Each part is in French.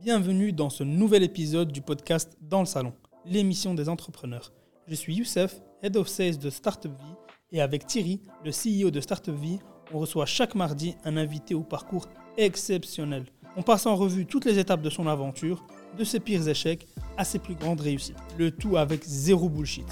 Bienvenue dans ce nouvel épisode du podcast Dans le Salon, l'émission des entrepreneurs. Je suis Youssef, Head of Sales de Startup Vie, et avec Thierry, le CEO de Startup Vie, on reçoit chaque mardi un invité au parcours exceptionnel. On passe en revue toutes les étapes de son aventure, de ses pires échecs à ses plus grandes réussites. Le tout avec zéro bullshit.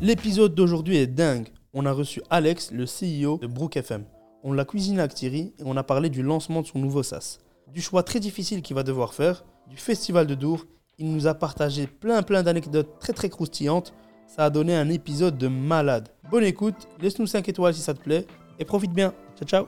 L'épisode d'aujourd'hui est dingue. On a reçu Alex, le CEO de Brook FM. On l'a cuisiné avec Thierry et on a parlé du lancement de son nouveau SaaS. Du choix très difficile qu'il va devoir faire, du festival de Dour. Il nous a partagé plein plein d'anecdotes très très croustillantes. Ça a donné un épisode de malade. Bonne écoute, laisse-nous 5 étoiles si ça te plaît et profite bien. Ciao ciao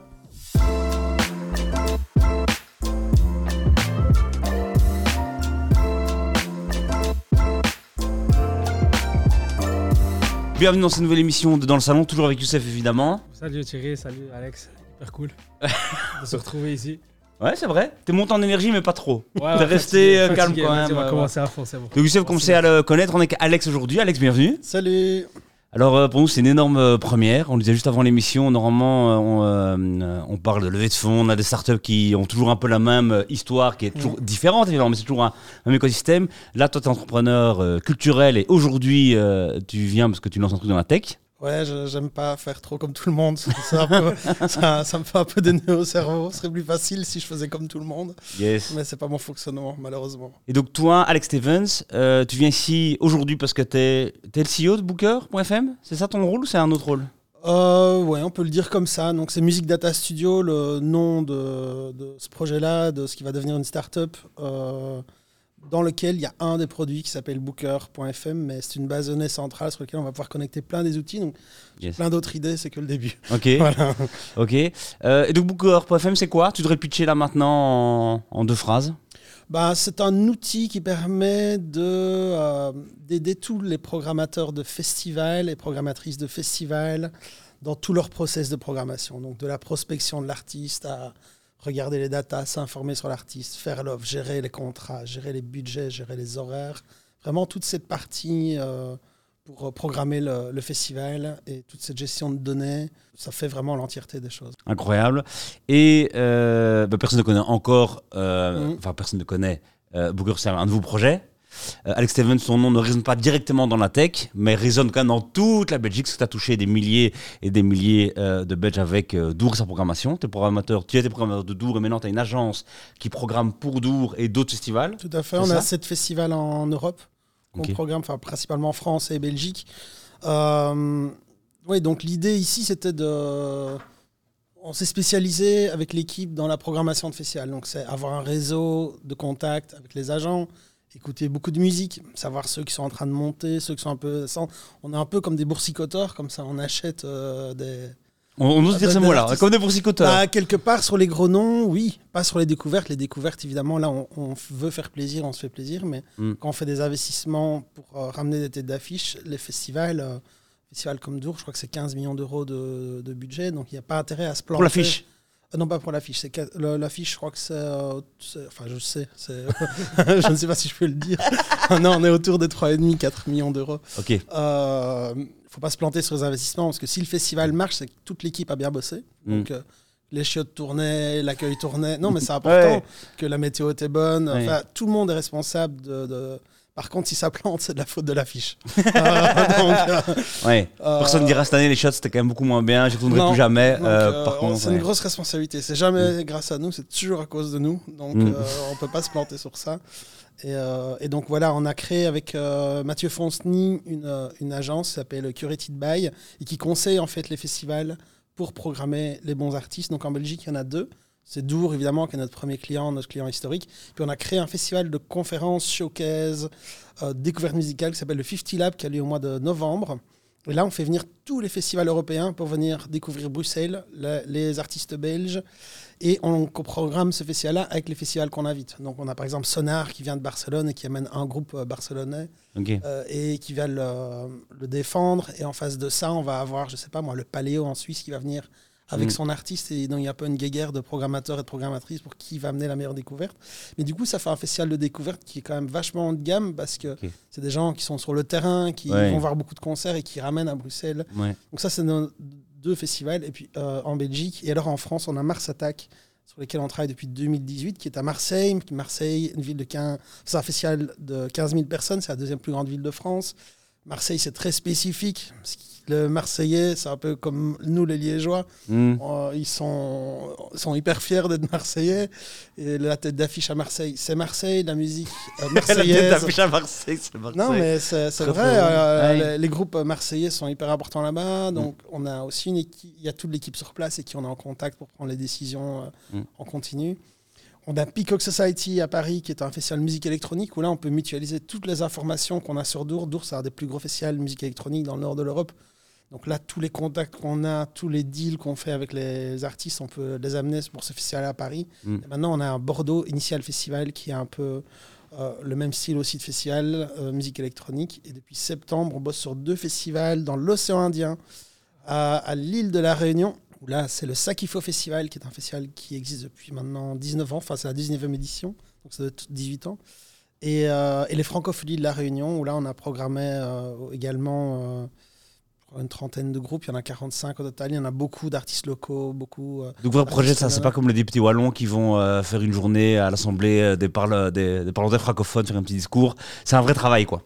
Bienvenue dans cette nouvelle émission de Dans le Salon, toujours avec Youssef évidemment. Salut Thierry, salut Alex, hyper cool de se retrouver ici. Ouais, c'est vrai. T'es monté en énergie, mais pas trop. Ouais, T'es resté euh, calme quand même. On va ouais, commencer à fond, c'est bon. Donc Youssef, comme c'est à le connaître, on est avec Alex aujourd'hui. Alex, bienvenue. Salut Alors euh, pour nous, c'est une énorme euh, première. On le disait juste avant l'émission, normalement, euh, on, euh, on parle de levée de fonds, on a des startups qui ont toujours un peu la même euh, histoire, qui est toujours différente évidemment, mais c'est toujours un même écosystème. Là, toi, tu es entrepreneur euh, culturel et aujourd'hui, euh, tu viens parce que tu lances un truc dans la tech. Ouais, j'aime pas faire trop comme tout le monde. Peu- ça, ça me fait un peu des nœuds au cerveau. Ce serait plus facile si je faisais comme tout le monde. Yes. Mais c'est pas mon fonctionnement, malheureusement. Et donc toi, Alex Stevens, euh, tu viens ici aujourd'hui parce que tu es, le CEO de Booker.fm C'est ça ton rôle ou c'est un autre rôle? Euh, ouais, on peut le dire comme ça. Donc, c'est Music Data Studio, le nom de, de ce projet-là, de ce qui va devenir une start-up, euh, dans lequel il y a un des produits qui s'appelle Booker.fm, mais c'est une base de données centrale sur laquelle on va pouvoir connecter plein des outils. Donc, Yes. plein d'autres idées, c'est que le début. Ok, Voilà. ok. Euh, et donc Booker.fm c'est quoi? Tu devrais pitcher là maintenant en, en deux phrases Bah, c'est un outil qui permet de, euh, d'aider tous les programmateurs de festivals et programmatrices de festivals dans tout leur process de programmation. Donc de la prospection de l'artiste à regarder les datas, s'informer sur l'artiste, faire l'offre, gérer les contrats, gérer les budgets, gérer les horaires. Vraiment toute cette partie euh, pour euh, programmer le, le festival et toute cette gestion de données, ça fait vraiment l'entièreté des choses. Incroyable. Et euh, bah, personne ne connaît encore, euh, Mhm. enfin personne ne connaît Booker, c'est un nouveau projet. Euh, Alex Stevens, son nom ne résonne pas directement dans la tech, mais résonne quand même dans toute la Belgique, parce que tu as touché des milliers et des milliers euh, de Belges avec euh, Dour et sa programmation. T'es programmateur, tu étais programmateur de Dour et maintenant tu as une agence qui programme pour Dour et d'autres festivals. Tout à fait. On a sept festivals en Europe qu'on Ok. programme, enfin principalement en France et Belgique. Oui, donc l'idée ici, c'était de. On s'est spécialisé avec l'équipe dans la programmation de festivals. Donc, c'est avoir un réseau de contacts avec les agents, écouter beaucoup de musique, savoir ceux qui sont en train de monter, ceux qui sont un peu. sans- On est un peu comme des boursicoteurs, comme ça, on achète euh, des. On, on ose dire ce des mot-là, artistes. comme des boursicoteurs. Bah, quelque part sur les gros noms, oui. Pas sur les découvertes. Les découvertes, évidemment, là, on, on veut faire plaisir, on se fait plaisir. Mais Mm. quand on fait des investissements pour euh, ramener des têtes d'affiche, les festivals, euh, festivals comme Dour, je crois que c'est 15 millions d'euros de, de budget. Donc, il n'y a pas intérêt à se planter. pour l'affiche. Euh, non, pas pour l'affiche. C'est L'affiche, je crois que c'est. euh, enfin, je sais. je ne sais pas si je peux le dire. non, on est autour des 3,5, 4 millions d'euros. Ok. Euh, faut pas se planter sur les investissements parce que si le festival marche, c'est que toute l'équipe a bien bossé. Mm. Donc euh, les chiottes tournaient, l'accueil tournait. Non, mais c'est important Ouais. que la météo était bonne. Ouais. Enfin, tout le monde est responsable de. de- Par contre, si ça plante, c'est de la faute de l'affiche. Euh, euh, Ouais. euh, Personne ne dira cette année les shots c'était quand même beaucoup moins bien, j'y retournerai Non. plus jamais. Euh, c'est ouais. une grosse responsabilité. C'est jamais grâce à nous, c'est toujours à cause de nous. Donc, Mm. on peut pas se planter sur ça. Et, et donc voilà, on a créé avec Mathieu Fonceny une, une agence qui s'appelle Curated By et qui conseille en fait les festivals pour programmer les bons artistes. Donc en Belgique, il y en a deux. C'est Dour, évidemment, qui est notre premier client, notre client historique. Puis on a créé un festival de conférences, showcase, euh, découverte musicale qui s'appelle le 50 Lab, qui a lieu au mois de novembre. Et là, on fait venir tous les festivals européens pour venir découvrir Bruxelles, la- les artistes belges. Et on programme ce festival-là avec les festivals qu'on invite. Donc, on a par exemple Sonar qui vient de Barcelone et qui amène un groupe euh, barcelonais euh, et qui va le, le défendre. Et en face de ça, on va avoir, je sais pas moi, le Paléo en Suisse qui va venir avec Mm. son artiste. Et donc, il y a peu une guéguerre de programmateurs et de programmatrices pour qui va amener la meilleure découverte. Mais du coup, ça fait un festival de découverte qui est quand même vachement haut de gamme parce que c'est des gens qui sont sur le terrain, qui Ouais. vont voir beaucoup de concerts et qui ramènent à Bruxelles. Ouais. Donc ça, c'est nos deux festivals. Et puis euh, en Belgique. Et alors en France, on a Mars Attack sur lesquels on travaille depuis 2018, qui est à Marseille. Marseille, une ville de 15, c'est un festival de 15 000 personnes, c'est la deuxième plus grande ville de France. Marseille, c'est très spécifique. Le Marseillais, c'est un peu comme nous, les Liégeois. Hmm. Euh, ils sont, sont hyper fiers d'être Marseillais. Et la tête d'affiche à Marseille, c'est Marseille, la musique euh, La marseillaise. tête d'affiche à Marseille, c'est Marseille. Non, mais c'est vrai. euh, Ouais. les, les groupes marseillais sont hyper importants là-bas. Donc, on a aussi une équipe. Il y a toute l'équipe sur place et qui on est en contact pour prendre les décisions euh, Mm. en continu. On a Peacock Society à Paris, qui est un festival de musique électronique où là, on peut mutualiser toutes les informations qu'on a sur Dour. Dour, c'est un des plus gros festivals de musique électronique dans le nord de l'Europe. Donc là, tous les contacts qu'on a, tous les deals qu'on fait avec les artistes, on peut les amener pour ce festival à Paris. Mm. Et maintenant, on a un Bordeaux Initial Festival qui est un peu euh, le même style aussi de festival, euh, musique électronique. Et depuis septembre, on bosse sur deux festivals dans l'océan Indien, à, à l'île de la Réunion. Là, c'est le Sakifo Festival, qui est un festival qui existe depuis maintenant 19 ans. Enfin, c'est la 19e édition, donc ça doit être 18 ans. Et, euh, et les Francophonies de la Réunion, où là, on a programmé euh, également euh, une trentaine de groupes. Il y en a 45 au total. Il y en a beaucoup d'artistes locaux, beaucoup. Donc votre projet, ça, c'est pas comme les députés wallons qui vont faire une journée à l'Assemblée des, parle- des, des parlementaires francophones, faire un petit discours. C'est un vrai travail, quoi.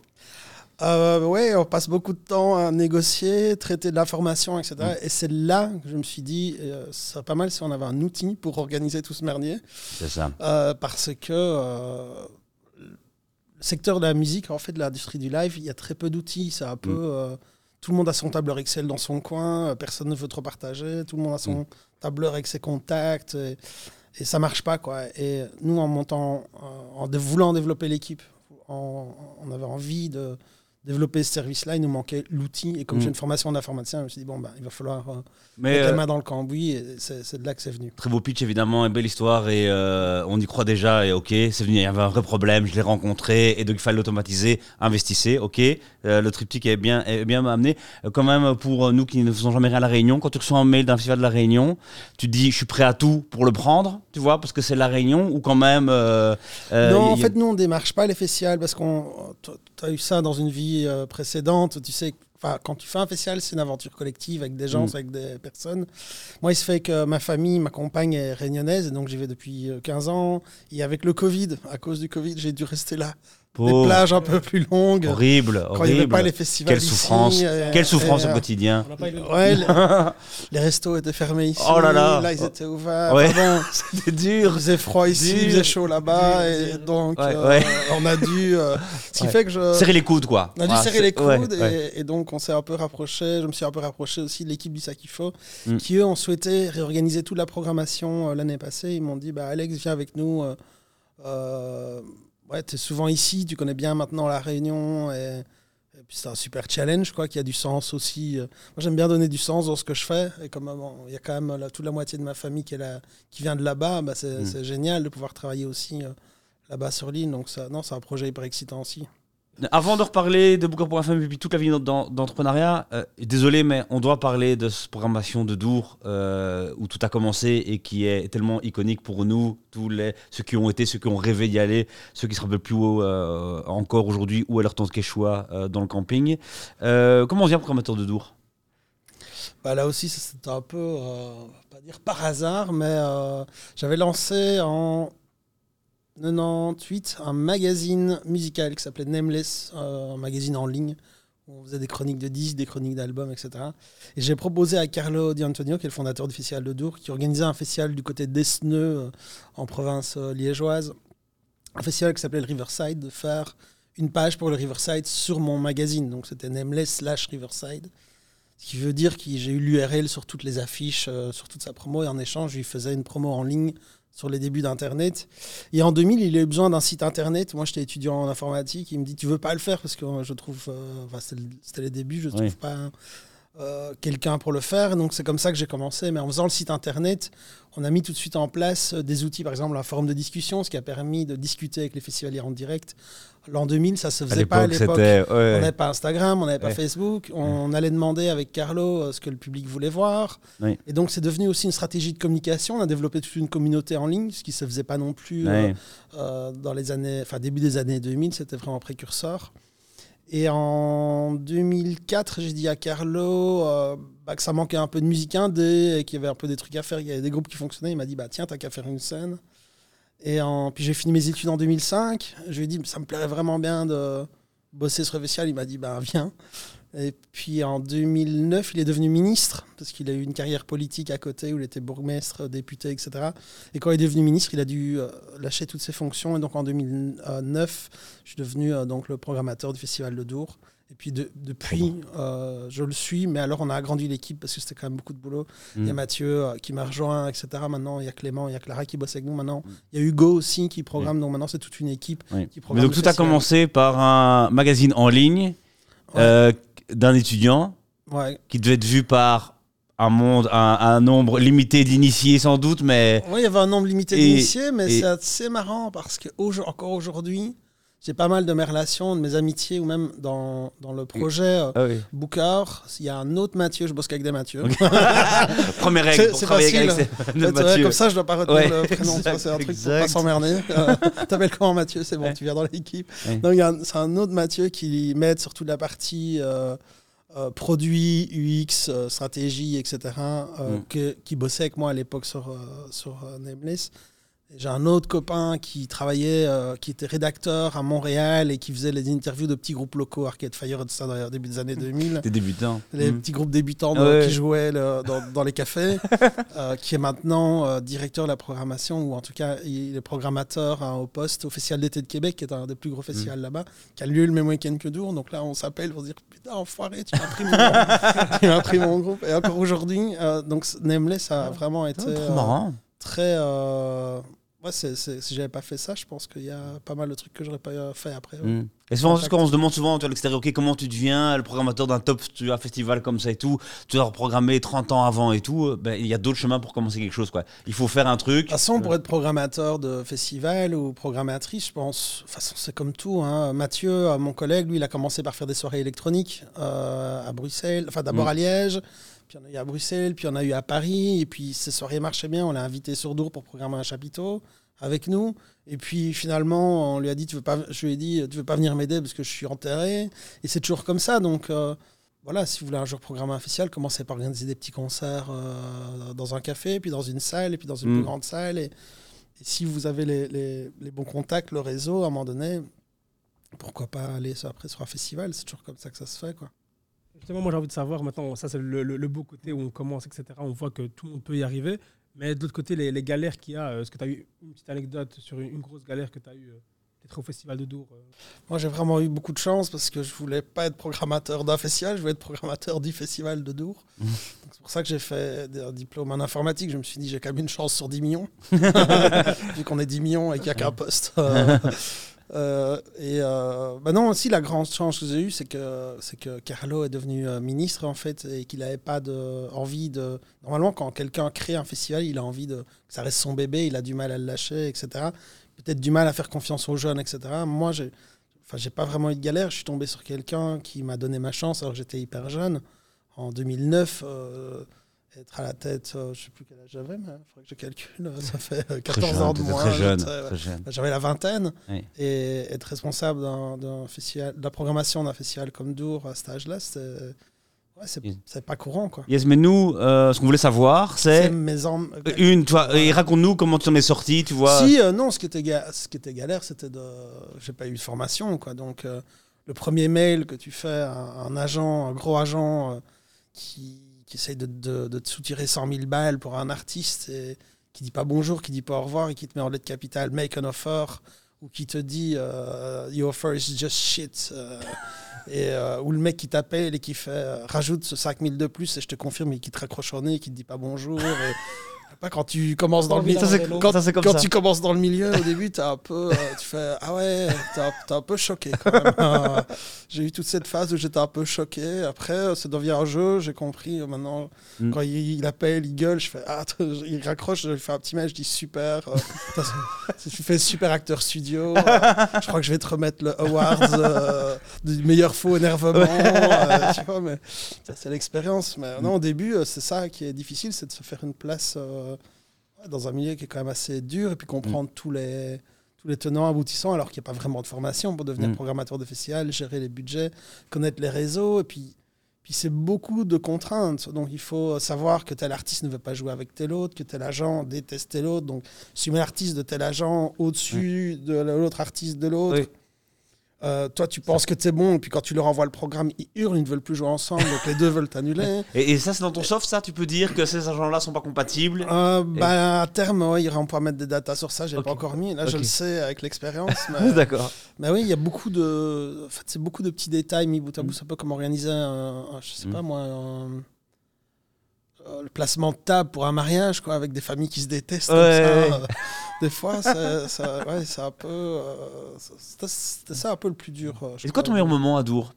Euh, ouais, on passe beaucoup de temps à négocier, traiter de l'information, etc. Mm. Et c'est là que je me suis dit, euh, ce serait pas mal si on avait un outil pour organiser tout ce merdier. C'est ça. Euh, parce que euh, le secteur de la musique, en fait, de l'industrie du live, il y a très peu d'outils. C'est un peu. Mm. euh, tout le monde a son tableur Excel dans son coin, personne ne veut trop partager, tout le monde a son Mm. tableur avec ses contacts. Et, et ça marche pas, quoi. Et nous, en montant, en voulant développer l'équipe, on avait envie de développer ce service-là, il nous manquait l'outil. Et comme Mm. j'ai une formation d'informaticien, je me suis dit, bon, bah, il va falloir euh, Mais mettre euh, la main dans le cambouis. Et c'est de là que c'est venu. très beau pitch, évidemment, une belle histoire et euh, on y croit déjà. Et ok, c'est venu, il y avait un vrai problème, je l'ai rencontré et donc il fallait l'automatiser. Investissez, ok. Euh, le triptyque est bien, est bien amené. Euh, quand même, pour nous qui ne faisons jamais rien à la Réunion, quand tu reçois un mail d'un festival de la Réunion, tu te dis, je suis prêt à tout pour le prendre, tu vois, parce que c'est la Réunion ou quand même. euh, euh, non, en a- fait, nous, on démarche pas les festivals parce qu'on. Tu as eu ça dans une vie euh, précédente. Tu sais, quand tu fais un festival, c'est une aventure collective avec des gens, Mm. avec des personnes. Moi, il se fait que ma famille, ma compagne est réunionnaise et donc j'y vais depuis euh, 15 ans. Et avec le Covid, à cause du Covid, j'ai dû rester là. Des Pauvre. plages un peu plus longues. Horrible, Quand il avait horrible. pas les festivals. Quelle ici, souffrance, euh, quelle souffrance et, au euh, quotidien. Ouais, les, les restos étaient fermés ici. Oh là là. ils étaient ouverts. Ouais. C'était il dur. faisait froid ici, il faisait chaud là-bas. Et donc, Ouais, euh, ouais. on a dû. euh, ce qui Ouais. fait que je. Serrer les coudes, quoi. On a dû Ah, serrer les coudes et, ouais. et donc on s'est un peu rapproché. Je me suis un peu rapproché aussi de l'équipe du Sakifo, Mm. qui eux ont souhaité réorganiser toute la programmation euh, l'année passée. Ils m'ont dit bah, Alex, viens avec nous. euh, euh, ouais, tu es souvent ici, tu connais bien maintenant la Réunion. Et, et puis c'est un super challenge quoi, qui a du sens aussi. euh. Moi j'aime bien donner du sens dans ce que je fais. Et comme euh, bon, il y a quand même là, toute la moitié de ma famille qui, est là, qui vient de là-bas, bah, c'est Mm. c'est génial de pouvoir travailler aussi. euh, Là-bas sur l'île, donc ça, non, c'est un projet hyper excitant aussi. Avant de reparler de Booker.fm et puis toute la vie d'en- d'entrepreneuriat, euh, désolé, mais on doit parler de cette programmation de Dour euh, où tout a commencé et qui est tellement iconique pour nous, tous les, ceux qui ont été, ceux qui ont rêvé d'y aller, ceux qui se rappellent plus haut, euh, encore aujourd'hui où est leur tante Quechua euh, dans le camping. Comment on devient programmateur de Dour? Bah, là aussi, c'était un peu, pas dire par hasard, mais j'avais lancé en 98 un magazine musical qui s'appelait Nameless, un magazine en ligne où on faisait des chroniques de disques, des chroniques d'albums, etc. Et j'ai proposé à Carlo Di Antonio, qui est le fondateur du Festival de Dour, qui organisait un festival du côté d'Esneux, en province liégeoise, un festival qui s'appelait Riverside, de faire une page pour le Riverside sur mon magazine. Donc c'était Nameless slash Riverside. Ce qui veut dire que j'ai eu l'URL sur toutes les affiches, sur toute sa promo, et en échange, je lui faisais une promo en ligne sur les débuts d'Internet. Et en 2000, il a eu besoin d'un site Internet. Moi, j'étais étudiant en informatique. Il me dit, tu veux pas le faire Parce que je trouve, euh, enfin, c'était le- c'était les débuts, je Oui. trouve pas euh, quelqu'un pour le faire. Donc, c'est comme ça que j'ai commencé. Mais en faisant le site Internet, on a mis tout de suite en place euh, des outils, par exemple, un forum de discussion, ce qui a permis de discuter avec les festivaliers en direct. L'an 2000, ça se À faisait pas à l'époque. On ouais. n'avait pas Instagram, on n'avait pas. Facebook. On allait demander avec Carlo euh, ce que le public voulait voir. Oui. Et donc, c'est devenu aussi une stratégie de communication. On a développé toute une communauté en ligne, ce qui ne se faisait pas non plus euh, euh, dans les années, enfin, début des années 2000. C'était vraiment précurseur. Et en 2004, j'ai dit à Carlo euh, bah, que ça manquait un peu de musique indé qu'il y avait un peu des trucs à faire. Il y avait des groupes qui fonctionnaient. Il m'a dit bah tiens, t'as qu'à faire une scène. Et puis j'ai fini mes études en 2005. Je lui ai dit ça me plairait vraiment bien de bosser sur le festival. Il m'a dit bah viens. Et puis en 2009, il est devenu ministre, parce qu'il a eu une carrière politique à côté où il était bourgmestre, député, etc. Et quand il est devenu ministre, il a dû euh, lâcher toutes ses fonctions. Et donc en 2009, je suis devenu euh, donc le programmateur du Festival de Dour. Et puis depuis, euh, je le suis, mais alors on a agrandi l'équipe parce que c'était quand même beaucoup de boulot. Il y a mm. Mathieu qui m'a rejoint, etc. Maintenant, il y a Clément, il y a Clara qui bosse avec nous. Maintenant, mm. il y a Hugo aussi qui programme. Mm. Donc maintenant, c'est toute une équipe qui programme. Mais donc tout a commencé par un magazine en ligne d'un étudiant qui devait être vu par un monde, un, nombre limité d'initiés sans doute, mais... Oui, il y avait un nombre limité d'initiés, mais c'est assez marrant parce que encore aujourd'hui, j'ai pas mal de mes relations, de mes amitiés, ou même dans, dans le projet euh, ah Booker, il y a un autre Mathieu, je bosse avec des Mathieu. Première règle, c'est facile. Avec comme ça, je dois pas retenir le prénom, c'est un truc pour pas s'emmerder. Euh, t'appelles comment Mathieu? C'est bon, tu viens dans l'équipe. Donc c'est un autre Mathieu qui m'aide sur toute la partie euh, produit, UX, stratégie, etc., mm. qui bossait avec moi à l'époque sur, sur Nameless. J'ai un autre copain qui travaillait, euh, qui était rédacteur à Montréal et qui faisait les interviews de petits groupes locaux, Arcade Fire, tout ça, dans le début des années 2000. Des débutants. Les hmm. petits groupes débutants qui jouaient dans, les cafés, euh, qui est maintenant euh, directeur de la programmation, ou en tout cas, il est programmateur hein, au poste au Festival d'été de Québec, qui est un des plus gros festivals hmm. là-bas, qui a lieu le même week-end que Dour. Donc là, on s'appelle pour dire Putain, enfoiré, tu m'as pris, mon... pris mon groupe. Et encore aujourd'hui, donc Nameless a vraiment été. marrant. Très Ouais, c'est, si j'avais pas fait ça, je pense qu'il y a pas mal de trucs que j'aurais pas fait après. Hmm. Et souvent, quand on se demande souvent à l'extérieur, ok, comment tu deviens le programmateur d'un top tu as festival comme ça et tout, tu dois programmer 30 ans avant et tout, ben, il y a d'autres chemins pour commencer quelque chose. Quoi. Il faut faire un truc. De toute façon, pour être programmateur de festival ou programmatrice, je pense, de toute façon, c'est comme tout. Hein. Mathieu, euh, mon collègue, lui, il a commencé par faire des soirées électroniques euh, à Bruxelles, enfin d'abord hmm. à Liège. Puis on a eu à Bruxelles, puis on a eu à Paris, et puis ces soirées marchaient bien. On l'a invité sur Dour pour programmer un chapiteau avec nous. Et puis finalement, on lui a dit, tu veux pas, je lui ai dit, tu veux pas venir m'aider parce que je suis enterré. Et c'est toujours comme ça. Donc euh, voilà, si vous voulez un jour programmer un festival, commencez par organiser des petits concerts euh, dans un café, puis dans une salle, et puis dans une plus mm. grande salle. Et, si vous avez les, les, les, bons contacts, le réseau, à un moment donné, pourquoi pas aller après sur un festival? C'est toujours comme ça que ça se fait, quoi. Justement, moi j'ai envie de savoir maintenant, ça c'est le, beau côté où on commence, etc. On voit que tout le monde peut y arriver. Mais de l'autre côté, les, galères qu'il y a, euh, est-ce que tu as eu une petite anecdote sur une, grosse galère que tu as eue peut-être au Festival de Dour euh? Moi, j'ai vraiment eu beaucoup de chance parce que je voulais pas être programmateur d'un festival, je voulais être programmateur du Festival de Dour. Mmh. C'est pour ça que j'ai fait un diplôme en informatique. Je me suis dit, j'ai quand même une chance sur 10 millions. Vu qu'on est 10 millions et qu'il n'y a qu'un poste. Euh, et euh, bah non, aussi la grande chance que j'ai eue, c'est que, c'est que Carlo est devenu euh, ministre en fait et qu'il n'avait pas de, envie de. Normalement, quand quelqu'un crée un festival, il a envie de que ça reste son bébé, il a du mal à le lâcher, etc. Peut-être du mal à faire confiance aux jeunes, etc. Moi, j'ai, enfin, j'ai pas vraiment eu de galère. Je suis tombé sur quelqu'un qui m'a donné ma chance alors que j'étais hyper jeune. En 2009, être à la tête, euh, je ne sais plus quel âge j'avais, mais il faudrait que je calcule, euh, ça fait 14 euh, ans de moins. Très jeune, J'avais la vingtaine, et être responsable d'un festival, de la programmation d'un festival comme Dour à cet âge-là, ouais, c'est pas courant. Quoi. Yes, mais nous, ce qu'on voulait savoir, c'est. Une, toi, et raconte-nous comment tu en es sorti, tu vois. Si, non, ce qui était, ce qui était galère, c'était de. J'ai pas eu de formation, quoi. Donc, le premier mail que tu fais à un agent, un gros agent qui qui essaye de, te soutirer 100 000 balles pour un artiste et qui dit pas bonjour, qui dit pas au revoir et qui te met en lettre capitale make an offer ou qui te dit uh, your offer is just shit euh, et euh, ou le mec qui t'appelle et qui fait rajoute ce 5000 de plus et je te confirme et qui te raccroche au nez et qui te dit pas bonjour et quand tu commences dans le milieu. Quand, quand tu commences dans le milieu, au début, as un peu, euh, tu fais ah ouais, t'es un, un, peu choqué. Euh, j'ai eu toute cette phase où j'étais un peu choqué. Après, ça devient un jeu. J'ai compris. Euh, maintenant, mm. quand il, appelle, il gueule, je fais ah, il raccroche, je lui fais un petit mail, je dis super. tu fais super acteur studio. je crois que je vais te remettre le awards du meilleur faux énervement. tu vois, mais c'est l'expérience. Mais non, au début, c'est ça qui est difficile, c'est de se faire une place dans un milieu qui est quand même assez dur et puis comprendre mm. tous les tous les tenants aboutissants, alors qu'il n'y a pas vraiment de formation pour devenir Mm. programmateur de festival, gérer les budgets, connaître les réseaux. Et puis, puis c'est beaucoup de contraintes. Donc il faut savoir que tel artiste ne veut pas jouer avec tel autre, que tel agent déteste tel autre. Donc si tu mets l'artiste de tel agent au-dessus de l'autre artiste de l'autre, Oui. Euh, toi tu penses que c'est bon, et puis quand tu leur envoies le programme, ils hurlent, ils ne veulent plus jouer ensemble, donc les deux veulent t'annuler. Et, et ça, c'est dans ton soft, ça? Tu peux dire que ces agents-là sont pas compatibles? Euh, bah, à terme, ouais, on pourra mettre des datas sur ça. J'ai Ok. pas encore mis. Là, je le sais avec l'expérience. Mais, D'accord. mais oui, il y a beaucoup de. En fait, c'est beaucoup de petits détails mis bout à bout. Mm. C'est un peu comme organiser un. un- je sais Mm. pas moi. un- le placement de table pour un mariage, quoi, avec des familles qui se détestent. Ouais, comme ouais. ça. Euh, des fois, c'est ça- ouais, c'est un peu. euh, c'était ça un peu le plus dur. euh, Et c'est quoi ton meilleur moment à Dour?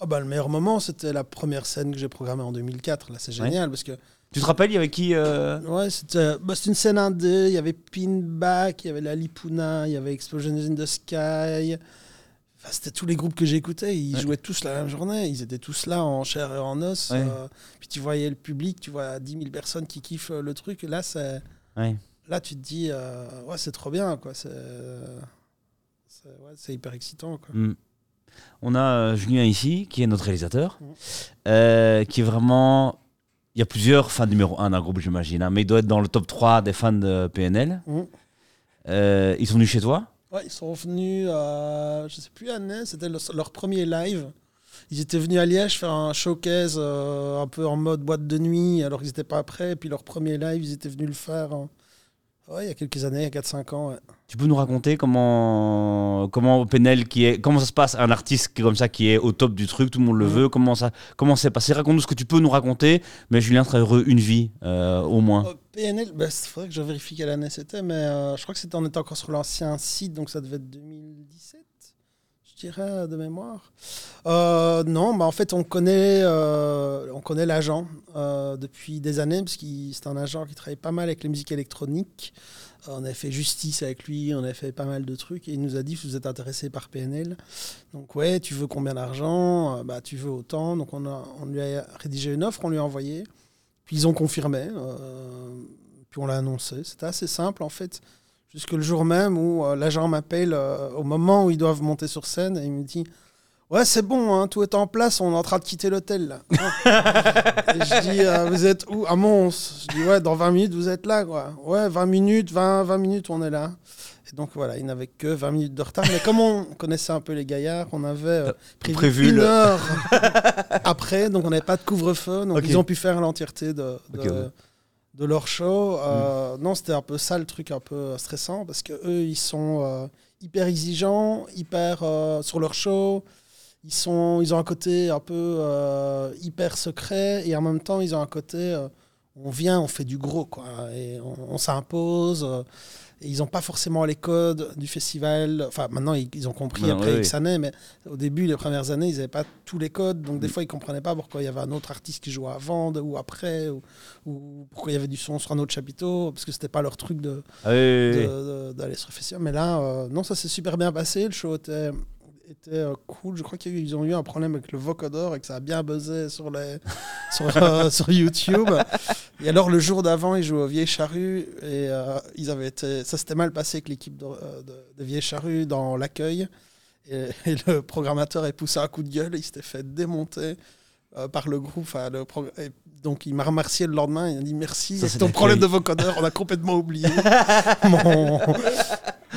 Ah bah, Le meilleur moment, c'était la première scène que j'ai programmée en 2004. Là, c'est génial parce que. Tu te rappelles, il y avait qui euh, Ouais, c'était bah, une scène indé. Il y avait Pinback, il y avait La Lipuna, il y avait Explosion in the Sky. Enfin, c'était tous les groupes que j'écoutais. Ils Ouais. jouaient tous la même journée. Ils étaient tous là en chair et en os. Ouais. euh, puis tu voyais le public, tu vois 10 000 personnes qui kiffent euh, le truc. Là, c'est, Ouais. là tu te dis, euh, ouais, c'est trop bien. Quoi. C'est, c'est, hyper excitant. Quoi. Hmm. On a Julien ici, qui est notre réalisateur, euh, qui est vraiment. Il y a plusieurs fans numéro 1 d'un groupe, j'imagine, hein, mais il doit être dans le top 3 des fans de PNL. Euh, ils sont venus chez toi Ouais, ils sont venus, à, je sais plus année, c'était leur, premier live. Ils étaient venus à Liège faire un showcase euh, un peu en mode boîte de nuit, alors qu'ils n'étaient pas prêts. Et puis leur premier live, ils étaient venus le faire en- ouais, il y a quelques années, il y a 4-5 ans. ouais. Tu peux nous raconter comment, comment PNL, qui est, comment ça se passe, un artiste comme ça, qui est au top du truc, tout le monde le Mhm. veut, comment ça comment c'est passé? Raconte-nous ce que tu peux nous raconter, mais Julien serait heureux une vie, euh, au moins. Euh, PNL, il faudrait que je vérifie quelle année c'était, mais euh, je crois que c'était on était encore sur l'ancien site, donc ça devait être 2017, je de mémoire. Euh, non, bah en fait, on connaît, euh, on connaît l'agent euh, depuis des années, parce que c'est un agent qui travaille pas mal avec les musiques électroniques. On avait fait justice avec lui, on avait fait pas mal de trucs, et il nous a dit, vous êtes intéressé par PNL. Donc ouais, tu veux combien d'argent? Bah tu veux autant. Donc on, a, on lui a rédigé une offre, on lui a envoyé. Puis ils ont confirmé, puis on l'a annoncé. C'était assez simple en fait. Jusque le jour même où euh, l'agent m'appelle euh, au moment où ils doivent monter sur scène et il me dit Ouais, c'est bon, hein, tout est en place, on est en train de quitter l'hôtel et je dis euh, Vous êtes où? À Mons. Je dis Ouais, dans 20 minutes, vous êtes là quoi. Ouais, 20 minutes, 20, 20 minutes, on est là. Et donc voilà, il n'avait que 20 minutes de retard. Mais comme on connaissait un peu les gaillards, on avait prévu, prévu une le- heure après, donc on n'avait pas de couvre-feu. Donc ils ont pu faire l'entièreté de, de, Ok, ouais. De leur show. Euh, Non, c'était un peu ça le truc un peu stressant parce que eux, ils sont euh, hyper exigeants, hyper euh, sur leur show. Ils, sont, ils ont un côté un peu hyper secret et en même temps, ils ont un côté. on vient, on fait du gros, quoi. Et on, on s'impose. Et ils n'ont pas forcément les codes du festival. Enfin, maintenant, ils, ils ont compris après oui, X années, mais au début, les premières années, ils n'avaient pas tous les codes. Donc, des Mm. fois, ils ne comprenaient pas pourquoi il y avait un autre artiste qui jouait avant ou après, ou, ou pourquoi il y avait du son sur un autre chapiteau, parce que c'était pas leur truc de, Ah oui, oui, oui. de- de- d'aller sur le festival. Mais là, euh, non, ça s'est super bien passé. Le show était, était euh, cool. Je crois qu'ils ont eu un problème avec le vocodeur et que ça a bien buzzé sur, les, sur, euh, sur YouTube. Et alors, le jour d'avant, ils jouaient au Vieille Charrue et euh, ils avaient été, ça s'était mal passé avec l'équipe de, de, de Vieille Charrue dans l'accueil. Et, le programmateur a poussé un coup de gueule il s'était fait démonter. Euh, par le groupe, le et donc il m'a remercié le lendemain, il a dit merci, c'est ton problème de vocodeur, on a complètement oublié mon,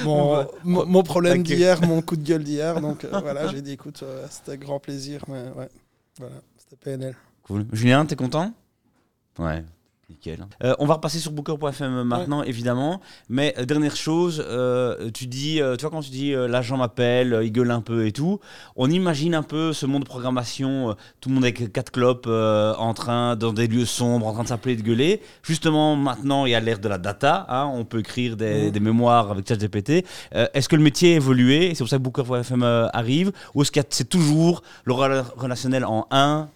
mon, mon, mon problème d'hier, mon coup de gueule d'hier. Donc euh, voilà, j'ai dit écoute, euh, c'était grand plaisir, mais ouais, voilà, c'était PNL. Cool. Julien, t'es content? Ouais. Nickel. Euh, on va repasser sur Booker.fm maintenant, évidemment. Mais euh, dernière chose, euh, tu dis, euh, tu vois, quand tu dis euh, l'agent m'appelle, euh, il gueule un peu et tout, on imagine un peu ce monde de programmation, euh, tout le monde avec quatre clopes euh, en train, dans des lieux sombres, en train de s'appeler et de gueuler. Justement, maintenant, il y a l'ère de la data. hein, on peut écrire des, des mémoires avec ChatGPT. Euh, est-ce que le métier a évolué C'est pour ça que Booker.fm euh, arrive Ou est-ce que c'est toujours le rela- relationnel en 1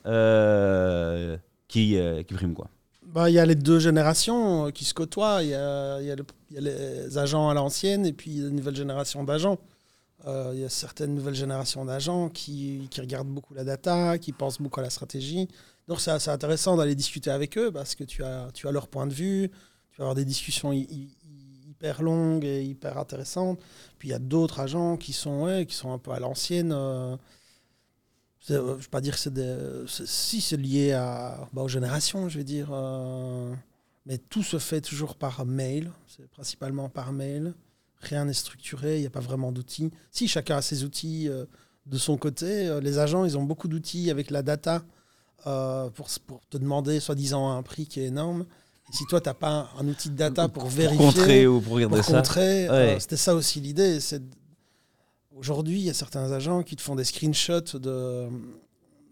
qui, euh, qui prime quoi? Bah, y a les deux générations euh, qui se côtoient. Il y a, y y a les agents à l'ancienne et puis la nouvelle génération d'agents. Euh, Il y a certaines nouvelles générations d'agents qui, qui regardent beaucoup la data, qui pensent beaucoup à la stratégie. Donc c'est assez intéressant d'aller discuter avec eux parce que tu as, tu as leur point de vue, tu vas avoir des discussions hy- hy- hyper longues et hyper intéressantes. Puis il y a d'autres agents qui sont, qui sont un peu à l'ancienne. euh, je ne vais pas dire que c'est Si, c'est lié à, bah, aux générations, je vais dire. euh, mais tout se fait toujours par mail. C'est principalement par mail. Rien n'est structuré, il n'y a pas vraiment d'outils. Si, chacun a ses outils euh, de son côté. Euh, les agents, ils ont beaucoup d'outils avec la data euh, pour, pour te demander, soi-disant, un prix qui est énorme. Et si toi, tu n'as pas un outil de data pour, Pour vérifier, contrer ou pour regarder pour ça. contrer, euh, Ouais. c'était ça aussi l'idée. c'est Aujourd'hui, il y a certains agents qui te font des screenshots de,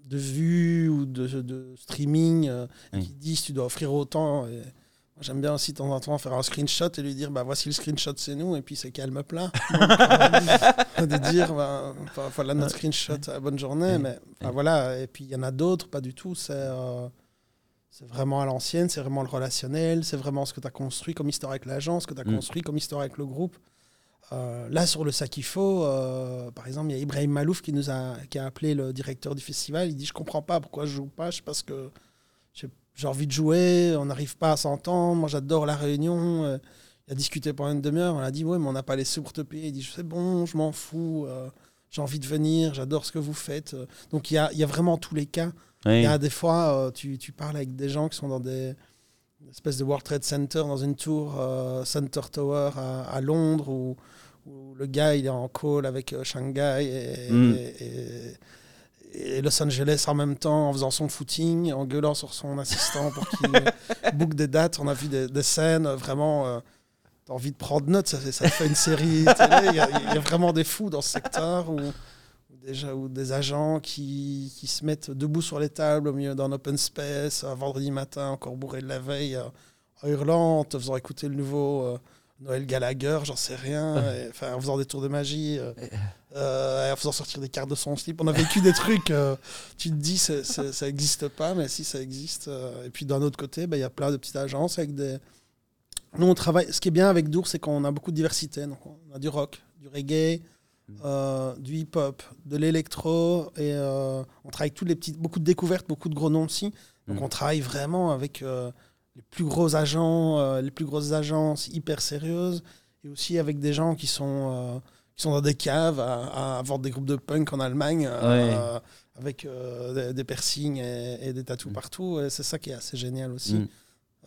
de vues ou de, de streaming euh, Oui. qui disent tu dois offrir autant. Et J'aime bien aussi de temps en temps faire un screenshot et lui dire bah, voici le screenshot, c'est nous, et puis c'est calme plat. Euh, de dire bah, enfin, voilà notre screenshot, bonne journée. Oui. Mais enfin, Oui. voilà, et puis il y en a d'autres, pas du tout. C'est. euh, c'est vraiment à l'ancienne, c'est vraiment le relationnel, c'est vraiment ce que tu as construit comme histoire avec l'agence, ce que tu as Mm. construit comme histoire avec le groupe. Euh, là, sur le sac il faut, euh, par exemple, il y a Ibrahim Malouf qui nous a, qui a appelé le directeur du festival. Il dit Je comprends pas pourquoi je joue pas. Je sais parce que j'ai envie de jouer, on n'arrive pas à s'entendre. Moi, j'adore la réunion. Euh, Il a discuté pendant une demi-heure. On a dit Ouais, mais on n'a pas les sous pour te payer. Il dit C'est bon, je m'en fous. euh, j'ai envie de venir. J'adore ce que vous faites. Donc, il y a, y a vraiment tous les cas. Il y a des fois, tu, tu parles avec des gens qui sont dans des une espèce de World Trade Center, dans une tour euh, Center Tower à, à Londres, où, où le gars il est en call avec euh, Shanghai et, Mm. et- et- et Los Angeles en même temps, en faisant son footing, en gueulant sur son assistant pour qu'il euh, book des dates. On a vu des, des scènes vraiment. euh, T'as envie de prendre note, ça, fait- ça fait une série. Il y, y a vraiment des fous dans ce secteur où déjà, où des agents qui, qui se mettent debout sur les tables au milieu d'un open space, un vendredi matin, encore bourré de la veille, euh, en hurlant, en te faisant écouter le nouveau euh, Noël Gallagher, j'en sais rien, et, enfin, en faisant des tours de magie, euh, euh, en faisant sortir des cartes de son slip. On a vécu des trucs, euh, tu te dis, ça n'existe pas, mais si ça existe. et puis d'un autre côté, bah, il y a plein de petites agences avec des. Nous, on travaille. Ce qui est bien avec Dour, c'est qu'on a beaucoup de diversité. Donc, on a du rock, du reggae, euh, du hip-hop, de l'électro, et euh, on travaille avec tous les petits, beaucoup de découvertes, beaucoup de gros noms aussi. Donc, Mm. on travaille vraiment avec euh, les plus gros agents, les plus grosses agences hyper sérieuses, et aussi avec des gens qui sont qui sont dans des caves à, à vendre des groupes de punk en Allemagne. avec des, des piercings et, et des tatous Mm. partout. Et c'est ça qui est assez génial aussi. Mm.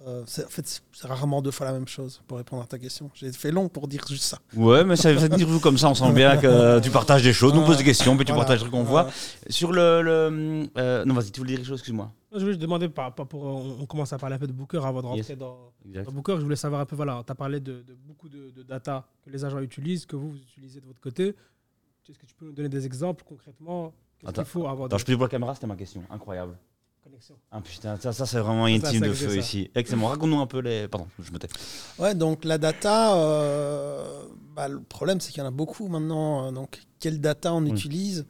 Euh, c'est- en fait, c'est- rarement deux fois la même chose pour répondre à ta question. J'ai fait long pour dire juste ça. Ouais, mais ça veut dire vous comme ça, on sent bien que tu partages des choses, nous poses des questions, puis tu Voilà. partages des trucs qu'on Voilà. voit. Sur le. le euh, non, vas-y, tu voulais dire quelque chose, excuse-moi. Je voulais juste demander, pour, on on commence à parler un peu de Booker avant de rentrer Yes. dans, Exact. dans Booker. Je voulais savoir un peu, voilà, tu as parlé de, de beaucoup de, de data que les agents utilisent, que vous, vous utilisez de votre côté. Est-ce que tu peux nous donner des exemples concrètement? Qu'est-ce Attends. qu'il faut avoir Attends, de je peux dire pour la caméra, c'était ma question. Incroyable. Ah putain, ça, ça c'est vraiment une team de feu ça. ici. Excellent. Raconte-nous un peu les. Pardon, je me tais. Ouais, donc la data, euh, bah, le problème c'est qu'il y en a beaucoup maintenant. euh, Donc, quelle data on utilise?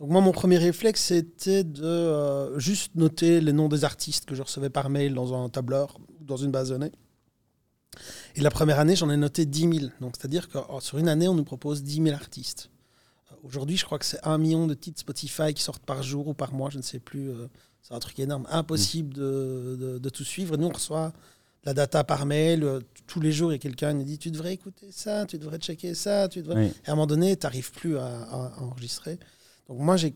Donc, moi, mon premier réflexe c'était de euh, juste noter les noms des artistes que je recevais par mail dans un tableur ou dans une base de données. Et la première année, j'en ai noté 10 000. Donc, c'est-à-dire que oh, sur une année, on nous propose 10 000 artistes. Aujourd'hui, je crois que c'est un million de titres Spotify qui sortent par jour ou par mois, je ne sais plus. euh, c'est un truc énorme. Impossible de, de- de tout suivre. Et nous, on reçoit la data par mail. euh, tous les jours, il y a quelqu'un qui nous dit Tu devrais écouter ça, tu devrais checker ça. Tu devrais... Oui. Et à un moment donné, tu n'arrives plus à, à- à enregistrer. Donc, moi, j'ai.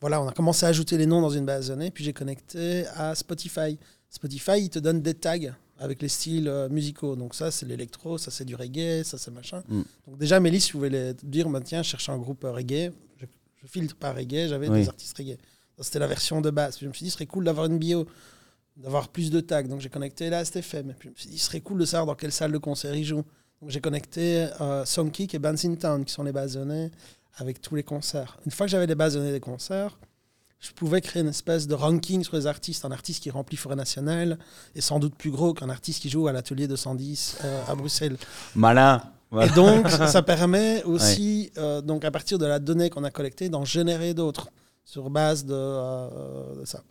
Voilà, on a commencé à ajouter les noms dans une base de données, puis j'ai connecté à Spotify. Spotify, il te donne des tags avec les styles euh, musicaux. Donc, ça, c'est l'électro, ça, c'est du reggae, ça, c'est machin. Mm. Donc, déjà, listes, je pouvais les dire bah, tiens, je cherche un groupe euh, reggae. Je, je filtre par reggae, j'avais Oui. des artistes reggae. C'était la version de base. Puis je me suis dit, ce serait cool d'avoir une bio, d'avoir plus de tags. Donc, j'ai connecté là STFM. Et puis, je me suis dit, ce serait cool de savoir dans quelle salle de concert ils jouent. Donc, j'ai connecté euh, Songkick et Bands in Town, qui sont les données avec tous les concerts. Une fois que j'avais les données des concerts, je pouvais créer une espèce de ranking sur les artistes. Un artiste qui remplit Forêt Nationale est sans doute plus gros qu'un artiste qui joue à l'atelier 210 euh, à Bruxelles. Malin. Voilà. Et donc, ça permet aussi, euh, donc à partir de la donnée qu'on a collectée, d'en générer d'autres sur base de, euh, de ça.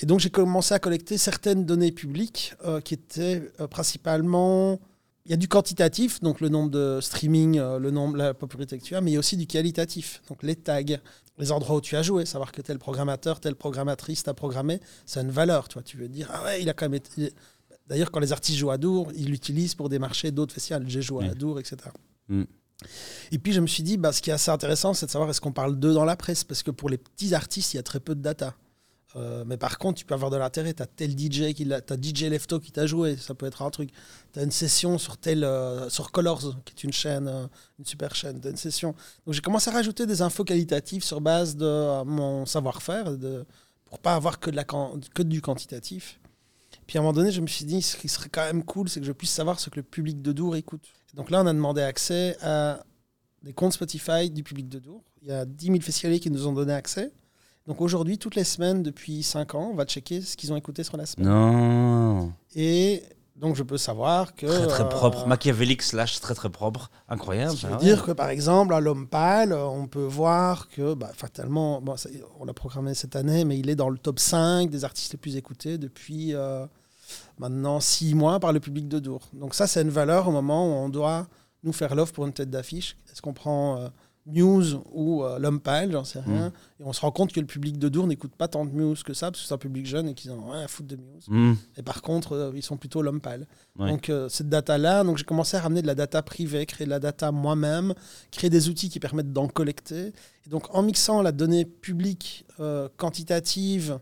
Et donc, j'ai commencé à collecter certaines données publiques euh, qui étaient euh, principalement. Il y a du quantitatif, donc le nombre de streaming, le nombre, la popularité que tu as, mais il y a aussi du qualitatif, donc les tags, les endroits où tu as joué, savoir que tel programmateur, telle programmatrice t'a programmé, ça a une valeur. Tu vois, tu veux dire, ah ouais, il a quand même été. D'ailleurs, quand les artistes jouent à Dour, ils l'utilisent pour démarcher d'autres festivals. J'ai joué à Ouais. Dour, etc. Et puis je me suis dit, bah, ce qui est assez intéressant, c'est de savoir est-ce qu'on parle d'eux dans la presse, parce que pour les petits artistes, il y a très peu de data. Euh, mais par contre, tu peux avoir de l'intérêt. Tu as tel DJ, qui t'as DJ Lefto qui t'a joué, ça peut être un truc. Tu as une session sur, tel, euh, sur Colors, qui est une chaîne, euh, une super chaîne. Tu une session. Donc j'ai commencé à rajouter des infos qualitatives sur base de mon savoir-faire, pour pas avoir que, de la, que du quantitatif. Puis à un moment donné, je me suis dit, ce qui serait quand même cool, c'est que je puisse savoir ce que le public de Dour écoute. Donc là, on a demandé accès à des comptes Spotify du public de Dour. Il y a 10 000 festivaliers qui nous ont donné accès. Donc aujourd'hui, toutes les semaines, depuis 5 ans, on va checker ce qu'ils ont écouté sur la semaine. Non. Et donc je peux savoir que... Très très euh, propre. Machiavélique slash très très propre. Incroyable. Ça, veut ouais. dire que par exemple, à l'homme pâle, on peut voir que bah, fatalement, bon, ça- on l'a programmé cette année, mais il est dans le top 5 des artistes les plus écoutés depuis euh, maintenant 6 mois par le public de Dour. Donc ça, c'est une valeur au moment où on doit nous faire l'offre pour une tête d'affiche. Est-ce qu'on prend euh, Muse ou euh, l'homme pâle, j'en sais rien. Et on se rend compte que le public de Dour n'écoute pas tant de Muse que ça, parce que c'est un public jeune et qu'ils en ont rien à foutre de Muse. Mm. Et par contre, euh, ils sont plutôt l'homme pâle. Ouais. Donc, euh, cette data-là, donc j'ai commencé à ramener de la data privée, créer de la data moi-même, créer des outils qui permettent d'en collecter. Et donc, en mixant la donnée publique euh, quantitative,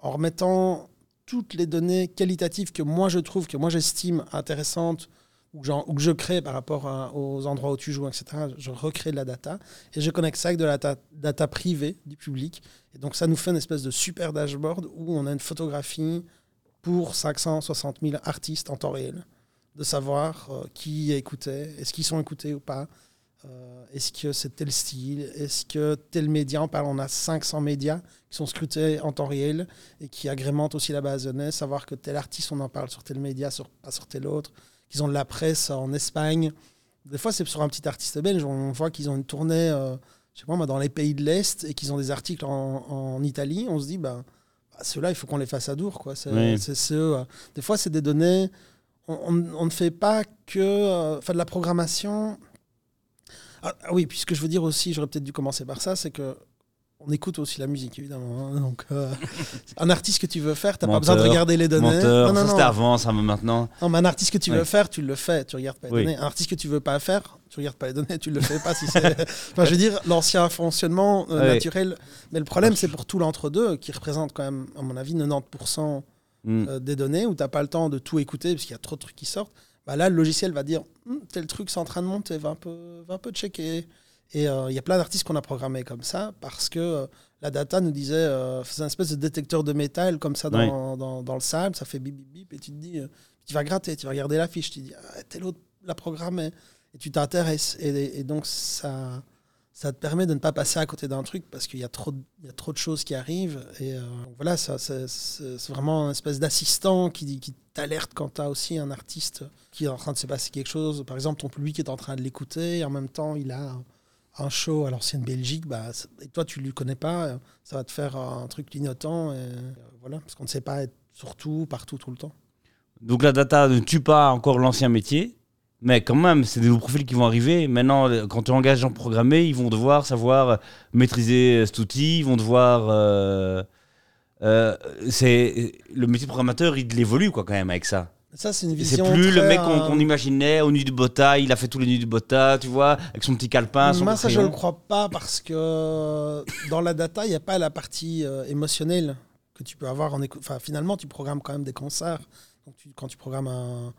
en remettant toutes les données qualitatives que moi je trouve, que moi j'estime intéressantes, ou que, je crée par rapport aux endroits où tu joues, etc., je recrée de la data et je connecte ça avec de la data, data privée du public. Et donc, ça nous fait une espèce de super dashboard où on a une photographie pour 560 000 artistes en temps réel, de savoir euh, qui écoutait, est-ce qu'ils sont écoutés ou pas, euh, est-ce que c'est tel style, est-ce que tel média, on parle, on a 500 médias qui sont scrutés en temps réel et qui agrémentent aussi la base de données, savoir que tel artiste, on en parle sur tel média, sur, pas sur tel autre, qu'ils ont de la presse en Espagne. Des fois, c'est sur un petit artiste belge, on voit qu'ils ont une tournée, euh, je sais pas, moi, dans les pays de l'Est et qu'ils ont des articles en, en Italie, on se dit, bah, bah, ceux-là, il faut qu'on les fasse à Dour. Quoi. C'est, Oui. euh, des fois, c'est des données. On, on- on ne fait pas que faire de la programmation. Ah, ah oui, puis ce que je veux dire aussi, j'aurais peut-être dû commencer par ça, c'est que on écoute aussi la musique, évidemment. hein. donc, euh, un artiste que tu veux faire, tu n'as pas besoin de Menteur, regarder les données. Menteur, Non, non, c'était avant, ça mais maintenant. Non, mais un artiste que tu veux faire, tu le fais, tu regardes pas les Oui. données. Un artiste que tu veux pas faire, tu regardes pas les données, tu le fais pas. si c'est... enfin, je veux dire, l'ancien fonctionnement euh, naturel. Mais le problème, c'est pour tout l'entre-deux, qui représente quand même, à mon avis, 90% Mm. euh, des données, où tu n'as pas le temps de tout écouter, parce qu'il y a trop de trucs qui sortent. Bah là, le logiciel va dire, Hum, tel truc, c'est en train de monter, va un peu, va un peu checker. Et euh, il y a plein d'artistes qu'on a programmés comme ça, parce que euh, la data nous disait, euh, faisait un espèce de détecteur de métal comme ça dans, dans, dans le sable, ça fait bip bip bip, et tu te dis, euh, tu vas gratter, tu vas regarder la fiche, tu te dis, ah, tel autre l'a programmé, et tu t'intéresses. Et, et donc, ça, ça te permet de ne pas passer à côté d'un truc parce qu'il y, a trop de- choses qui arrivent. Et euh, voilà, c'est, vraiment une espèce d'assistant qui, t'alerte quand tu as aussi un artiste qui est en train de se passer quelque chose. Par exemple, ton public est en train de l'écouter et en même temps, il a un show à l'ancienne Belgique. Bah, et toi, tu ne le connais pas, ça va te faire un truc clignotant. Euh, voilà, parce qu'on ne sait pas être surtout, partout, tout le temps. Donc la data ne tue pas encore l'ancien métier, mais quand même, c'est des nouveaux profils qui vont arriver. Maintenant, quand tu engages des gens programmés, ils vont devoir savoir maîtriser euh, cet outil, ils vont devoir... euh, euh, c'est le métier de programmateur, il évolue quoi quand même avec ça. Ça, c'est une C'est vision. plus le mec qu'on imaginait au nu du Bota, il a fait tous les nus du Bota, tu vois, avec son petit calepin, son Moi, ça, je ne le crois pas parce que dans la data, il n'y a pas la partie euh, émotionnelle que tu peux avoir en. Enfin, finalement, tu programmes quand même des concerts. Donc, tu- quand tu programmes un-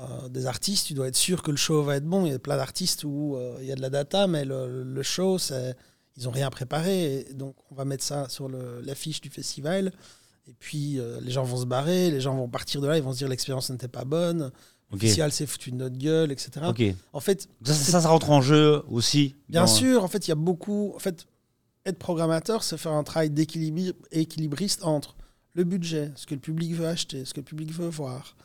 euh, des artistes, tu dois être sûr que le show va être bon. Il y a plein d'artistes où euh, il y a de la data, mais le, le show, c'est, ils n'ont rien préparé. Donc, on va mettre ça sur l'affiche du festival. Et puis, euh, les gens vont se barrer, les gens vont partir de là, ils vont se dire l'expérience n'était pas bonne. Le Ok. festival s'est foutu de notre gueule, etc. En fait, Ça, ça, ça rentre en jeu aussi. Bien sûr, en fait, il y a beaucoup. En fait, être programmateur, c'est faire un travail d'équilibri- équilibriste entre le budget, ce que le public veut acheter, ce que le public veut voir,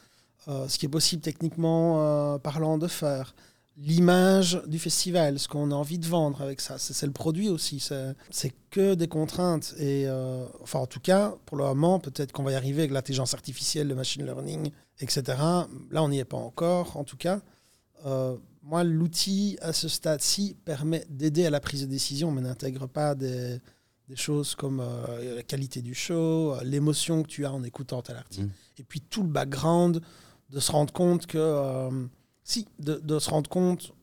euh, ce qui est possible techniquement euh, parlant de faire, l'image du festival, ce qu'on a envie de vendre avec ça. C'est le produit aussi. C'est que des contraintes. Et euh, enfin, en tout cas, pour le moment, peut-être qu'on va y arriver avec l'intelligence artificielle, le machine learning, etc. Là, on n'y est pas encore, en tout cas. Euh, moi, l'outil à ce stade-ci permet d'aider à la prise de décision, mais n'intègre pas des, des choses comme euh, la qualité du show, l'émotion que tu as en écoutant tel artiste, Mm. et puis tout le background, de se rendre compte que, euh, si, de, de se rendre compte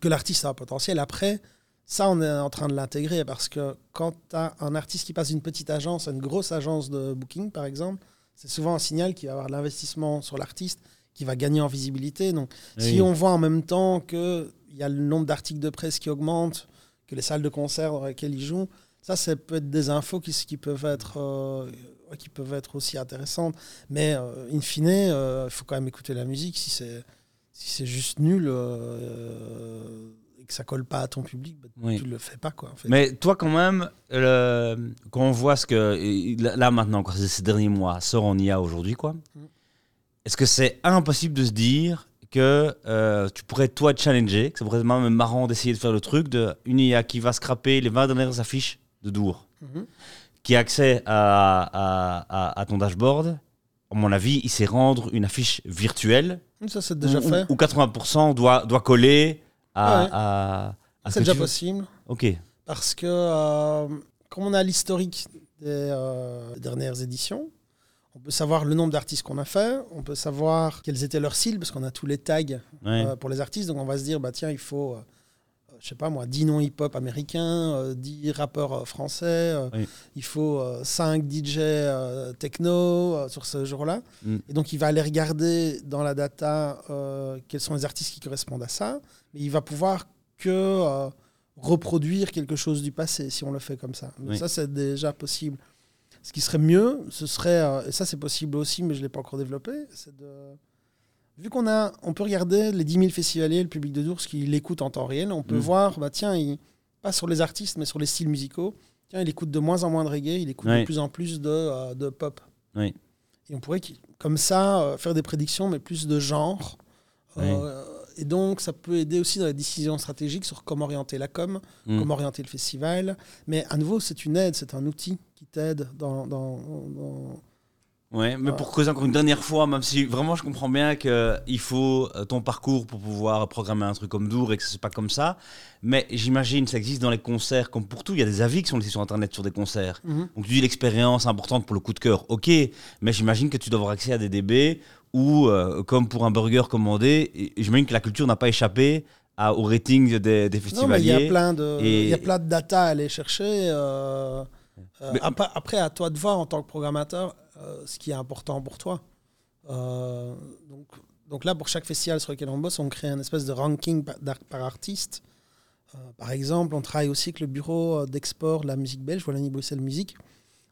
que l'artiste a un potentiel. Après, ça, on est en train de l'intégrer parce que quand tu as un artiste qui passe d'une petite agence à une grosse agence de booking, par exemple, c'est souvent un signal qu'il va avoir de l'investissement sur l'artiste, qui va gagner en visibilité. Donc, si on voit en même temps qu'il y a le nombre d'articles de presse qui augmente, que les salles de concert dans lesquelles ils jouent, ça, ça peut être des infos qui, qui, peuvent, être, euh, qui peuvent être aussi intéressantes. Mais euh, in fine, euh, il faut quand même écouter la musique. Si c'est si c'est juste nul euh, et que ça colle pas à ton public, bah, Oui. tu le fais pas. Quoi, en fait. Mais toi, quand même, quand on voit ce que. Là, maintenant, encore ces derniers mois, sort en IA aujourd'hui, quoi. Mm. Est-ce que c'est impossible de se dire que euh, tu pourrais, toi, challenger, que ça pourrait être même marrant d'essayer de faire le truc de une IA qui va scraper les 20 dernières affiches de Dour, Mhm. Qui a accès à, à, à- à ton dashboard À mon avis, il sait rendre une affiche virtuelle Ça, c'est déjà où, fait. où 80% doit, doit coller à. Ouais. à, à ce C'est déjà possible. Ok. Parce que, euh, comme on a l'historique des euh, dernières éditions, on peut savoir le nombre d'artistes qu'on a fait, on peut savoir quelles étaient leurs cibles, parce qu'on a tous les tags Ouais. euh, pour les artistes. Donc on va se dire, bah, tiens, il faut, je sais pas moi, 10 noms hip-hop américains, euh, 10 rappeurs euh, français, euh, Oui. il faut 5 DJ euh, techno euh, sur ce jour-là. Mm. Et donc il va aller regarder dans la data euh, quels sont les artistes qui correspondent à ça, mais il va pouvoir que euh, reproduire quelque chose du passé si on le fait comme ça. Oui. ça, c'est déjà possible. Ce qui serait mieux, ce serait, euh, et ça c'est possible aussi, mais je ne l'ai pas encore développé, c'est de... Vu qu'on a, on peut regarder les 10 000 festivaliers, le public de Dours qui l'écoute en temps réel, on peut Mm. voir, bah tiens, il, pas sur les artistes, mais sur les styles musicaux, tiens, il écoute de moins en moins de reggae, il écoute de plus en plus de, euh, de pop. Oui. Et on pourrait, comme ça, euh, faire des prédictions, mais plus de genre. Euh, et donc, ça peut aider aussi dans la décision stratégique sur comment orienter la com, Mm. comment orienter le festival. Mais à nouveau, c'est une aide, c'est un outil qui t'aide dans, dans, dans- Ouais, mais pour creuser encore une dernière fois, même si vraiment je comprends bien qu'il faut euh, ton parcours pour pouvoir programmer un truc comme Dour et que c'est pas comme ça, mais j'imagine ça existe dans les concerts comme pour tout, il y a des avis qui sont laissés sur internet sur des concerts. Mhm. Donc tu dis l'expérience importante pour le coup de cœur, ok, mais j'imagine que tu dois avoir accès à des DB ou euh, comme pour un burger commandé, j'imagine que la culture n'a pas échappé à- au rating des, des il y festivaliers. a plein de, et- il y a plein de data à aller chercher. euh, euh, Mais- après, après, à toi de voir en tant que programmateur euh, ce qui est important pour toi. Euh, donc, donc là, pour chaque festival sur lequel on bosse, on crée un espèce de ranking par, artiste. Euh, par exemple, on travaille aussi avec le bureau euh, d'export de la musique belge, Wallonie-Bruxelles Musique.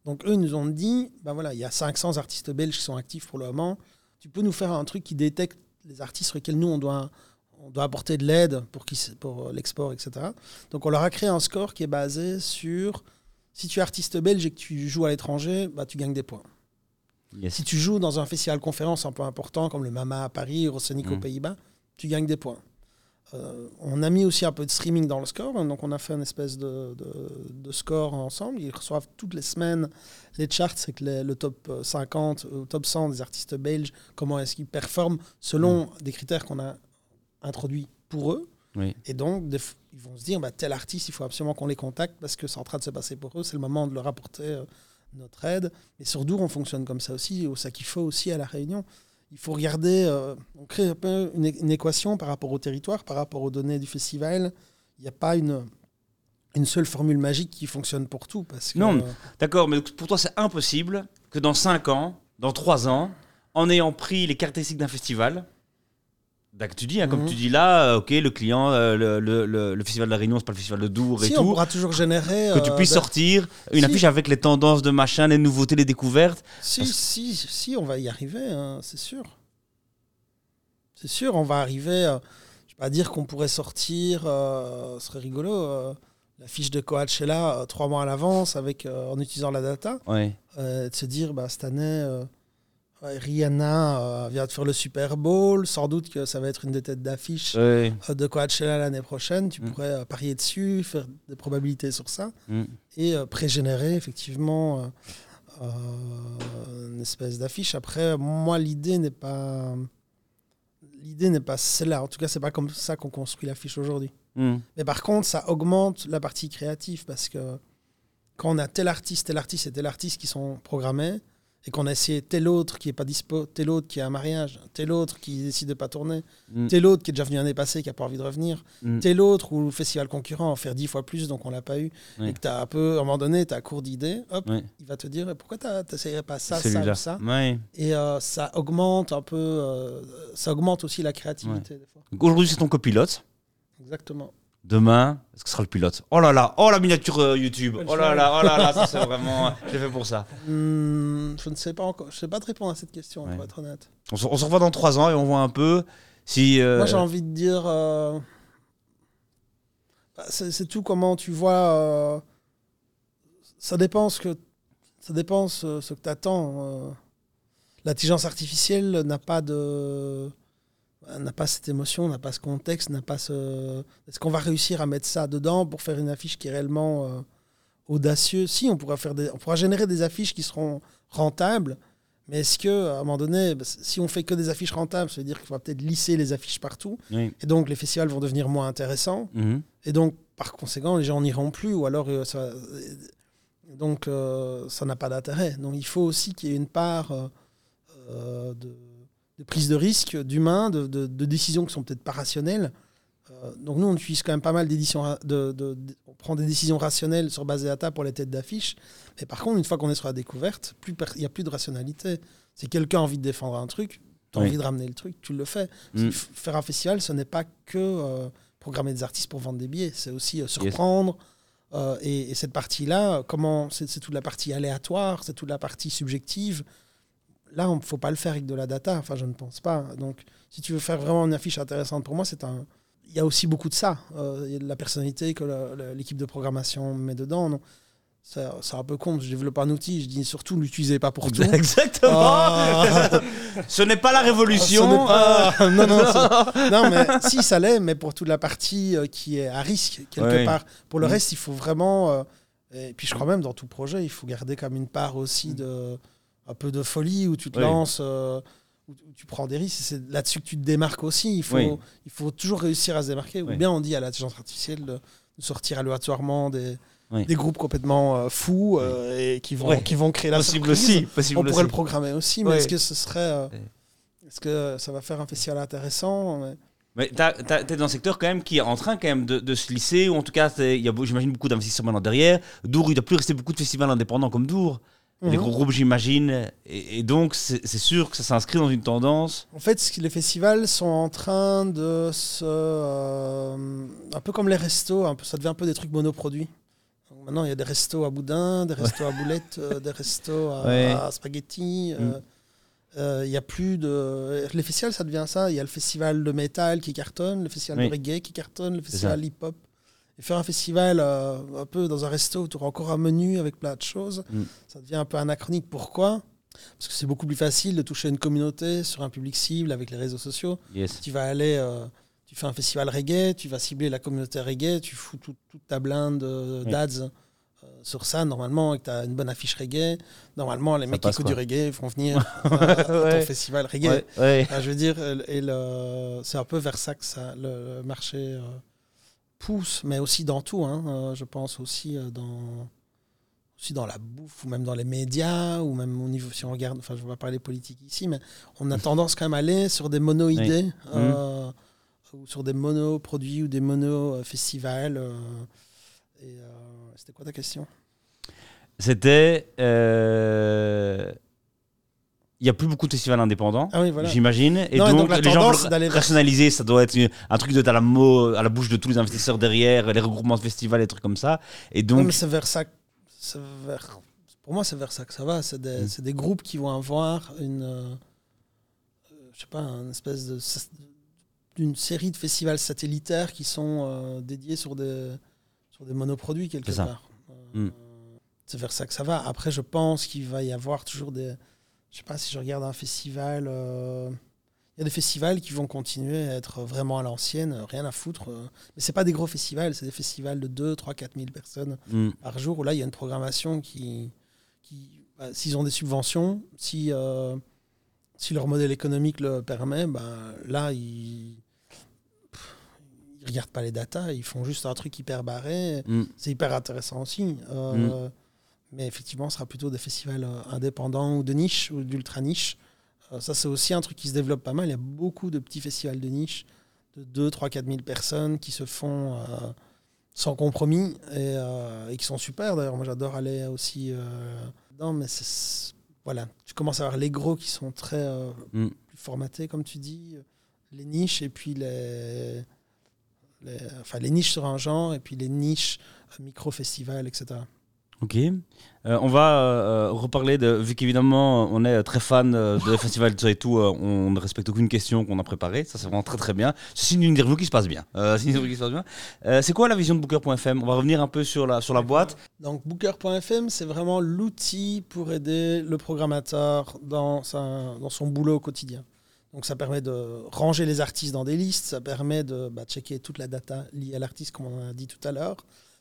Donc eux ils nous ont dit, ben voilà, il y a 500 artistes belges qui sont actifs pour le moment. Tu peux nous faire un truc qui détecte les artistes sur lesquels nous, on doit, on doit apporter de l'aide pour, pour euh, l'export, etc. Donc on leur a créé un score qui est basé sur, si tu es artiste belge et que tu joues à l'étranger, bah, tu gagnes des points. Yes. Si tu joues dans un festival conférence un peu important comme le Mama à Paris, Eurosonic aux Mm. Pays-Bas, tu gagnes des points. Euh, on a mis aussi un peu de streaming dans le score, donc on a fait une espèce de, de- de score ensemble. Ils reçoivent toutes les semaines les charts, c'est que les- le top 50, euh, top 100 des artistes belges, comment est-ce qu'ils performent selon des critères qu'on a introduits pour eux. Oui. Et donc, des ils vont se dire, bah, tel artiste, il faut absolument qu'on les contacte parce que c'est en train de se passer pour eux, c'est le moment de leur apporter euh, notre aide. Et sur Dour, on fonctionne comme ça aussi, au Sakifo aussi, à La Réunion. Il faut regarder, euh, on crée un peu une, équation par rapport au territoire, par rapport aux données du festival. Il n'y a pas une, une seule formule magique qui fonctionne pour tout. Parce que, Non, euh, D'accord, mais pour toi, c'est impossible que dans 5 ans, dans 3 ans, en ayant pris les caractéristiques d'un festival, bah, que tu dis, hein, comme Mhm. tu dis là, euh, ok, le client, euh, le, le- le- festival de la Réunion, c'est pas le festival de Dour et si, on tout, pourra toujours générer... que tu euh, puisses de- sortir une Si. affiche avec les tendances de machin, les nouveautés, les découvertes. Si, Parce- si, si, on va y arriver, hein, c'est sûr. C'est sûr, on va arriver. euh, je vais pas dire qu'on pourrait sortir, ce serait rigolo, la fiche de Coachella trois mois à l'avance avec en utilisant la data, Ouais. de se dire bah, cette année, Rihanna euh, vient de faire le Super Bowl, sans doute que ça va être une des têtes d'affiche euh, de Coachella l'année prochaine. Tu Mm. pourrais euh, parier dessus, faire des probabilités sur ça Mm. et euh, pré-générer effectivement euh, euh, une espèce d'affiche. Après, moi, l'idée n'est pas l'idée n'est pas celle-là. En tout cas, c'est pas comme ça qu'on construit l'affiche aujourd'hui. Mm. Mais par contre, ça augmente la partie créative parce que quand on a tel artiste, tel artiste et tel artiste qui sont programmés, et qu'on a essayé tel autre qui est pas dispo, tel autre qui a un mariage, tel autre qui décide de pas tourner, Mm. tel autre qui est déjà venu l'année passée qui a pas envie de revenir, Mm. tel autre ou le festival concurrent en faire dix fois plus donc on l'a pas eu, et que tu as un peu, à un moment donné, tu as court d'idées, hop, il va te dire pourquoi tu n'essayerais pas ça, ça ou ça? Ouais. Et euh, ça augmente un peu, euh, ça augmente aussi la créativité Aujourd'hui, c'est ton copilote. Exactement. Demain, est-ce que ce sera le pilote? Oh là là, oh la miniature euh, YouTube. Oh là là, oh là là, ça c'est vraiment. J'ai fait pour ça. Hmm, je ne sais pas encore, je sais pas te répondre à cette question, Ouais. pour être honnête. On se, on se revoit dans trois ans et on voit un peu si. euh, Moi, j'ai envie de dire. euh, bah, c'est tout comment tu vois. euh, ça dépend ce que, ça dépend ce, ce que tu attends. L'intelligence artificielle n'a pas de. N'a pas cette émotion, n'a pas ce contexte, n'a pas ce. Est-ce qu'on va réussir à mettre ça dedans pour faire une affiche qui est réellement euh, audacieuse? Si, on pourra, faire des, on pourra générer des affiches qui seront rentables. Mais est-ce que, à un moment donné, bah, si on fait que des affiches rentables, ça veut dire qu'il va peut-être lisser les affiches partout. Oui. Et donc, les festivals vont devenir moins intéressants. Mhm. Et donc, par conséquent, les gens n'iront plus. Ou alors, euh, ça, donc, euh, ça n'a pas d'intérêt. Donc, il faut aussi qu'il y ait une part de, de prise de risque, d'humain, de, de- de décisions qui sont peut-être pas rationnelles. Euh, donc, nous, on utilise quand même pas mal d'éditions. De, de- on prend des décisions rationnelles sur base de data pour les têtes d'affiche. Mais par contre, une fois qu'on est sur la découverte, il n'y a plus de rationalité. Si quelqu'un a envie de défendre un truc, tu as Oui. envie de ramener le truc, tu le fais. Mm. Faire un festival, ce n'est pas que euh, programmer des artistes pour vendre des billets, c'est aussi euh, surprendre. Et, et cette partie-là, comment c'est toute la partie aléatoire, c'est toute la partie subjective. Là, il ne faut pas le faire avec de la data. Enfin, je ne pense pas. Donc, si tu veux faire vraiment une affiche intéressante pour moi, c'est un. Il y a aussi beaucoup de ça. Euh, il y a de la personnalité que l'équipe de programmation met dedans. Non c'est un peu con. Je développe un outil. Je dis surtout, l'utilisez pas pour tout. Exactement. Ah. Ce n'est pas la révolution. Pas- euh, non, non, non, mais si, ça l'est, mais pour toute la partie euh, qui est à risque, quelque part. Pour le Mm. reste, il faut vraiment. euh, et puis, je crois même dans tout projet, il faut garder comme une part aussi de. Un peu de folie où tu te Oui. lances, euh, où, tu prends des risques. C'est là-dessus que tu te démarques aussi. Il faut, Oui. il faut toujours réussir à se démarquer. Ou bien on dit à l'intelligence artificielle de, de sortir aléatoirement des. Des groupes complètement euh, fous euh, et qui vont, qui vont créer la Possible surprise. aussi. Possible On pourrait aussi. le programmer aussi, mais est-ce que ce serait. est-ce que ça va faire un festival intéressant mais- Mais t'es dans un secteur quand même qui est en train quand même de, de se lisser, ou en tout cas, il y a, beau- j'imagine, beaucoup d'investisseurs maintenant derrière. Dour, il ne doit plus rester beaucoup de festivals indépendants comme Dour. Les Mhm. gros groupes, j'imagine. Et, et donc, c'est sûr que ça s'inscrit dans une tendance. En fait, les festivals sont en train de se. euh, un peu comme les restos, un peu, ça devient un peu des trucs monoproduits. Donc maintenant, il y a des restos à boudin, des restos à boulettes, euh, des restos à, Ouais. à spaghetti. euh, Mm. euh, Il y a plus de. Les festivals, ça devient ça. Il y a le festival de métal qui cartonne, le festival Oui. de reggae qui cartonne, le festival hip-hop. Et faire un festival euh, un peu dans un resto où tu auras encore un menu avec plein de choses, Mm. ça devient un peu anachronique. Pourquoi? Parce que c'est beaucoup plus facile de toucher une communauté sur un public cible avec les réseaux sociaux. Yes. Tu vas aller, euh, tu fais un festival reggae, tu vas cibler la communauté reggae, tu fous tout- toute ta blinde euh, d'ads sur ça, normalement, et que tu as une bonne affiche reggae. Normalement, les Ça mecs qui écoutent du reggae vont venir euh, à ton festival reggae. Ouais, ouais. Je veux dire, et c'est un peu vers ça que ça, le, le marché euh, pousse, mais aussi dans tout. hein, euh, je pense aussi euh, dans, aussi dans la bouffe, ou même dans les médias, ou même au niveau, si on regarde, enfin, je ne vais pas parler politique ici, mais on a tendance quand même à aller sur des mono-idées, euh, ou sur des mono-produits ou des mono-festivals. euh, et euh, c'était quoi ta question? C'était. Il n'y a plus beaucoup de festivals indépendants. Ah oui, voilà. J'imagine. Et Non, et donc, donc la les gens veulent rationaliser. Ça doit être un truc de à la, mot, à la bouche de tous les investisseurs derrière, les regroupements de festivals, les trucs comme ça. Et donc, mais c'est vers ça. vers- pour moi, c'est vers ça que ça va. C'est des, Mm. des groupes qui vont avoir une, euh, je sais pas, une espèce de d'une série de festivals satellitaires qui sont euh, dédiés sur des sur des monoproduits quelque part. Euh, Mm. C'est vers ça que ça va. Après, je pense qu'il va y avoir toujours des, je sais pas si je regarde un festival. euh, il y a des festivals qui vont continuer à être vraiment à l'ancienne, euh, rien à foutre. euh. Mais c'est pas des gros festivals, c'est des festivals de 2, 3, 4 000 personnes hmm, par jour, où là, il y a une programmation qui. qui bah, S'ils ont des subventions, si, euh, si leur modèle économique le permet, bah, là, ils ne regardent pas les datas, ils font juste un truc hyper barré. hmm. C'est hyper intéressant aussi. Euh, Mais effectivement, ce sera plutôt des festivals euh, indépendants ou de niche ou d'ultra niche. Euh, ça, c'est aussi un truc qui se développe pas mal. Il y a beaucoup de petits festivals de niche de 2, 3, 4 000 personnes qui se font euh, sans compromis et, euh, et qui sont super. D'ailleurs, moi, j'adore aller aussi euh, dedans. Mais c'est- voilà, tu commences à avoir les gros qui sont très euh, Mm. plus formatés, comme tu dis, les niches et puis les, les- enfin, les niches sur un genre et puis les niches micro-festivals, etc. Ok. Euh, on va euh, reparler de. Vu qu'évidemment, on est très fan euh, de festivals et tout, euh, on ne respecte aucune question qu'on a préparée. Ça, c'est vraiment très très bien. C'est une interview qui se passe bien. Euh, c'est une interview qui se passe bien. Euh, c'est quoi la vision de Booker.fm On va revenir un peu sur la, sur la boîte. Donc Booker.fm, c'est vraiment l'outil pour aider le programmateur dans, sa- dans son boulot au quotidien. Donc ça permet de ranger les artistes dans des listes, ça permet de bah, checker toute la data liée à l'artiste, comme on a dit tout à l'heure.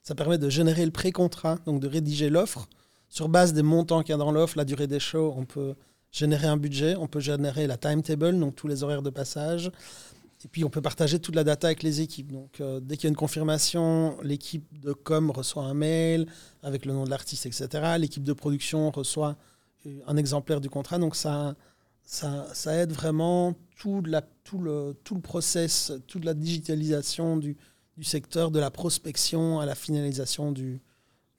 Ça permet de générer le pré-contrat, donc de rédiger l'offre. Sur base des montants qu'il y a dans l'offre, la durée des shows, on peut générer un budget, on peut générer la timetable, donc tous les horaires de passage. Et puis on peut partager toute la data avec les équipes. Donc euh, dès qu'il y a une confirmation, l'équipe de com reçoit un mail avec le nom de l'artiste, etc. L'équipe de production reçoit euh, un exemplaire du contrat. Donc ça, ça, aide vraiment tout, le, tout le process, toute la digitalisation du, du secteur, de la prospection à la finalisation du,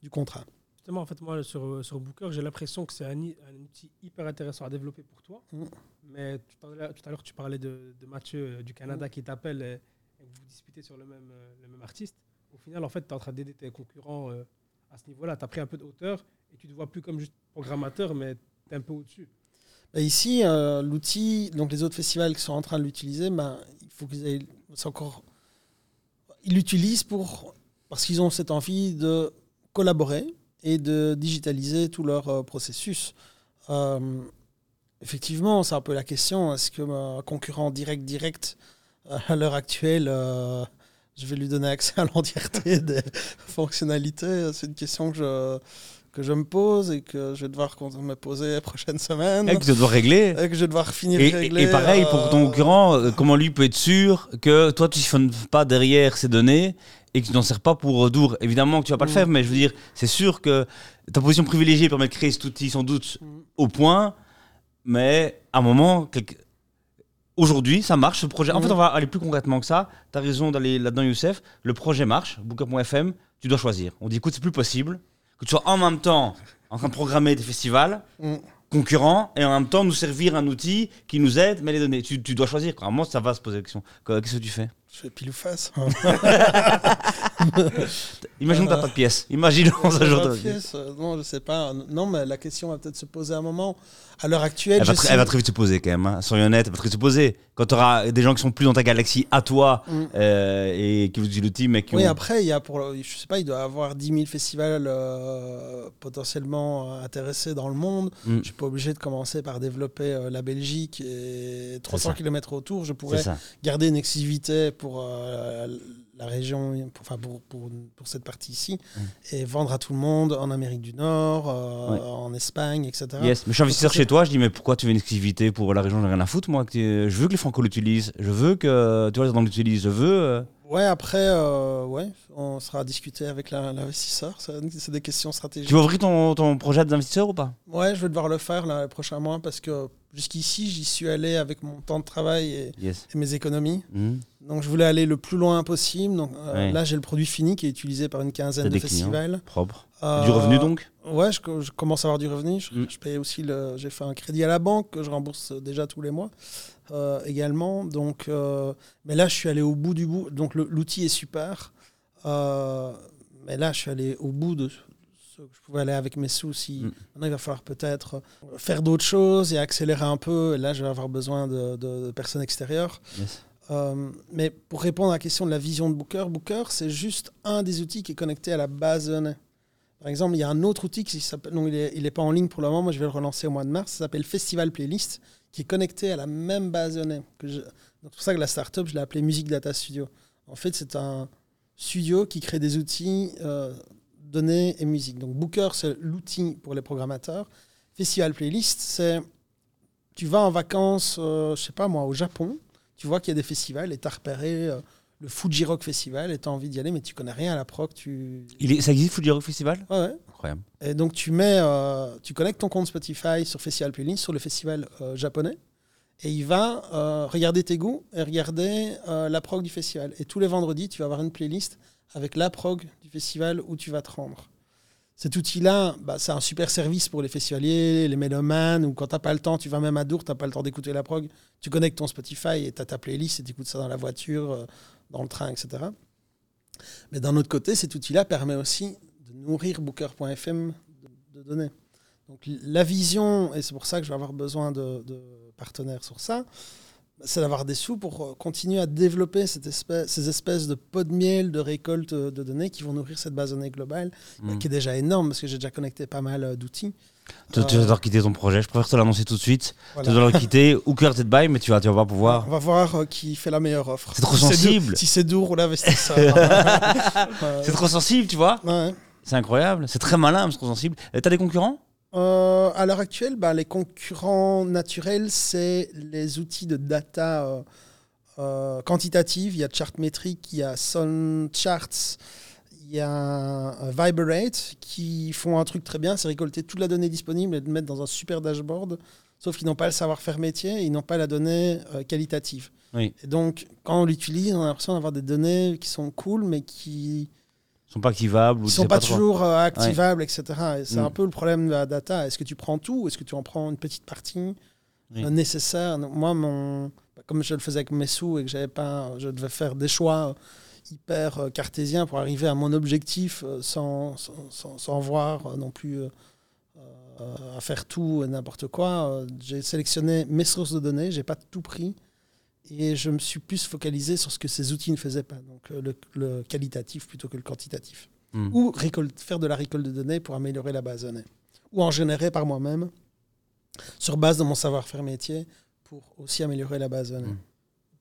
du contrat. Justement, en fait, moi, sur, sur Booker, j'ai l'impression que c'est un, un outil hyper intéressant à développer pour toi. Mm. Mais tout à l'heure, tu parlais de, de Mathieu euh, du Canada qui t'appelle et, vous disputez sur le même, euh, le même artiste. Au final, en fait, tu es en train d'aider tes concurrents euh, à ce niveau-là. Tu as pris un peu de hauteur et tu te vois plus comme juste programmateur, mais tu es un peu au-dessus. Bah, ici, euh, l'outil, donc les autres festivals qui sont en train de l'utiliser, ben, il faut qu'ils aient, c'est encore, ils l'utilisent pour parce qu'ils ont cette envie de collaborer et de digitaliser tout leur euh, processus. Euh, effectivement, c'est un peu la question est-ce que un concurrent direct direct euh, à l'heure actuelle, je vais lui donner accès à l'entièreté des fonctionnalités? C'est une question que je que je me pose et que je vais devoir me poser la prochaine semaine. Et que tu dois régler. Et que je vais devoir finir Et, de régler. et pareil pour ton euh, concurrent, euh, comment lui peut être sûr que toi tu ne pas derrière ces données et que tu n'en sers pas pour euh, Dour Évidemment que tu vas pas le Mm. faire, mais je veux dire, c'est sûr que ta position privilégiée permet de créer cet outil sans doute Mm. au point, mais à un moment, quelque- aujourd'hui ça marche ce projet. En Mm. fait, on va aller plus concrètement que ça. Tu as raison d'aller là-dedans, Youssef. Le projet marche, Booker.fm, tu dois choisir. On dit écoute, c'est plus possible que tu sois en même temps en train de programmer des festivals Mm. concurrents et en même temps nous servir un outil qui nous aide, mais les données. Tu, tu dois choisir. À un moment, ça va se poser la question. Qu'est-ce que tu fais? Je fais pile ou face. Imagine que t'as pas de pièce. Imagine dans un jour. Pas t'as de pas de pièce. pièce, euh, Non, je sais pas. Non, mais la question va peut-être se poser à un moment. À l'heure actuelle, Elle va, sais- elle va très vite se poser quand même. Hein. Soyons honnêtes, elle va très vite se poser. Quand tu auras des gens qui sont plus dans ta galaxie à toi Mm. euh, et qui vous utilisent l'outil, mais qui Oui, ont- après, il y a pour, le- je sais pas, il doit y avoir 10 000 festivals euh, potentiellement euh, intéressés dans le monde. Mm. Je suis pas obligé de commencer par développer euh, la Belgique et 300 ça. km autour. Je pourrais garder une exclusivité pour euh, la région, pour, enfin pour, pour, pour cette partie ici, Mm. et vendre à tout le monde en Amérique du Nord, euh, Ouais. en Espagne, etc. Yes. Mais je suis investisseur chez toi, je dis mais pourquoi tu veux une exclusivité pour la région J'ai rien à foutre moi. Je veux que les Franco l'utilisent. Je veux que tu vois les gens l'utilisent. Je veux. euh, Ouais, après, euh, ouais, on sera à discuter avec l'investisseur. C'est c'est des questions stratégiques. Tu veux ouvrir ton, ton projet d'investisseur ou pas? Ouais, je vais devoir le faire là, les prochains mois parce que jusqu'ici, j'y suis allé avec mon temps de travail et, Yes. et mes économies. Mhm. Donc, je voulais aller le plus loin possible. Donc, euh, Ouais. là, j'ai le produit fini qui est utilisé par une quinzaine de festivals. Propre. Euh, Du revenu donc? Ouais, je, je commence à avoir du revenu. Je, Mm. je paye aussi le. J'ai fait un crédit à la banque que je rembourse déjà tous les mois euh, également. Donc, mais là, je suis allé au bout du bout. Donc, l'outil est super. Mais là, je suis allé au bout de que je pouvais aller avec mes sous. Si Mm. maintenant, il va falloir peut-être faire d'autres choses et accélérer un peu. Et là, je vais avoir besoin de, de- de personnes extérieures. Yes. Euh, mais pour répondre à la question de la vision de Booker, Booker, c'est juste un des outils qui est connecté à la base de données. Par exemple, il y a un autre outil qui s'appelle, non, il n'est il est pas en ligne pour le moment, moi je vais le relancer au mois de mars, ça s'appelle Festival Playlist, qui est connecté à la même base de données. que je- donc C'est pour ça que la startup, je l'ai appelée Music Data Studio. En fait, c'est un studio qui crée des outils, euh, données et musique. Donc Booker, c'est l'outil pour les programmateurs. Festival Playlist, c'est tu vas en vacances, euh, je sais pas moi, au Japon, tu vois qu'il y a des festivals et tu as repéré euh, le Fuji Rock Festival et tu as envie d'y aller, mais tu connais rien à la proc. Tu... Il est, ça existe Fuji Rock Festival? Ouais, ouais. Incroyable. Et donc tu mets, euh, tu connectes ton compte Spotify sur Festival Playlist sur le festival euh, japonais, et il va regarder tes goûts et regarder la prog du festival. Et tous les vendredis, tu vas avoir une playlist avec la prog du festival où tu vas te rendre. Cet outil-là, bah, c'est un super service pour les festivaliers, les mélomanes, ou quand t'as pas le temps, tu vas même à Dour, t'as pas le temps d'écouter la prog, tu connectes ton Spotify et tu as ta playlist et tu écoutes ça dans la voiture, euh, dans le train, etc. Mais d'un autre côté, cet outil-là permet aussi de nourrir Booker.fm de, de données. Donc la vision, et c'est pour ça que je vais avoir besoin de, de partenaires sur ça, c'est d'avoir des sous pour euh, continuer à développer cette espèce, ces espèces de pots de miel de récolte euh, de données qui vont nourrir cette base de données globale, euh, Mm. qui est déjà énorme parce que j'ai déjà connecté pas mal d'outils. Tu, vas devoir quitter ton projet. Je préfère te l'annoncer tout de suite. Voilà. Tu vas devoir le quitter ou Curted by, mais tu vas, tu vas pas pouvoir. On va voir euh, qui fait la meilleure offre. C'est trop Si sensible. Si c'est Dour ou l'investisseur. Euh, C'est trop sensible, tu vois. ouais. C'est incroyable. C'est très malin, c'est trop sensible. T'as des concurrents? Euh, à l'heure actuelle, bah, les concurrents naturels, c'est les outils de data euh, euh, quantitative. Il y a Chartmetric, il y a Sun Charts, il y a Viberate qui font un truc très bien, c'est récolter toute la donnée disponible et de mettre dans un super dashboard. Sauf qu'ils n'ont pas le savoir-faire métier et ils n'ont pas la donnée qualitative. Oui. Et donc, quand on l'utilise, on a l'impression d'avoir des données qui sont cool, mais qui sont pas activables ou ils sont pas, toujours euh, activables, etc. Et c'est Mm. un peu le problème de la data. Est-ce que tu prends tout ou est-ce que tu en prends une petite partie Oui. nécessaire? Moi, mon, bah, comme je le faisais avec mes sous et que j'avais pas, je devais faire des choix hyper euh, cartésiens pour arriver à mon objectif euh, sans, sans, sans- sans voir non plus euh, à faire tout et n'importe quoi. J'ai sélectionné mes sources de données, j'ai pas tout pris. Et je me suis plus focalisé sur ce que ces outils ne faisaient pas, donc euh, le, le qualitatif plutôt que le quantitatif Hmm. ou récolte- faire de la récolte de données pour améliorer la base de données, ou en générer par moi-même sur base de mon savoir-faire métier pour aussi améliorer la base de données. Mm.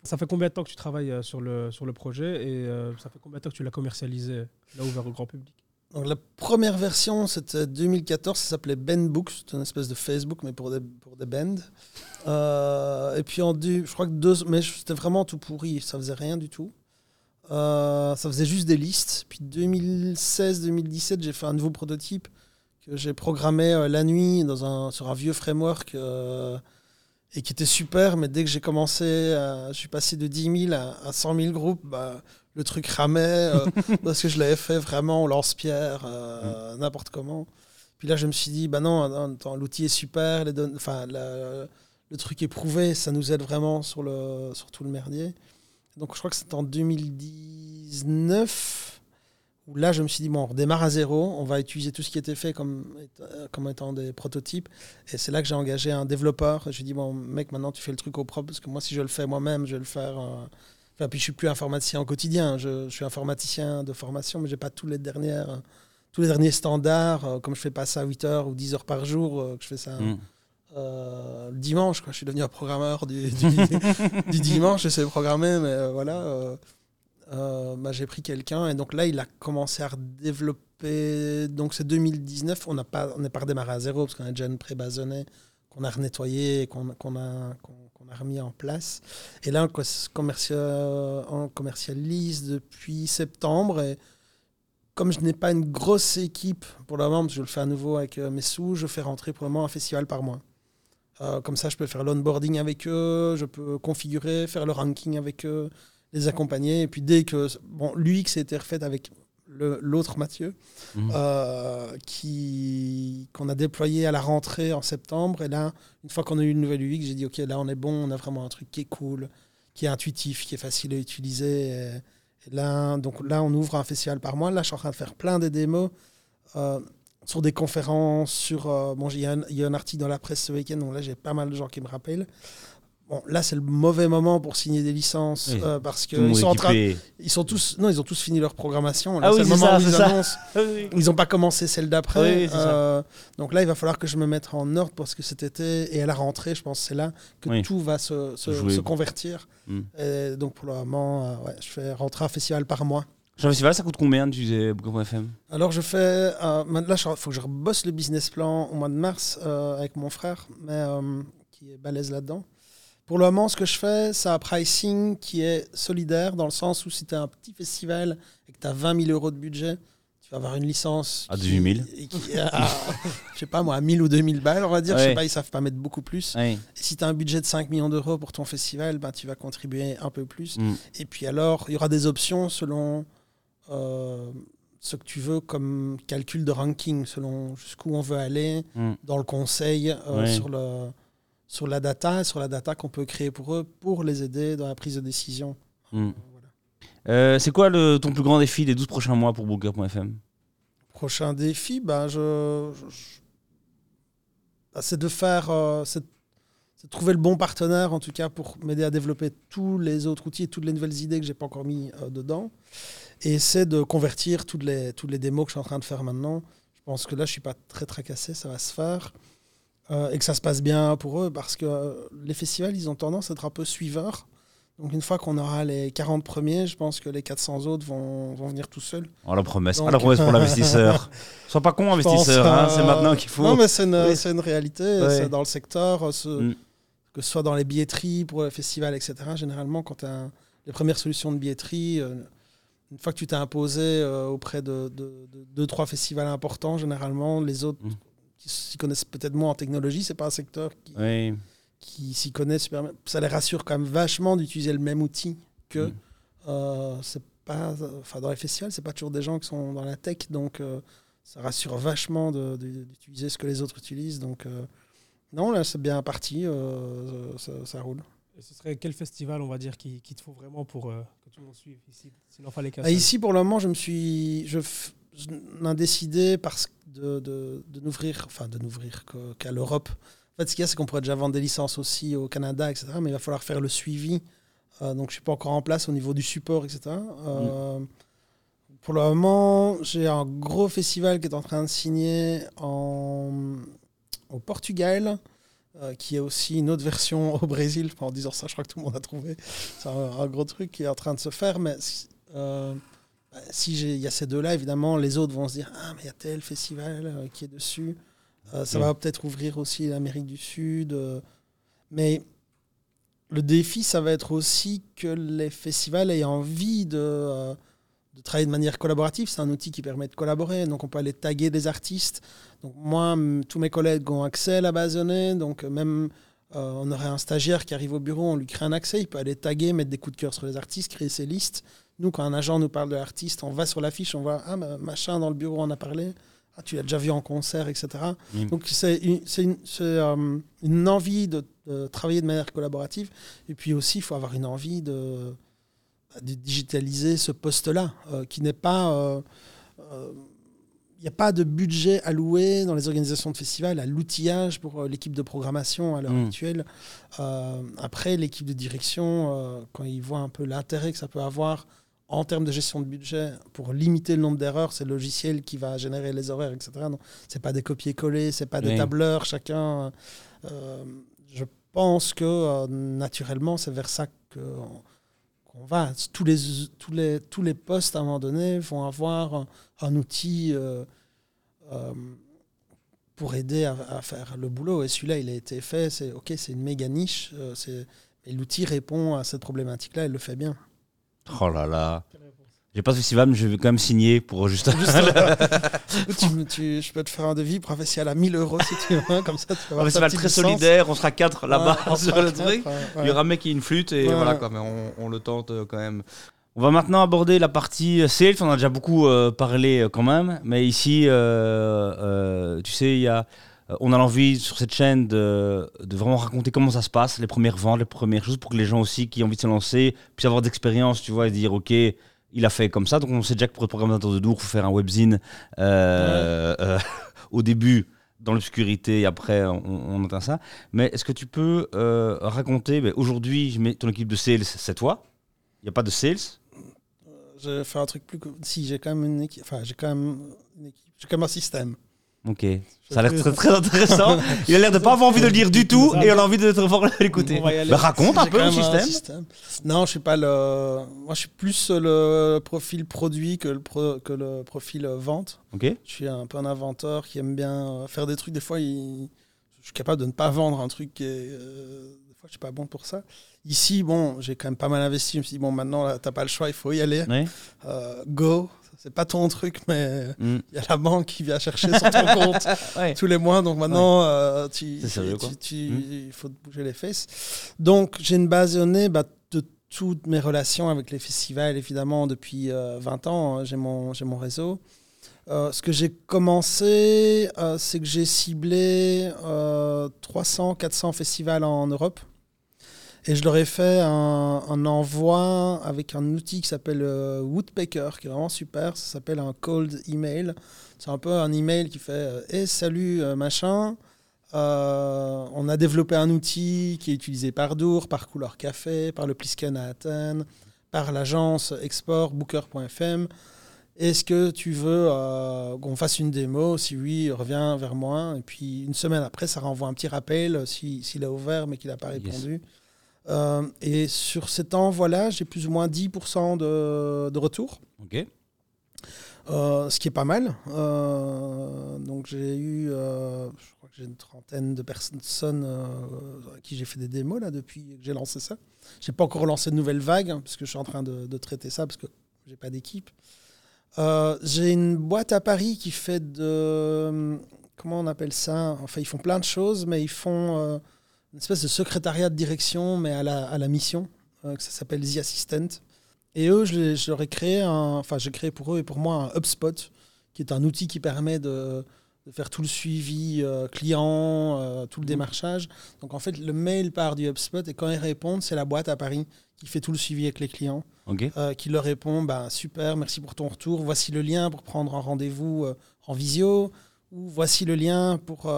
Ça fait combien de temps que tu travailles euh, sur le, sur le projet et euh, ça fait combien de temps que tu l'as commercialisé, là ouvert au grand public? Donc la première version, c'était 2014, ça s'appelait Ben Books, c'est une espèce de Facebook, mais pour des, pour des bands. Euh, et puis en deux, je crois que deux, mais c'était vraiment tout pourri, ça faisait rien du tout. Euh, ça faisait juste des listes. Puis 2016-2017, j'ai fait un nouveau prototype que j'ai programmé euh, la nuit dans un, sur un vieux framework euh, et qui était super. Mais dès que j'ai commencé, je suis passé de 10 000 à, à 100 000 groupes, bah, le truc ramait euh, parce que je l'avais fait vraiment au lance-pierre, euh, n'importe comment. Puis là, je me suis dit, bah non, attends, l'outil est super, les données- enfin, la- le truc est prouvé, ça nous aide vraiment sur, le, sur tout le merdier. Donc je crois que c'était en 2019 où là, je me suis dit, bon, on redémarre à zéro, on va utiliser tout ce qui était fait comme, éta- comme étant des prototypes. Et c'est là que j'ai engagé un développeur. Je lui ai dit, bon, mec, maintenant tu fais le truc au propre, parce que moi, si je le fais moi-même, je vais le faire. euh, Enfin, puis je suis plus informaticien au quotidien, je, je suis informaticien de formation, mais j'ai pas tous les dernières, tous les derniers standards. euh, comme je fais pas ça 8 heures ou 10 heures par jour, euh, que je fais ça Hmm. euh, le dimanche. Quoi. Je suis devenu un programmeur du, du, du dimanche, je sais programmer, mais euh, voilà. euh, bah, j'ai pris quelqu'un et donc là, il a commencé à redévelopper. Donc c'est 2019, on n'a pas, on n'est pas redémarré à zéro parce qu'on a déjà une pré-basonnée qu'on a renettoyée et qu'on a, remis en place. Et là, on, co- commercia- on commercialise depuis septembre et comme je n'ai pas une grosse équipe pour le moment, je le fais à nouveau avec euh, mes sous, je fais rentrer pour le moment un festival par mois. Euh, comme ça, je peux faire l'onboarding avec eux, je peux configurer, faire le ranking avec eux, les accompagner. Et puis dès que bon, l'UX a été refait avec l'autre Mathieu, Mhm. euh, qui qu'on a déployé à la rentrée en septembre. Et là, une fois qu'on a eu une nouvelle UX, j'ai dit ok, là on est bon, on a vraiment un truc qui est cool, qui est intuitif, qui est facile à utiliser. Et, et là, donc là, on ouvre un festival par mois. Là, je suis en train de faire plein de démos. euh, sur des conférences, sur euh, bon, il y, y a un article dans la presse ce week-end, donc là j'ai pas mal de gens qui me rappellent. Bon, là c'est le mauvais moment pour signer des licences Oui. euh, parce qu'ils sont en train, ils sont tous, non, ils ont tous fini leur programmation. Là, Ah oui, c'est le moment ça, où ils ça. annoncent. Ils n'ont pas commencé celle d'après. Euh, donc là, il va falloir que je me mette en ordre parce que cet été et à la rentrée, je pense que c'est là que tout va se, se, convertir. Mm. Et donc pour le moment, euh, ouais, je fais rentrer un festival par mois. Un festival, ça coûte combien d'utiliser Booker.fm Alors je fais, euh, maintenant, là, il faut que je rebosse le business plan au mois de mars euh, avec mon frère, mais euh, qui est balèze là-dedans. Pour le moment, ce que je fais, c'est un pricing qui est solidaire dans le sens où si tu as un petit festival et que tu as 20 000 euros de budget, tu vas avoir une licence. À qui- 18 000. et qui- à, je sais pas moi, à 1000 ou 2000 balles, on va dire. Je Ouais. sais pas, ils savent pas mettre beaucoup plus. Et si tu as un budget de 5 millions d'euros pour ton festival, ben, tu vas contribuer un peu plus. Mm. Et puis alors, il y aura des options selon euh, ce que tu veux comme calcul de ranking, selon jusqu'où on veut aller Mm. dans le conseil euh, Ouais. sur, le, sur la data, sur la data qu'on peut créer pour eux, pour les aider dans la prise de décision. Mm. Voilà. Euh, c'est quoi le, ton plus grand défi des 12 prochains mois pour Booker.fm Prochain défi, ben, je, je- je- ben, c'est de faire, euh, c'est c'est de trouver le bon partenaire en tout cas pour m'aider à développer tous les autres outils et toutes les nouvelles idées que j'ai pas encore mis euh, dedans. Et c'est de convertir toutes les, toutes les démos que je suis en train de faire maintenant. Je pense que là, je suis pas très tracassé, ça va se faire. Euh, et que ça se passe bien pour eux parce que euh, les festivals, ils ont tendance à être un peu suiveurs. Donc une fois qu'on aura les 40 premiers, je pense que les 400 autres vont, vont venir tout seuls. Oh, la promesse. Donc- Ah, la promesse pour l'investisseur. Sois pas con, investisseur. hein, euh, C'est maintenant qu'il faut. Non, mais c'est une, Oui. c'est une réalité. C'est dans le secteur, euh, ce- Mm. que ce soit dans les billetteries pour les festivals, etc. Généralement, quand tu as les premières solutions de billetterie, euh, une fois que tu t'es imposé euh, auprès de, de- de deux, trois festivals importants, généralement, les autres Mm. Qui s'y connaissent peut-être moins en technologie, c'est pas un secteur qui, Oui. qui s'y connaît super bien. Ça les rassure quand même vachement d'utiliser le même outil que Mm. euh, c'est pas enfin dans les festivals c'est pas toujours des gens qui sont dans la tech donc euh, ça rassure vachement d'utiliser ce que les autres utilisent donc euh, non là c'est bien parti euh, ça, ça roule Et ce serait quel festival, on va dire, qui- qu'il te faut vraiment pour euh, que tout le monde suive ici? S'il en fallait qu'un Ah, ici pour le moment je me suis je, f- je n'ai décidé parce de, de, de n'ouvrir enfin de n'ouvrir qu'à l'Europe. En fait ce qu'il y a c'est qu'on pourrait déjà vendre des licences aussi au Canada etc mais il va falloir faire le suivi. Euh, donc je suis pas encore en place au niveau du support etc Euh, pour le moment j'ai un gros festival qui est en train de signer en, au Portugal euh, qui est aussi une autre version au Brésil. En disant ça je crois que tout le monde a trouvé. C'est un, gros truc qui est en train de se faire mais si il y a ces deux-là, évidemment, les autres vont se dire Ah, mais il y a tel festival euh, qui est dessus. Euh, ça Mm. va peut-être ouvrir aussi l'Amérique du Sud. euh, mais le défi, ça va être aussi que les festivals aient envie de, euh, de travailler de manière collaborative. C'est un outil qui permet de collaborer. Donc, on peut aller taguer des artistes. Donc, moi, tous mes collègues ont accès à la base de données. Donc, même on aurait un stagiaire qui arrive au bureau, on lui crée un accès. Il peut aller taguer, mettre des coups de cœur sur les artistes, créer ses listes. Nous, quand un agent nous parle de l'artiste, on va sur l'affiche, on voit Ah, ma- machin dans le bureau en a parlé. Ah, tu l'as déjà vu en concert, etc. Donc, c'est une, euh, une envie de, de travailler de manière collaborative. Et puis aussi, il faut avoir une envie de, de digitaliser ce poste-là, euh, qui n'est pas. euh, il n'y a pas de budget alloué dans les organisations de festivals à l'outillage pour l'équipe de programmation à l'heure Mm. actuelle. Euh, après, l'équipe de direction, euh, quand ils voient un peu l'intérêt que ça peut avoir en termes de gestion de budget pour limiter le nombre d'erreurs, c'est le logiciel qui va générer les horaires, etc. Donc, c'est pas des copier-coller, c'est pas des tableurs, chacun. euh, je pense que euh, naturellement, c'est vers ça qu'on va. Tous les, tous, les, tous les postes, à un moment donné, vont avoir un, un outil euh, pour aider à, à faire le boulot. Et celui-là, il a été fait. C'est OK, c'est une méga niche. mais l'outil répond à cette problématique-là. Il le fait bien. Oh là là. J'ai pas de festival, mais je vais quand même signer pour juste. Juste, euh, écoute, tu je peux te faire un devis pour un festival à 1000 euros si tu veux. Comme ça, tu vas Un festival très licence. solidaire, on sera quatre là-bas Ouais, on sur fera le le truc. théâtre, ouais, Il y aura un mec qui a une flûte et Ouais. voilà quoi, mais on, on le tente euh, quand même. On va maintenant aborder la partie euh, sales. On en a déjà beaucoup euh, parlé euh, quand même, mais ici, euh, euh, tu sais, il y a, euh, on a l'envie sur cette chaîne de, de vraiment raconter comment ça se passe, les premières ventes, les premières choses, pour que les gens aussi qui ont envie de se lancer puissent avoir d'expérience, tu vois, et dire ok. Il a fait comme ça, donc on sait déjà que pour être programmateur de Dour, il faut faire un webzine euh, euh, au début dans l'obscurité et après on, on entend ça. Mais est-ce que tu peux euh, raconter, ben, aujourd'hui, je mets ton équipe de sales, c'est toi Il n'y a pas de sales J'ai fait un truc plus. Si, j'ai quand même une équipe. Enfin, j'ai quand même une équipe. J'ai quand même un système. Ok. Ça a l'air très, très intéressant. Il a l'air de pas avoir envie de le lire du tout et on a envie de te fort l'écouter. Ben, raconte un peu le système. Non, je suis pas le. Moi, je suis plus le profil produit que le, pro- que le profil vente. Ok. Je suis un peu un inventeur qui aime bien euh, faire des trucs. Des fois, il- je suis capable de ne pas vendre un truc qui est. euh, Des fois, je suis pas bon pour ça. Ici, bon, j'ai quand même pas mal investi. Je me suis dit, bon, maintenant, t'as pas le choix, il faut y aller. Ouais. Euh, go. C'est pas ton truc, mais Mm. il y a la banque qui vient chercher sur ton compte Ouais. tous les mois. Donc maintenant, euh, tu, sérieux, tu- quoi. tu- Mm. il faut te bouger les fesses. Donc j'ai une base de données bah, de toutes mes relations avec les festivals, évidemment, depuis euh, 20 ans. hein, j'ai mon, j'ai mon réseau. Euh, ce que j'ai commencé, euh, c'est que j'ai ciblé euh, 300, 400 festivals en Europe. Et je leur ai fait un, un envoi avec un outil qui s'appelle euh, Woodpecker, qui est vraiment super. Ça s'appelle un cold email. C'est un peu un email qui fait euh, Hey, salut, euh, machin. Euh, on a développé un outil qui est utilisé par Dour, par Couleur Café, par le Plisken à Athènes, par l'agence export Booker.fm. Est-ce que tu veux euh, qu'on fasse une démo? Si oui, reviens vers moi. Et puis une semaine après, ça renvoie un petit rappel euh, si- s'il a ouvert mais qu'il n'a pas Yes. Euh, et sur cet envoi-là, j'ai plus ou moins 10% de, de retour. Ok. Euh, ce qui est pas mal. Euh, donc j'ai eu, euh, je crois que j'ai une trentaine de personnes à qui j'ai fait des démos là depuis que j'ai lancé ça. J'ai pas encore lancé de nouvelles vagues hein, parce que je suis en train de, de traiter ça parce que j'ai pas d'équipe. J'ai une boîte à Paris qui fait de comment on appelle ça? Enfin ils font plein de choses, mais ils font une espèce de secrétariat de direction mais à la, à la mission. euh, que ça s'appelle The Assistant. Et eux, je, je leur ai créé un, enfin, j'ai créé pour eux et pour moi un HubSpot, qui est un outil qui permet de, de faire tout le suivi euh, client, euh, tout le démarchage. Donc en fait, le mail part du HubSpot et quand ils répondent, c'est la boîte à Paris qui fait tout le suivi avec les clients, euh, qui leur répond, bah, super, merci pour ton retour, voici le lien pour prendre un rendez-vous en visio, ou voici le lien pour...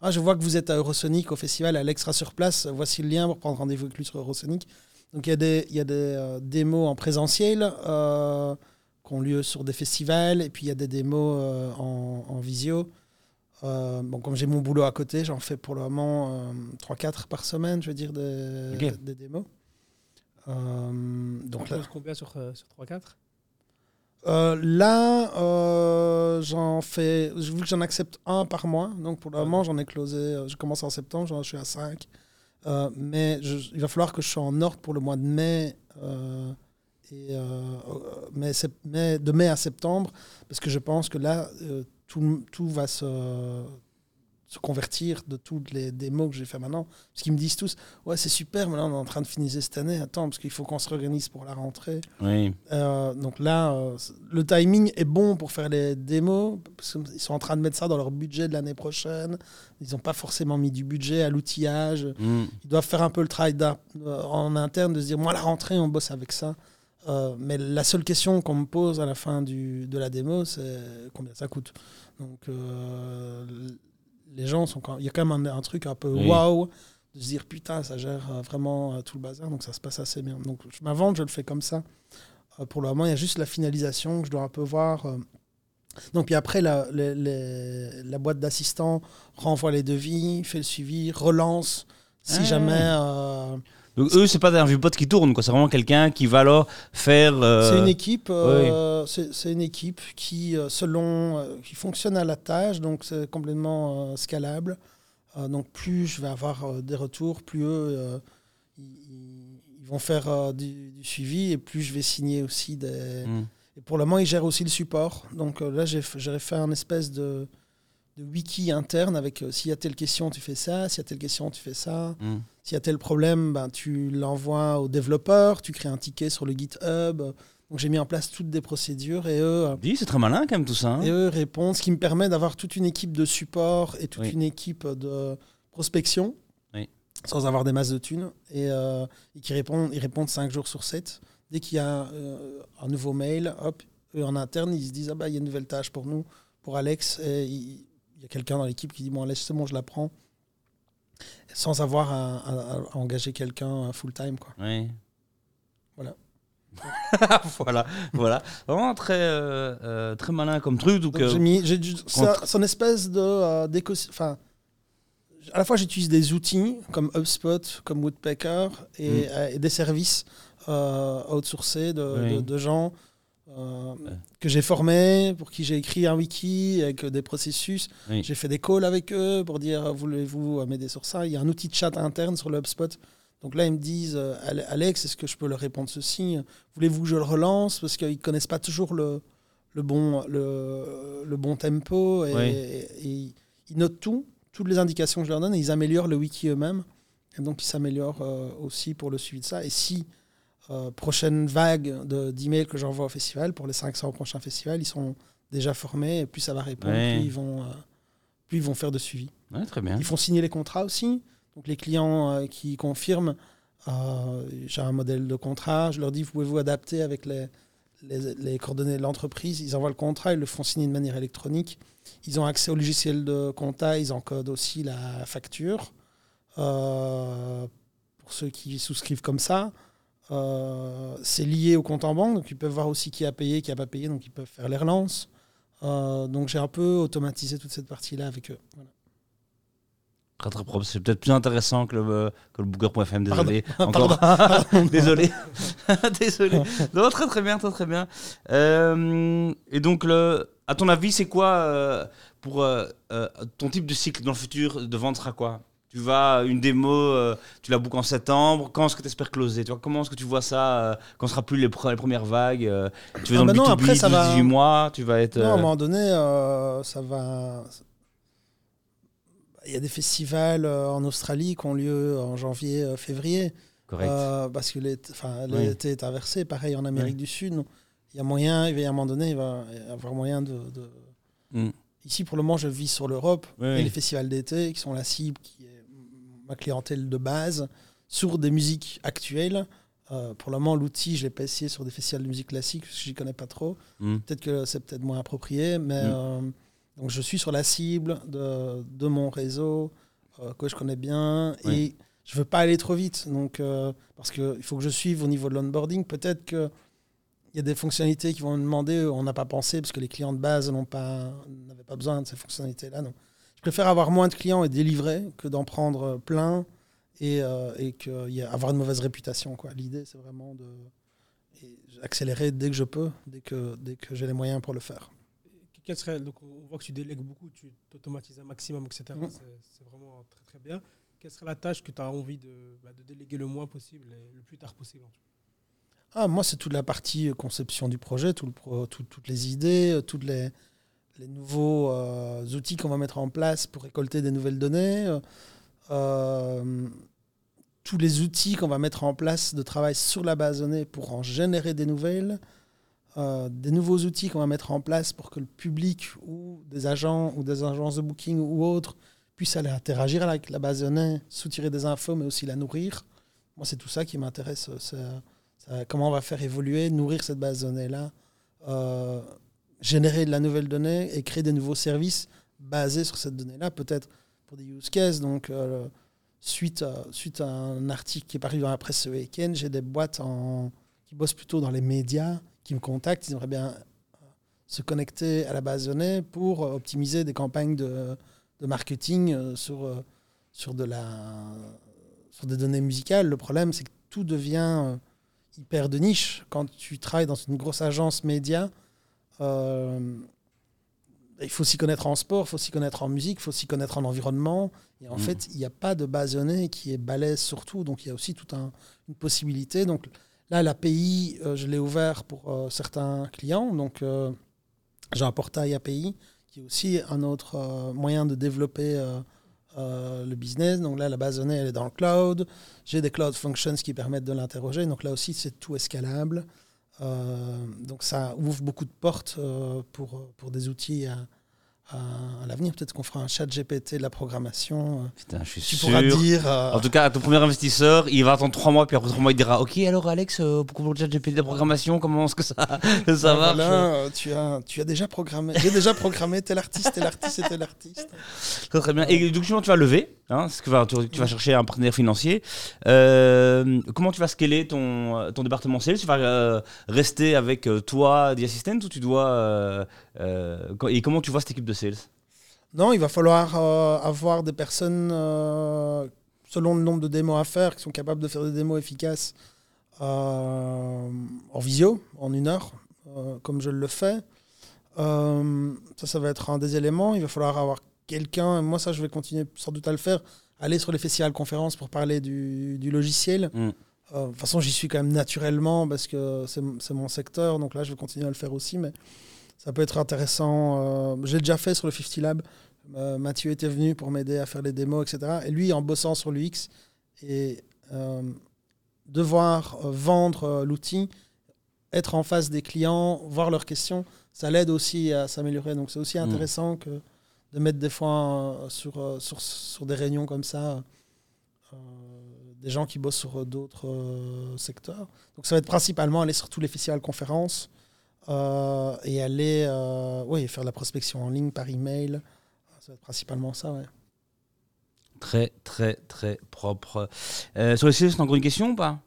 ah, je vois que vous êtes à Eurosonic au festival, à l'Extra sur place, voici le lien pour prendre rendez-vous avec lui sur Eurosonic. Donc il y a des, il y a des euh, démos en présentiel euh, qui ont lieu sur des festivals, et puis il y a des démos euh, en, en visio. Euh, bon, comme j'ai mon boulot à côté, j'en fais pour le moment euh, 3-4 par semaine, je veux dire, des, des démos. Euh, donc là, combien sur, euh, sur 3-4 euh, là, euh, j'en fais, vu que j'en accepte un par mois, donc pour le moment, j'en ai closé, euh, je commence en septembre, j'en suis à 5. Euh, mais je- il va falloir que je sois en ordre pour le mois de mai, euh, et, euh, euh, mai, sep- mai- de mai à septembre, parce que je pense que là, tout, tout va se, se convertir de toutes les démos que j'ai fait maintenant. Parce qu'ils me disent tous, ouais, c'est super, mais là, on est en train de finaliser cette année, attends, parce qu'il faut qu'on se réorganise pour la rentrée. Oui. Euh, donc là, euh, le timing est bon pour faire les démos, parce qu'ils sont en train de mettre ça dans leur budget de l'année prochaine. Ils n'ont pas forcément mis du budget à l'outillage. Mm. Ils doivent faire un peu le travail euh, en interne, de se dire, moi, à la rentrée, on bosse avec ça. Euh, mais la seule question qu'on me pose à la fin du, de la démo, c'est combien ça coûte. Donc les gens sont quand il y a quand même un, un truc un peu waouh de se dire putain ça gère euh, vraiment euh, tout le bazar donc ça se passe assez bien. Donc je m'invente, je le fais comme ça. Euh, pour le moment, il y a juste la finalisation que je dois un peu voir. Donc puis après la, les- les- la boîte d'assistants renvoie les devis, fait le suivi, relance si Ah. jamais euh, Donc eux, c'est pas un vieux pote qui tourne, quoi. C'est vraiment quelqu'un qui va alors faire. euh, C'est une équipe, euh, c'est c'est une équipe qui, euh, selon, euh, qui fonctionne à la tâche, donc c'est complètement scalable. Donc plus je vais avoir des retours, plus eux, ils, vont faire du, du suivi et plus je vais signer aussi des. mm. Et pour le moment, ils gèrent aussi le support. Donc là, j'ai fait un espèce de, de wiki interne avec euh, s'il y a telle question, tu fais ça, s'il y a telle question, tu fais ça. Mm. S'il y a tel problème, ben, tu l'envoies au développeur, tu crées un ticket sur le GitHub. Donc j'ai mis en place toutes des procédures et eux, euh, Dis, c'est très malin quand même tout ça. hein. et eux répondent, ce qui me permet d'avoir toute une équipe de support et toute Oui. une équipe de prospection Oui. sans avoir des masses de thunes et, euh, et qui répondent, ils répondent 5 jours sur 7. Dès qu'il y a euh, un nouveau mail, hop, eux en interne, ils se disent ah bah il y a une nouvelle tâche pour nous, pour Alex et il il y a quelqu'un dans l'équipe qui dit bon Alex c'est bon je la prends sans avoir à, à- à engager quelqu'un full time quoi. Oui. Voilà. voilà, voilà. Vraiment très, euh, euh, très malin comme truc. Donc, Donc, euh, j'ai mis, j'ai du- ça- c'est une espèce de euh, d'éco- enfin, à la fois j'utilise des outils comme HubSpot, comme Woodpecker et, Mm. euh, et des services euh, outsourcés de, Oui. de- de gens euh, Ouais. que j'ai formés, pour qui j'ai écrit un wiki avec des processus. oui. J'ai fait des calls avec eux pour dire voulez-vous m'aider sur ça? Il y a un outil de chat interne sur le HubSpot. Donc là, ils me disent euh, Ale- Alex, est-ce que je peux leur répondre ceci? Voulez-vous que je le relance? Parce qu'ils ne connaissent pas toujours le, le bon, le, le bon tempo et, Oui. et ils, ils notent tout, toutes les indications que je leur donne et ils améliorent le wiki eux-mêmes. Et donc ils s'améliorent euh, aussi pour le suivi de ça. Et si euh, prochaine vague de- d'emails que j'envoie au festival, pour les 500 prochains festivals, ils sont déjà formés et plus ça va répondre, Ouais. plus, ils vont, euh, plus ils vont faire de suivi. Ouais, très bien. Ils font signer les contrats aussi. Donc les clients euh, qui confirment, j'ai un modèle de contrat, je leur dis, vous pouvez vous adapter avec les, les, les coordonnées de l'entreprise? Ils envoient le contrat, ils le font signer de manière électronique. Ils ont accès au logiciel de compta, ils encodent aussi la facture. Pour ceux qui souscrivent comme ça, euh, c'est lié au compte en banque, donc ils peuvent voir aussi qui a payé, qui n'a pas payé, donc ils peuvent faire les relances. Euh, donc j'ai un peu automatisé toute cette partie-là avec eux. Voilà. Très très propre. C'est peut-être plus intéressant que le, que le booker.fm. Désolé. Pardon. Encore. Pardon. désolé. désolé. Non, très très bien, très très bien. Euh, et donc, le, à ton avis, c'est quoi euh, pour euh, euh, ton type de cycle dans le futur de vente sera quoi? Tu vas une démo, euh, tu la bookes en septembre. Quand est-ce que tu espères closer tu vois, Comment est-ce que tu vois ça euh, quand ce sera plus les, pre- les premières vagues euh, Tu vas Ah dans bah le non, B2B, après, ça 12, va- 18 mois, tu vas être. Non, à un euh, moment donné, euh, ça va. Il y a des festivals euh, en Australie qui ont lieu en janvier, euh, février, correct. euh, parce que l'été Oui. est inversé. Pareil en Amérique Oui. du Sud. Il y a moyen, il va y a un moment donné, il va y avoir moyen de. de- Mm. Ici, pour le moment, je vis sur l'Europe Oui, et les festivals d'été, qui sont la cible, qui est ma clientèle de base, sur des musiques actuelles. Euh, pour le moment, l'outil, je l'ai pas essayé sur des festivals de musique classique, parce que je n'y connais pas trop. Mm. Peut-être que c'est peut-être moins approprié, mais Mm. euh, donc je suis sur la cible de, de mon réseau euh, que je connais bien et je veux pas aller trop vite. Donc parce que il faut que je suive au niveau de l'onboarding. Peut-être que il y a des fonctionnalités qui vont me demander, on n'a pas pensé parce que les clients de base n'ont pas n'avaient pas besoin de ces fonctionnalités-là. Donc je préfère avoir moins de clients et délivrer que d'en prendre plein et, euh, et que, y a- avoir une mauvaise réputation. L'idée, c'est vraiment de et accélérer dès que je peux, dès que, dès que j'ai les moyens pour le faire. Quel serait, donc on voit que tu délègues beaucoup, tu automatises un maximum, etc. Mhm. C'est vraiment très très bien. Quelle serait la tâche que tu as envie de, bah, de déléguer le moins possible et le plus tard possible Ah, moi, c'est toute la partie euh, conception du projet, tout le pro- tout- toutes les idées, euh, tous les, les nouveaux euh, outils qu'on va mettre en place pour récolter des nouvelles données, euh, euh, tous les outils qu'on va mettre en place de travail sur la base de données pour en générer des nouvelles, des nouveaux outils qu'on va mettre en place pour que le public ou des agents ou des agences de booking ou autres puissent aller interagir avec la base de données, soutirer des infos, mais aussi la nourrir. Moi, c'est tout ça qui m'intéresse. comment on va faire évoluer, nourrir cette base euh, générer de la nouvelle donnée et créer des nouveaux services basés sur cette donnée-là, peut-être pour des use cases. Donc, euh, suite, à, suite à un article qui est paru dans la presse ce week-end, j'ai des boîtes qui bossent plutôt dans les médias qui me contactent. Ils aimeraient bien euh, se connecter à la base de données pour euh, optimiser des campagnes de, de marketing sur, sur, de la, sur des données musicales. Le problème, c'est que tout devient hyper de niche. Quand tu travailles dans une grosse agence média, il faut s'y connaître en sport, il faut s'y connaître en musique, il faut s'y connaître en environnement. Et en Mhm. fait, il n'y a pas de base qui est balèze sur tout. Donc, il y a aussi toute un, une possibilité. Donc, là, l'API, euh, je l'ai ouvert pour euh, certains clients. Donc, euh, j'ai un portail API qui est aussi un autre euh, moyen de développer euh, euh, le business. Donc là, la base elle est dans le cloud. J'ai des cloud functions qui permettent de l'interroger. Donc là aussi, c'est tout escalable. Euh, donc ça ouvre beaucoup de portes euh, pour, pour des outils à, à- l'avenir. Peut-être qu'on fera un chat GPT de la programmation. euh, Putain, je suis Tu sûr. pourras dire. euh, En tout cas, ton premier investisseur, il va attendre trois mois, puis après trois mois, il dira Ok, alors Alex, euh, pour le chat GPT de programmation, comment est-ce que ça, ça ben marche voilà, euh, tu, as, tu as déjà programmé. J'ai déjà programmé tel artiste, tel artiste et tel artiste. Très très bien. Et donc, tu vas lever, hein, parce que, va- tu, tu vas chercher un partenaire financier. Euh, comment tu vas scaler ton, ton département sales? Tu vas rester avec toi, The Assistant, ou tu dois. Euh, et comment tu vois cette équipe de sales? Non, il va falloir euh, avoir des personnes, euh, selon le nombre de démos à faire, qui sont capables de faire des démos efficaces en visio, en une heure, comme je le fais. Euh, ça, ça va être un des éléments. Il va falloir avoir quelqu'un, moi ça je vais continuer sans doute à le faire, aller sur les festivals conférences pour parler du, du logiciel. Mm. Euh, de toute façon, j'y suis quand même naturellement parce que c'est c'est mon secteur, donc là je vais continuer à le faire aussi. Mais ça peut être intéressant. Euh, J'ai déjà fait sur le 50 Lab. Euh, Mathieu était venu pour m'aider à faire les démos, etc. Et lui, en bossant sur l'UX et euh, devoir vendre l'outil, être en face des clients, voir leurs questions, ça l'aide aussi à s'améliorer. Donc c'est aussi Mm. intéressant que de mettre des fois euh, sur, euh, sur, sur des réunions comme ça euh, des gens qui bossent sur d'autres secteurs. Donc ça va être principalement aller sur tous les festivals conférences euh, et aller euh, oui, faire de la prospection en ligne par email. Ça va être principalement ça, ouais. Très, très, très propre. Euh, sur les sales, t'as encore une question ou pas?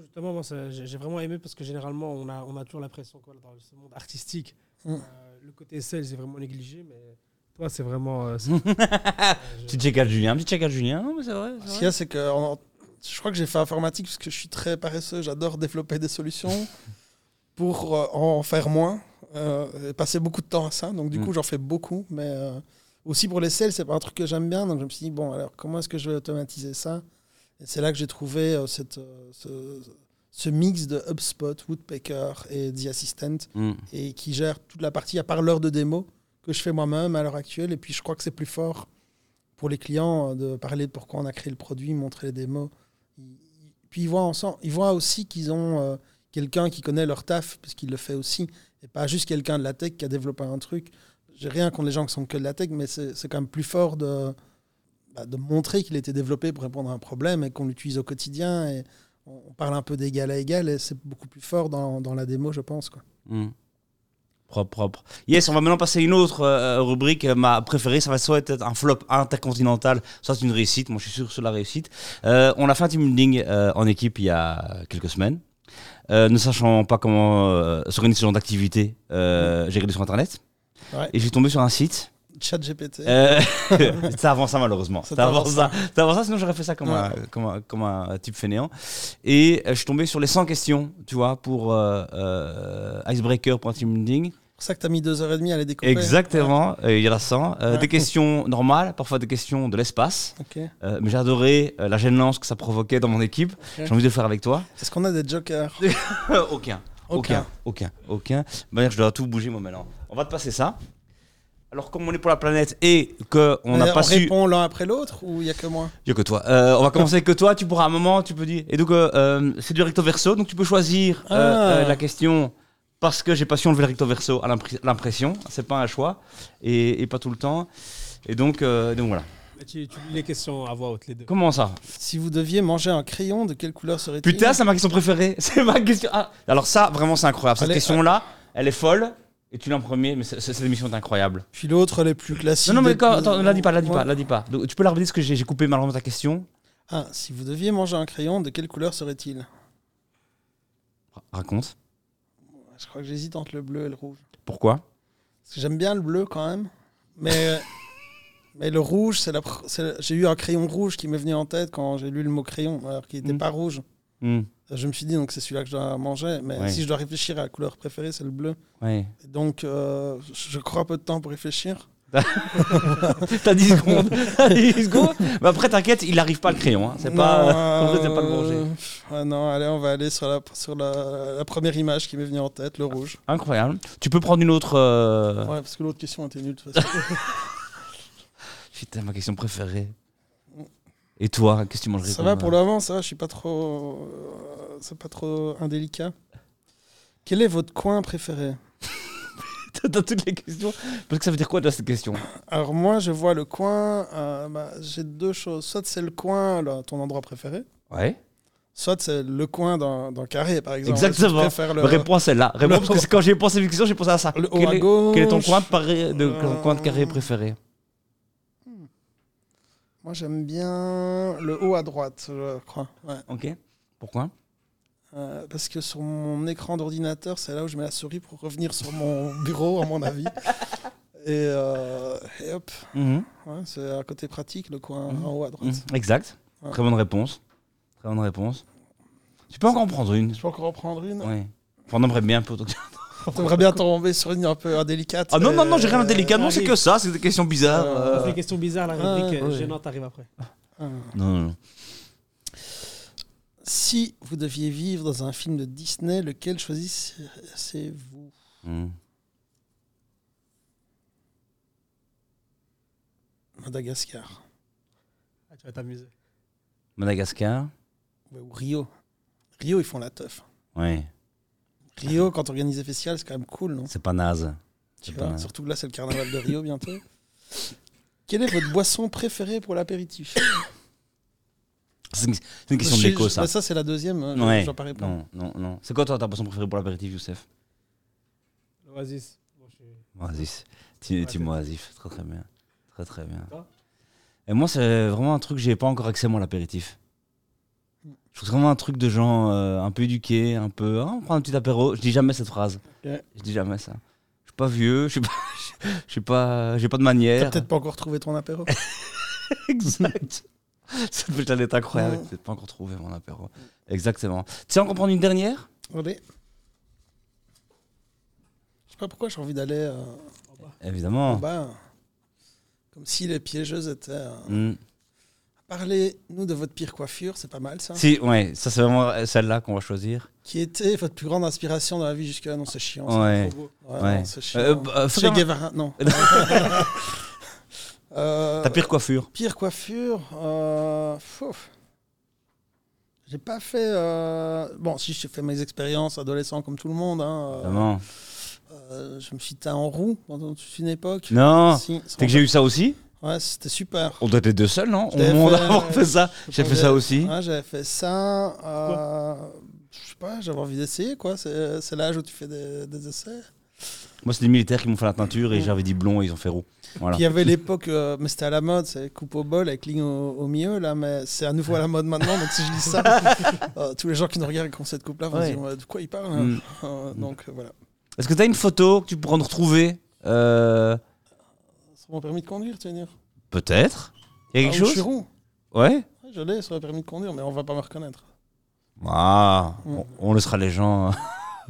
Justement, moi, j'ai vraiment aimé parce que généralement, on a, on a toujours l'impression que dans ce monde artistique, Mm. euh, le côté sales est vraiment négligé, mais toi, c'est vraiment. euh, euh, Petit check à Julien, petit check à Julien. Non, mais c'est vrai. Ce qu'il y a, c'est que en- je crois que j'ai fait informatique parce que je suis très paresseux. J'adore développer des solutions pour euh, en faire moins euh, et passer beaucoup de temps à ça. Donc, du Mm. coup, j'en fais beaucoup. Mais euh, aussi pour les sales, c'est pas un truc que j'aime bien. Donc, je me suis dit, bon, alors comment est-ce que je vais automatiser ça? Et c'est là que j'ai trouvé euh, cette, ce, ce mix de HubSpot, Woodpecker et The Assistant Mm. et qui gère toute la partie à part l'heure de démo que je fais moi-même à l'heure actuelle. Et puis je crois que c'est plus fort pour les clients de parler de pourquoi on a créé le produit, montrer les démos. Puis ils voient, ensemble, ils voient aussi qu'ils ont quelqu'un qui connaît leur taf, parce qu'il le fait aussi, et pas juste quelqu'un de la tech qui a développé un truc. J'ai rien contre les gens qui sont que de la tech, mais c'est quand même plus fort de, bah, de montrer qu'il a été développé pour répondre à un problème et qu'on l'utilise au quotidien. Et on parle un peu d'égal à égal, et c'est beaucoup plus fort dans, dans la démo, je pense. Quoi. Mm. Propre, propre. Yes, on va maintenant passer à une autre euh, rubrique. Euh, Ma préférée, ça va soit être un flop intercontinental, soit une réussite. Moi, je suis sûr sur la réussite. Euh, on a fait un team building en équipe il y a quelques semaines. Euh, ne sachant pas comment euh, s'organiser ce genre d'activité, euh, j'ai regardé sur Internet. Ouais. Et je suis tombé sur un site. Chat GPT. Euh, ça avant ça, malheureusement. Ça avant ça. Ça avant ça, sinon j'aurais fait ça comme, Ouais. un, comme, un, comme un type fainéant. Et je suis tombé sur les 100 questions, tu vois, pour Icebreaker pour un team building. C'est pour ça que tu as mis deux heures et demie à les découper. Exactement, euh, il y en a 100. Euh, Ouais. Des questions normales, parfois des questions de l'espace. Euh, mais j'ai adoré euh, la gênance que ça provoquait dans mon équipe. J'ai envie de le faire avec toi. Est-ce qu'on a des jokers aucun. Aucun. Aucun. Aucun. Bah, je dois tout bouger moi maintenant. On va te passer ça. Alors, comme on est pour la planète et qu'on n'a pas su. répond l'un après l'autre ou il y a que moi? Il n'y a que toi. Euh, on va commencer avec que toi. Tu pourras à un moment, tu peux dire. Et donc, euh, euh, c'est du recto verso. Donc, tu peux choisir euh, Ah. euh, la question parce que j'ai pas su enlever le recto verso à l'impr- l'impression. C'est pas un choix et, et pas tout le temps. Et donc, euh, donc voilà. Tu, tu lis les questions à voix haute, les deux. Comment ça? Si vous deviez manger un crayon, de quelle couleur serait-il? Putain, c'est ma question préférée. C'est ma question. Ah. Alors, ça, vraiment, c'est incroyable. Cette question-là, elle est folle. Et tu l'as en premier, mais cette émission est incroyable. Puis l'autre, les plus classiques. Non, non, mais quand, attends, la dis pas, la dis Ouais. pas, la dis pas. Donc, tu peux la redire parce que j'ai coupé malheureusement ta question. Ah, si vous deviez manger un crayon, de quelle couleur serait-il? Ra- Raconte. Je crois que j'hésite entre le bleu et le rouge. Pourquoi? Parce que j'aime bien le bleu quand même. Mais, mais le rouge, c'est la j'ai eu un crayon rouge qui m'est venu en tête quand j'ai lu le mot crayon, alors qu'il n'était Mm. pas rouge. Hmm, Je me suis dit, donc c'est celui-là que je dois manger. Mais Ouais. si je dois réfléchir à la couleur préférée, c'est le bleu. Ouais. Donc, euh, je crois peu de temps pour réfléchir. T'as 10 secondes. T'as 10 secondes. Mais après, t'inquiète, il n'arrive pas le crayon. hein. C'est pas. Non, en fait, c'est pas le manger. euh, ouais, non, allez, on va aller sur la, sur la, la première image qui m'est venue en tête, le rouge. Incroyable. Tu peux prendre une autre. euh, Ouais, parce que l'autre question était nulle de toute façon. Putain, ma question préférée. Et toi, qu'est-ce que tu mangerais ça va pour euh, le moment, ça va, je suis pas trop. euh, c'est pas trop indélicat. Quel est votre coin préféré? T'as toutes les questions Parce que ça veut dire quoi déjà cette question? Alors, moi, je vois le coin. euh, bah, J'ai deux choses. Soit c'est le coin, là, ton endroit préféré. Ouais. Soit c'est le coin d'un d'un carré, par exemple. Exactement. Le, Réponds à celle-là. Réponds le- parce que quand j'ai pensé à cette question, j'ai pensé à ça. le haut quel, à est, gauche quel est ton coin de, paré- de Euh, coin de carré préféré? Moi, j'aime bien le haut à droite, je crois. Ouais. Ok. Pourquoi? Euh, parce que sur mon écran d'ordinateur, c'est là où je mets la souris pour revenir sur mon bureau, à mon avis. Et, euh, et hop, Mhm. ouais, c'est un côté pratique, le coin Mhm. en haut à droite. Mhm. Exact. Ouais. Très bonne réponse. Très bonne réponse. Tu peux encore en prendre une Je peux encore en prendre une Oui. Enfin, on aimerait bien plutôt. T'aimerais bien tomber sur une un peu indélicate. Ah non, non, non, j'ai rien de délicat. Non, c'est que ça, c'est des questions bizarres. Euh, euh. Les questions bizarres, la Ah, rubrique ouais. gênante arrive après. Ah. Non, non, non. Si vous deviez vivre dans un film de Disney, lequel choisissez-vous. Hmm. Madagascar. Ah, tu vas t'amuser. Madagascar Ou Rio. Rio, ils font la teuf. Ouais. Rio, quand on organise des festivals, c'est quand même cool, non? C'est pas naze. Tu vois, pas... Surtout que là, c'est le carnaval de Rio bientôt. Quelle est votre boisson préférée pour l'apéritif? C'est une, c'est une question de Je- l'écho, ça. bah, ça, c'est la deuxième. hein, je- Ouais. Je dois pas répondre. Non, non, non. C'est quoi toi ta boisson préférée pour l'apéritif, Youssef? Suis- Oasis. Team, Oasis. Très très bien. Très très bien. Et moi, c'est vraiment un truc que j'ai pas encore accès moi l'apéritif. Je trouve que c'est vraiment un truc de gens euh, un peu éduqués, un peu. Ah, on prend un petit apéro. Je dis jamais cette phrase. Je dis jamais ça. Je suis pas vieux. Je suis pas. Je suis pas. J'ai pas de T'as manière. peut-être pas encore trouvé ton apéro. exact. Cette putain est incroyable. J'ai peut-être pas encore trouvé mon apéro. Exactement. Tu sais encore prendre une dernière? Allez. Je sais pas pourquoi j'ai envie d'aller euh, En bas. Évidemment. en bas. Comme si les piégeuses étaient. euh, Hmm. Parlez-nous de votre pire coiffure, c'est pas mal ça. Si, ouais, ça c'est vraiment celle-là qu'on va choisir. Qui était votre plus grande inspiration dans la vie jusque-là Non, c'est chiant. ça. Ouais. Trop beau. Ouais, Ouais. non, c'est chiant. Euh, bah, faut Che faire- Guevara, non. Euh, Ta pire coiffure pire coiffure euh. J'ai pas fait. euh, Bon, si j'ai fait mes expériences adolescent comme tout le monde. Hein, euh, je me suis teint en roux pendant toute une époque. Non. Si, C'est que j'ai eu ça aussi Ouais, c'était super. On doit être deux seuls, non? Monde fait, avoir fait ça. J'ai fait ça aussi. Ouais, j'avais fait ça. euh, je sais pas, j'avais envie d'essayer quoi. C'est c'est l'âge où tu fais des, des essais. Moi, c'est des militaires qui m'ont fait la teinture et j'avais dit blond et ils ont fait roux. Voilà. Puis il y avait l'époque, euh, mais c'était à la mode, c'est coupe au bol avec ligne au, au milieu là, mais c'est à nouveau à la mode maintenant. donc si je dis ça, euh, tous les gens qui nous regardent et qui ont cette coupe là vont se dire de quoi il parle. Mm. hein Euh, Donc euh, voilà. Est-ce que tu as une photo que tu pourras nous retrouver Sur mon permis de conduire, tu veux dire? Peut-être. Il y a Ah, quelque où Je suis chose? roux. Ouais Ouais, je l'ai sur le permis de conduire, mais on va pas me reconnaître. Ah, Mm. on, on laissera les gens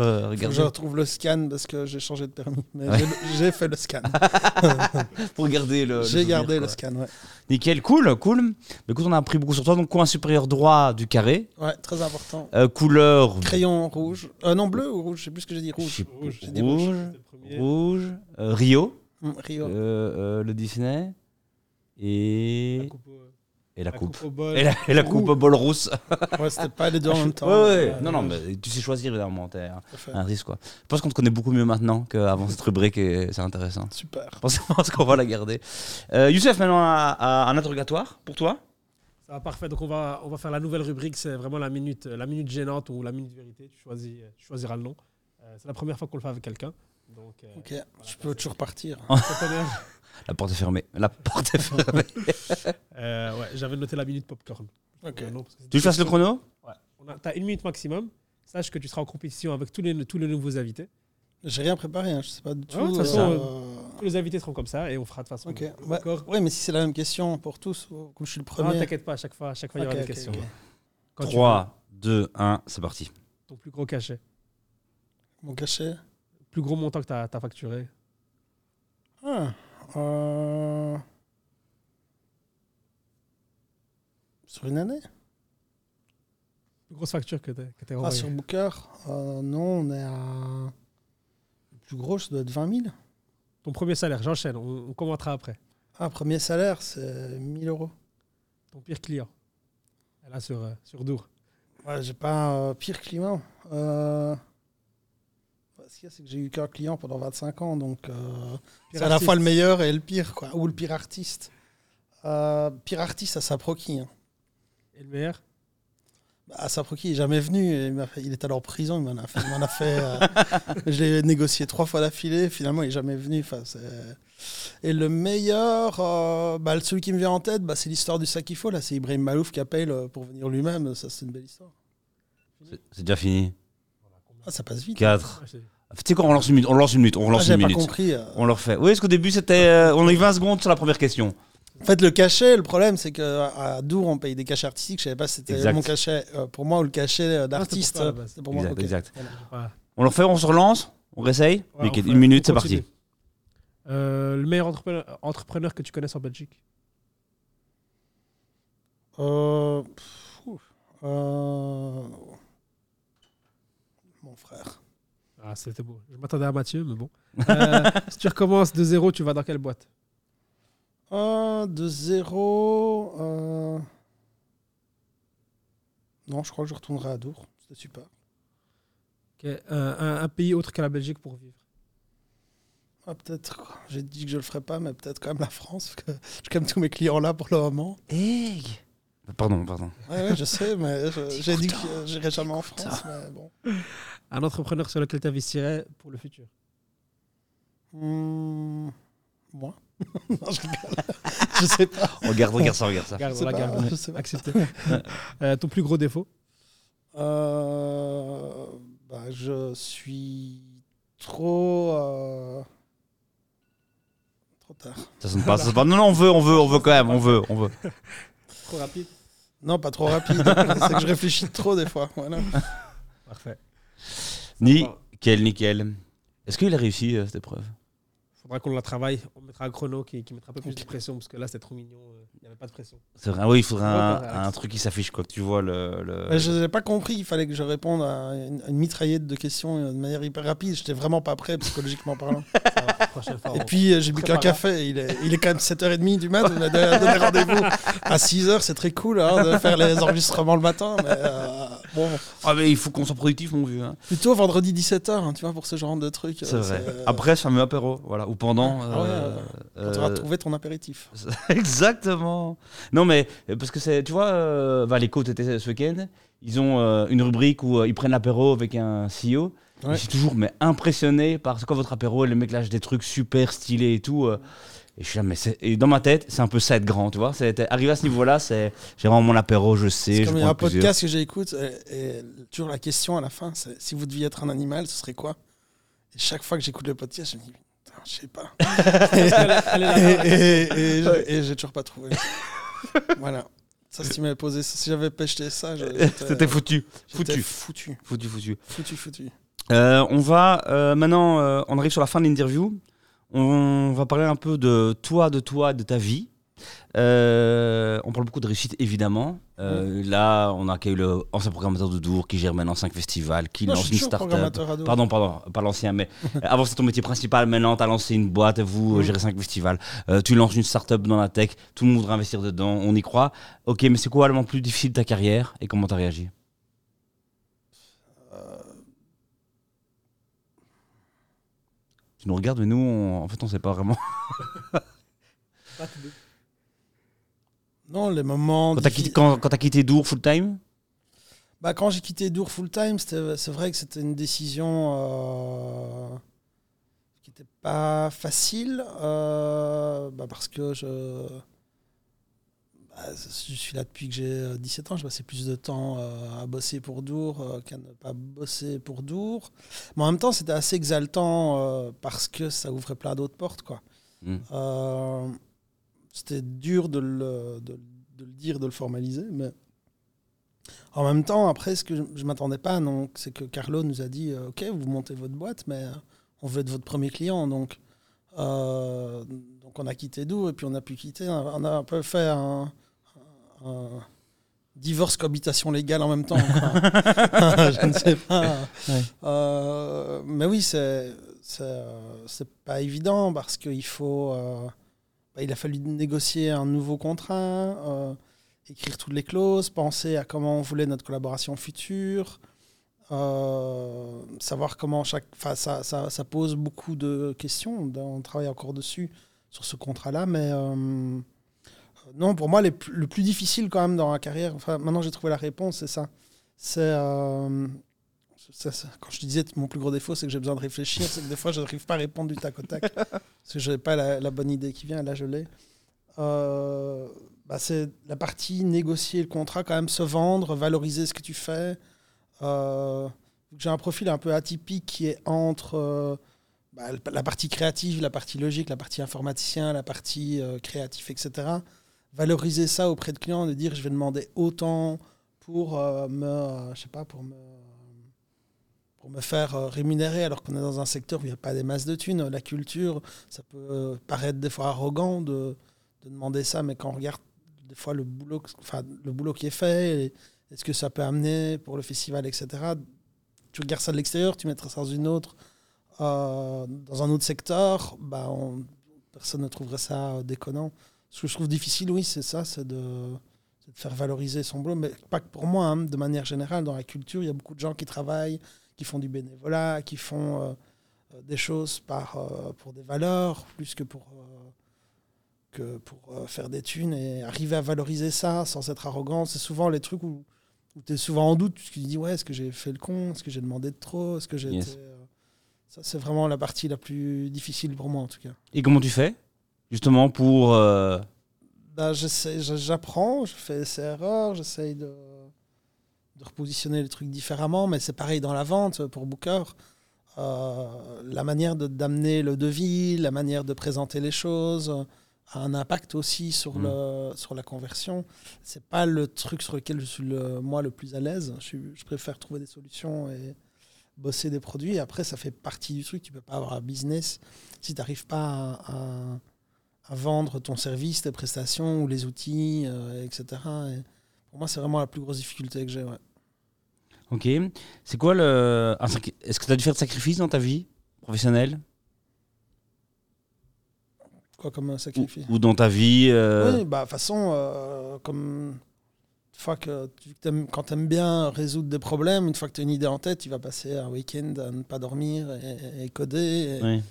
euh, regarder. je retrouve le scan parce que j'ai changé de permis. Mais Ouais. j'ai- fait le scan. Pour garder le. J'ai gardé quoi. le scan, ouais. Nickel, cool, cool. Mais écoute, on a appris beaucoup sur toi. Donc, coin supérieur droit du carré. Ouais, très important. Euh, couleur. Crayon rouge. Euh, non, bleu ou rouge Je sais plus ce que j'ai dit. Rouge. Rouge. dit euh, Rio. Rio. euh, euh, le Disney. Et. La coupe, au- Et la coupe. au bol. Et la, et la Roux. coupe au bol rousse. Ouais, c'était pas les deux en même temps. Ouais, ouais. Ouais, Non, non, mais tu sais choisir évidemment. T'es un, risque, quoi. Je pense qu'on te connaît beaucoup mieux maintenant qu'avant cette rubrique et c'est intéressant. Super. Je pense, qu'on va la garder. Euh, Youssef, maintenant, un, interrogatoire pour toi? Ça va parfait. Donc on va, on va faire la nouvelle rubrique. C'est vraiment la minute, la minute gênante ou la minute vérité. Tu, choisis, tu choisiras le nom. Euh, c'est la première fois qu'on le fait avec quelqu'un. Donc, euh, Ok, je peux toujours partir. La porte est fermée. La porte est fermée. Euh, ouais, j'avais noté la minute popcorn. Ok. Euh, non, tu fasses le chrono Ouais. On a, t'as une minute maximum. Sache que tu seras en compétition avec tous les, tous les nouveaux invités. J'ai rien préparé, hein, je sais pas du tout. Ouais, de toute façon, euh, Tous les invités seront comme ça et on fera de toute façon. Ok. Ouais. ouais, mais si c'est la même question pour tous, ou- comme je suis le Ah, premier. t'inquiète pas, à chaque fois, à chaque fois il y aura des ok, questions. ok. Quand tu 3, 2, 1, c'est parti. Ton plus gros cachet. Mon cachet. Plus gros montant que tu as, facturé. Ah, euh, Sur une année Plus grosse facture que tu as Ah, envoyée. sur Booker Euh, Non, on est à. Le plus gros, ça doit être 20 000. Ton premier salaire, j'enchaîne, on, on commentera après. Ah, premier salaire, c'est 1000 euros. Ton pire client. Là, sur, euh, sur Dour. Ouais, j'ai pas un pire client. Euh... Ce qu'il y a, c'est que j'ai eu qu'un client pendant 25 ans, donc euh, c'est à la fois le meilleur et le pire, quoi. Ou le pire artiste. Euh, pire artiste à Saproki. Hein. Et le meilleur? Bah, À Saproki, il n'est jamais venu. et Il, m'a fait- il est alors en prison, il m'en a fait. il m'en a fait euh, je l'ai négocié trois fois d'affilée. Finalement, il n'est jamais venu. Enfin, c'est- et le meilleur, euh, bah, celui qui me vient en tête, bah, c'est l'histoire du sac qu'il faut. Là, c'est Ibrahim Malouf qui appelle pour venir lui-même. Ça, c'est une belle histoire. C'est c'est déjà fini? Ah, ça passe vite. 4. Ah, c'est- Tu sais quoi, on lance une minute. On lance une minute. On Ah, relance une j'avais pas minute. compris. euh. On le refait. Oui, parce qu'au début, c'était. euh, on a eu 20 secondes sur la première question. En fait, le cachet, le problème, c'est qu'à Dour, on paye des cachets artistiques. Je savais pas si c'était mon cachet euh, pour moi ou le cachet euh, d'artiste. c'est pour moi. Exact, exact. Voilà. On le refait, on se relance On réessaye Ouais, Nickel, on fait- Une minute, c'est parti. Euh, le meilleur entrepreneur, entrepreneur que tu connaisses en Belgique? Euh, pff. Euh, Mon frère. Ah, c'était beau. Je m'attendais à Mathieu, mais bon. Euh, si tu recommences de zéro, tu vas dans quelle boîte? De zéro. euh, Non, je crois que je retournerai à Dour. C'était super. Ok, euh, un, un pays autre que la Belgique pour vivre. Ah, peut-être, j'ai dit que je le ferais pas, mais peut-être quand même la France, parce que j'ai quand même tous mes clients là pour le moment. Hey Pardon, pardon. Ouais, ouais, je sais, mais j'ai dit que j'irai jamais en France, mais bon. Un entrepreneur sur lequel tu investirais pour le futur. Hmm, Moi? Non, je je sais pas. Regarde, regarde ça, regarde ça. Garde, Je sais la pas, garde. je sais pas. Accepté. Euh, ton plus gros défaut? Euh, bah, je suis trop. euh, Trop tard. Ça sonne pas, ça sonne pas. Non, non, on veut, on veut, on veut quand même, on veut, on veut. Trop rapide. Non, pas trop rapide. C'est que je réfléchis trop des fois. Voilà. Parfait. Nickel, nickel. Est-ce qu'il a réussi euh, cette épreuve? Faudra qu'on la travaille. On mettra un chrono qui, qui mettra un peu plus de pression parce que là, c'était trop mignon. euh, Il n'y avait pas de pression. C'est vrai, ah oui, il faudrait un, un truc qui s'affiche, quoi, que tu vois le. le- Mais je n'avais pas compris qu'il fallait que je réponde à une, à une mitraillette de questions euh, de manière hyper rapide. J'étais vraiment pas prêt, psychologiquement parlant. Ça fois. Et on- puis, euh, j'ai bu qu'un café. Il est, il est quand même 7h30 du mat. On a donné donné rendez-vous à 6h. C'est très cool hein, de faire les enregistrements le matin. Mais euh, bon, Ah, mais il faut qu'on soit productif, mon vieux. hein. plutôt vendredi 17h, hein, tu vois, pour ce genre de trucs. C'est euh, vrai. euh, Après, ce fameux apéro, voilà, ou pendant. Ah ouais, euh, quand tu auras euh, trouvé ton apéritif. Exactement. Non, mais euh, parce que c'est, tu vois, euh, bah, les côtes étaient ce week-end. Ils ont euh, une rubrique où euh, ils prennent l'apéro avec un CEO. Ouais. Je suis toujours mais impressionné par c'est quoi votre apéro. Et les mecs lâchent des trucs super stylés et tout. euh. Et je suis là, mais et dans ma tête, c'est un peu ça être grand, tu vois. Arrivé à ce niveau-là, c'est j'ai vraiment mon apéro, je sais. C'est comme il y a un plusieurs. podcast que j'écoute et, et toujours la question à la fin, c'est si vous deviez être un animal, ce serait quoi? Et chaque fois que j'écoute le podcast, je me dis, putain, je sais pas. Et et- et je- et j'ai toujours pas trouvé. voilà. Ça, si tu m'avais posé, si j'avais pêché ça, C'était foutu. foutu. foutu. Foutu, foutu. Foutu, foutu. Euh, on va euh, maintenant, euh, on arrive sur la fin de l'interview. On va parler un peu de toi, de toi, de ta vie. Euh, on parle beaucoup de réussite, évidemment. Euh, Là, on a accueilli le ancien programmateur de Dour qui gère maintenant 5 festivals, qui Moi, lance une start-up. Pardon, pardon, pas l'ancien, mais avant c'était ton métier principal, maintenant tu as lancé une boîte, vous euh, gérez 5 festivals, Euh, tu lances une start-up dans la tech, tout le monde voudrait investir dedans, on y croit. Ok, mais c'est quoi le moment plus difficile de ta carrière et comment tu as réagi? Tu nous regardes, mais nous, on- en fait, on sait pas vraiment. Non, les moments. Quand t'as quitté, quand, quand t'as quitté Dour full time? Bah, quand j'ai quitté Dour full time, c'est vrai que c'était une décision euh, qui n'était pas facile euh, bah, parce que je, bah, je suis là depuis que j'ai euh, 17 ans. J'ai passé plus de temps euh, à bosser pour Dour euh, qu'à ne pas bosser pour Dour. Mais en même temps, c'était assez exaltant euh, parce que ça ouvrait plein d'autres portes. Quoi. Mm. Euh, c'était dur de le, de, de le dire, de le formaliser, mais en même temps, après, ce que je ne m'attendais pas, c'est que Carlo nous a dit euh, Ok, vous montez votre boîte, mais euh, on veut être votre premier client. Donc, euh, donc on a quitté Doux et puis on a pu quitter. On a un peu fait un, un divorce cohabitation légale en même temps. je ne sais pas. Ouais. Euh, mais oui, c'est c'est euh, c'est pas évident parce qu'il faut. euh, bah, il a fallu négocier un nouveau contrat, euh, écrire toutes les clauses, penser à comment on voulait notre collaboration future, savoir comment chaque. Enfin, ça, ça, ça pose beaucoup de questions. On travaille encore dessus sur ce contrat-là, mais non, pour moi, les le plus difficile quand même dans la carrière. Enfin, maintenant j'ai trouvé la réponse, c'est ça. C'est euh, quand je te disais mon plus gros défaut, c'est que j'ai besoin de réfléchir, c'est que des fois je n'arrive pas à répondre du tac au tac parce que je n'ai pas la, la bonne idée qui vient. Là, je l'ai. Euh, bah, c'est la partie négocier le contrat, quand même se vendre, valoriser ce que tu fais. Euh, j'ai un profil un peu atypique qui est entre euh, bah, la partie créative, la partie logique, la partie informaticien, la partie créatif, etc. Valoriser ça auprès de clients, de dire je vais demander autant pour euh, me, euh, je sais pas, pour me, pour me faire euh, rémunérer alors qu'on est dans un secteur où il n'y a pas des masses de thunes. La culture, ça peut paraître des fois arrogant de, de demander ça, mais quand on regarde des fois le boulot, enfin, le boulot qui est fait, et est-ce que ça peut amener pour le festival, etc. Tu regardes ça de l'extérieur, tu mettrais ça dans une autre, dans un autre secteur, bah, on- personne ne trouverait ça déconnant. Ce que je trouve difficile, oui, c'est ça, c'est de, faire valoriser son boulot, mais pas que pour moi, hein, de manière générale, dans la culture, il y a beaucoup de gens qui travaillent, qui font du bénévolat, qui font euh, euh, des choses par, euh, pour des valeurs, plus que pour, euh, que pour faire des thunes, et arriver à valoriser ça sans être arrogant, c'est souvent les trucs où, où tu es souvent en doute, tu te dis, ouais, est-ce que j'ai fait le con, est-ce que j'ai demandé de trop, est-ce que j'ai Yes. été, Ça, c'est vraiment la partie la plus difficile pour moi, en tout cas. Et comment tu fais? Justement pour euh, Bah, j'apprends, je fais ces erreurs, j'essaye de, de repositionner les trucs différemment, mais c'est pareil dans la vente pour Booker. Euh, la manière de- d'amener le devis, la manière de présenter les choses euh, a un impact aussi sur, Mm. le, sur la conversion. C'est pas le truc sur lequel je suis le, moi le plus à l'aise. Je, je préfère trouver des solutions et bosser des produits. Après, ça fait partie du truc. Tu peux pas avoir un business si tu n'arrives pas à, à- à vendre ton service, tes prestations ou les outils, euh, etc. Et pour moi, c'est vraiment la plus grosse difficulté que j'ai. ouais. Ok. C'est quoi le. Est-ce que tu as dû faire de sacrifices dans ta vie professionnelle? Quoi comme un sacrifice? ou dans ta vie euh, Oui, bah, de toute façon, euh, comme une fois que tu, t'aimes- quand tu aimes bien résoudre des problèmes, une fois que tu as une idée en tête, tu vas passer un week-end à ne pas dormir et, et coder. Et, ouais.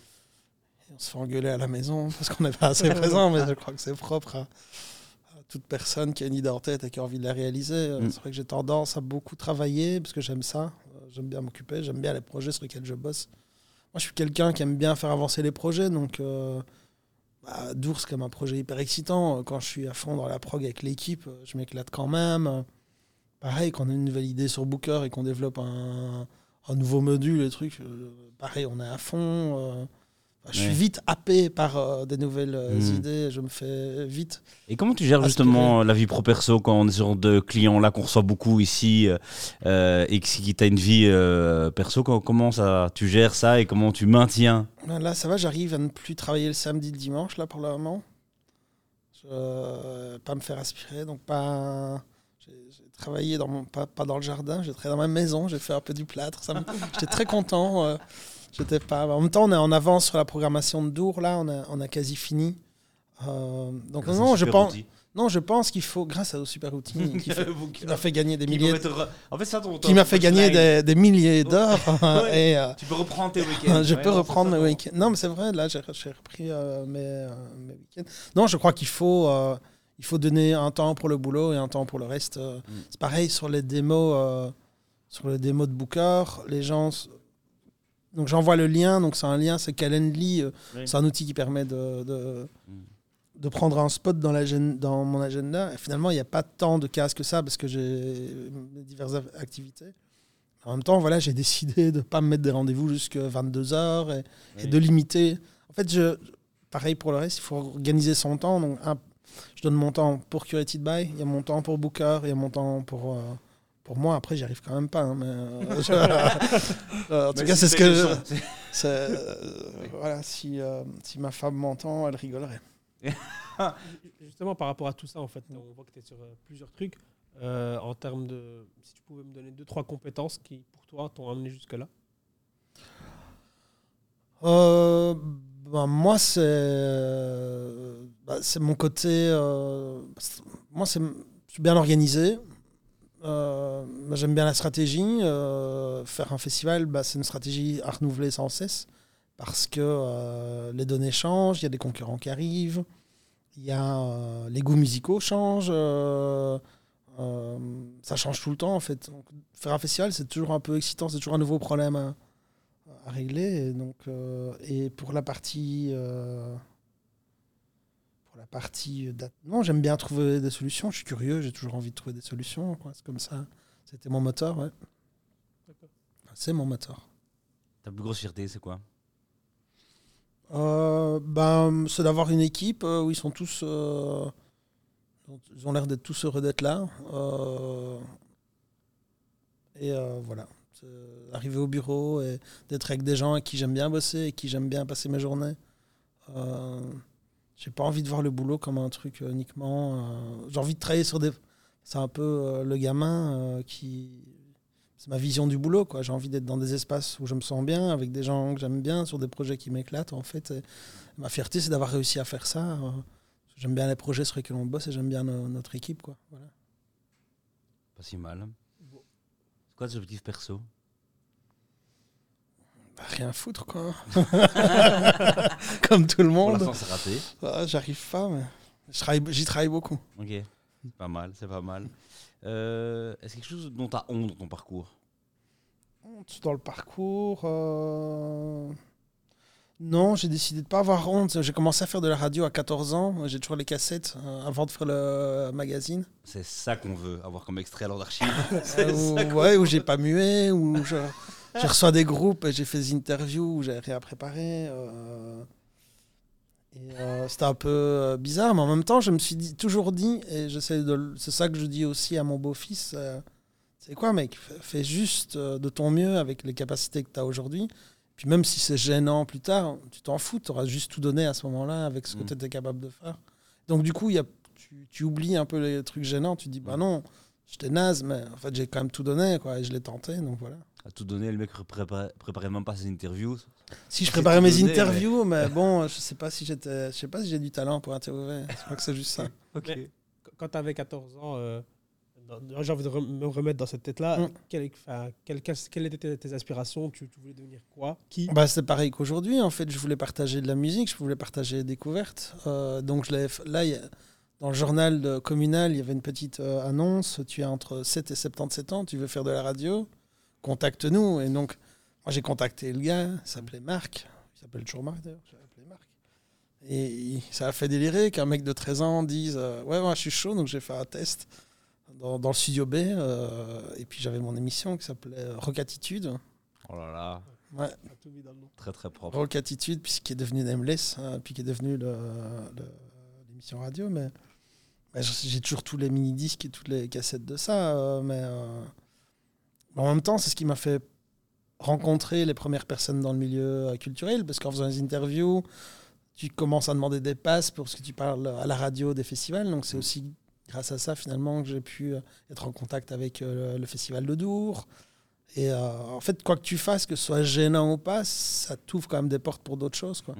Et on se fait engueuler à la maison parce qu'on n'est pas assez présent, mais je crois que c'est propre à, à toute personne qui a une idée en tête et qui a envie de la réaliser. Euh, Mm. C'est vrai que j'ai tendance à beaucoup travailler parce que j'aime ça. Euh, J'aime bien m'occuper, j'aime bien les projets sur lesquels je bosse. Moi, je suis quelqu'un qui aime bien faire avancer les projets, donc euh, bah, Dours, c'est comme un projet hyper excitant. Euh, Quand je suis à fond dans la prog avec l'équipe, je m'éclate quand même. Pareil, quand on a une nouvelle idée sur Booker et qu'on développe un, un nouveau module, les trucs, euh, pareil, on est à fond. euh, je suis vite happé par euh, des nouvelles euh, Mm. idées, je me fais vite. Et comment tu gères Aspirer. justement la vie pro-perso quand on est sur de clients là qu'on reçoit beaucoup ici euh, euh, et tu as une vie euh, perso, co- comment ça, tu gères ça et comment tu maintiens? Là, ça va, j'arrive à ne plus travailler le samedi, le dimanche, là, pour le moment. Je, euh, pas me faire aspirer, donc pas. J'ai travaillé dans mon, pas, pas dans le jardin, j'ai travaillé dans ma maison, j'ai fait un peu du plâtre. J'étais très content. euh, J'étais pas. En même temps, on est en avance sur la programmation de Dour, là, on a, on a quasi fini. Euh, donc Grâce non, je pense, outil. non, je pense qu'il faut, grâce au super outil qui, m'a fait gagner des milliers, En fait, ça ton qui m'a fait gagner des, des milliers d'heures. Ouais. et, euh, Tu peux reprendre tes week-ends. je Ouais, peux non, reprendre mes week-ends. Non, mais c'est vrai, là, j'ai repris euh, mes, euh, mes week-ends. Non, je crois qu'il faut, euh, il faut donner un temps pour le boulot et un temps pour le reste. euh. Mm. C'est pareil sur les démos, sur les démos de Booker. Les gens. Donc, j'envoie le lien. Donc, c'est un lien, c'est Calendly. euh, Oui. C'est un outil qui permet de, de, Mm. de prendre un spot dans, dans mon agenda. Et finalement, il n'y a pas tant de cases que ça parce que j'ai diverses activités. En même temps, voilà, j'ai décidé de ne pas me mettre des rendez-vous jusqu'à 22h et, de limiter. En fait, je, pareil pour le reste, il faut organiser son temps. Donc, un- je donne mon temps pour Curated By, il y a mon temps pour Booker, il y a mon temps pour, euh, pour moi. Après, j'y arrive quand même pas. hein, mais, euh, je- Euh, en tout Mais cas, c'est si ce que. je- c'est- euh, voilà, si, euh, si ma femme m'entend, elle rigolerait. Justement, par rapport à tout ça, en fait, on voit que tu es sur euh, plusieurs trucs. Euh, en termes de. Si tu pouvais me donner deux, trois compétences qui, pour toi, t'ont amené jusque-là. Euh, ben, moi, c'est bah, c'est mon côté. euh, moi, c'est je suis bien organisé. Euh, moi, J'aime bien la stratégie. Euh, faire un festival, bah, c'est une stratégie à renouveler sans cesse parce que euh, les données changent, il y a des concurrents qui arrivent, il y a les goûts musicaux changent. ça change tout le temps en fait. Donc, faire un festival, c'est toujours un peu excitant, c'est toujours un nouveau problème à, à régler. Et, donc, et pour la partie. Partie. date- Non, j'aime bien trouver des solutions. Je suis curieux, j'ai toujours envie de trouver des solutions. quoi. C'est comme ça. C'était mon moteur, ouais. C'est mon moteur. Ta plus grosse fierté, c'est quoi? Euh, ben, c'est d'avoir une équipe euh, où ils sont tous. euh, ils ont l'air d'être tous heureux d'être là. Euh, et euh, voilà. C'est Arriver au bureau et d'être avec des gens avec qui j'aime bien bosser et qui j'aime bien passer mes journées. J'ai pas envie de voir le boulot comme un truc euh, uniquement. euh, J'ai envie de travailler sur des. C'est un peu euh, le gamin qui. C'est ma vision du boulot, quoi. J'ai envie d'être dans des espaces où je me sens bien, avec des gens que j'aime bien, sur des projets qui m'éclatent, en fait. Ma fierté, c'est d'avoir réussi à faire ça. J'aime bien les projets sur lesquels on bosse et j'aime bien no- notre équipe. Quoi. Pas si mal. C'est quoi tes objectifs perso? Rien foutre, quoi. Comme tout le Pour monde. l'instant, c'est raté. Ah, J'arrive pas, mais travaille- j'y travaille beaucoup. Ok, c'est pas mal, c'est pas mal. Euh, Est-ce quelque chose dont tu as honte dans ton parcours? Honte dans le parcours. euh, Non, j'ai décidé de pas avoir honte. J'ai commencé à faire de la radio à 14 ans. J'ai toujours les cassettes euh, avant de faire le magazine. C'est ça qu'on veut, avoir comme extrait d'archives. Où, ça qu'on- ouais, où j'ai pas mué, où je, je reçois des groupes et j'ai fait des interviews où j'ai rien préparé. euh, euh, c'était un peu euh, bizarre, mais en même temps, je me suis dit, toujours dit, et j'essaie de, le- c'est ça que je dis aussi à mon beau-fils. euh, c'est quoi, mec Fais juste de ton mieux avec les capacités que tu as aujourd'hui. Puis même si c'est gênant plus tard, tu t'en fous, tu auras juste tout donné à ce moment-là avec ce que Mm. tu étais capable de faire. Donc du coup, y a, tu, tu oublies un peu les trucs gênants, tu dis, bah Mm. non, j'étais naze, mais en fait j'ai quand même tout donné, quoi, et je l'ai tenté, donc voilà. À tout donner, le mec préparait, préparait même pas ses interviews. Si je préparais mes donné, interviews, mais bon, je sais pas si j'étais, je sais pas si j'ai du talent pour interviewer. Je crois que c'est juste ça. Mais Quand tu avais 14 ans, euh, j'ai envie de re- me remettre dans cette tête-là. Mm. Quelles, étaient tes, tes aspirations? Tu, tu voulais devenir quoi? Qui? Bah, c'est pareil qu'aujourd'hui. En fait, je voulais partager de la musique, je voulais partager des découvertes. Euh, donc, je là, il y a- dans le journal de- communal, il y avait une petite euh, annonce. Tu as entre 7 et 77 ans, tu veux faire de la radio Contacte-nous. Et donc, moi, j'ai contacté le gars, il s'appelait Marc. Il s'appelle toujours Marc d'ailleurs. J'ai appelé Marc. Et ça a fait délirer qu'un mec de 13 ans dise euh, Ouais, moi, je suis chaud, donc j'ai fait un test dans, dans le studio B. euh, et puis, j'avais mon émission qui s'appelait Rock Attitude. Oh là là, Ouais. Très très propre. Rock Attitude, puis qui est devenu Nameless, hein, puis qui est devenu le- le- l'émission radio. Mais j'ai toujours tous les mini-disques et toutes les cassettes de ça. euh, mais euh, en même temps, c'est ce qui m'a fait rencontrer les premières personnes dans le milieu euh, culturel, parce qu'en faisant des interviews, tu commences à demander des passes parce que tu parles à la radio des festivals. Donc c'est aussi grâce à ça finalement que j'ai pu euh, être en contact avec euh, le festival de Dour. Et euh, en fait, quoi que tu fasses, que ce soit gênant ou pas, ça t'ouvre quand même des portes pour d'autres choses. Quoi.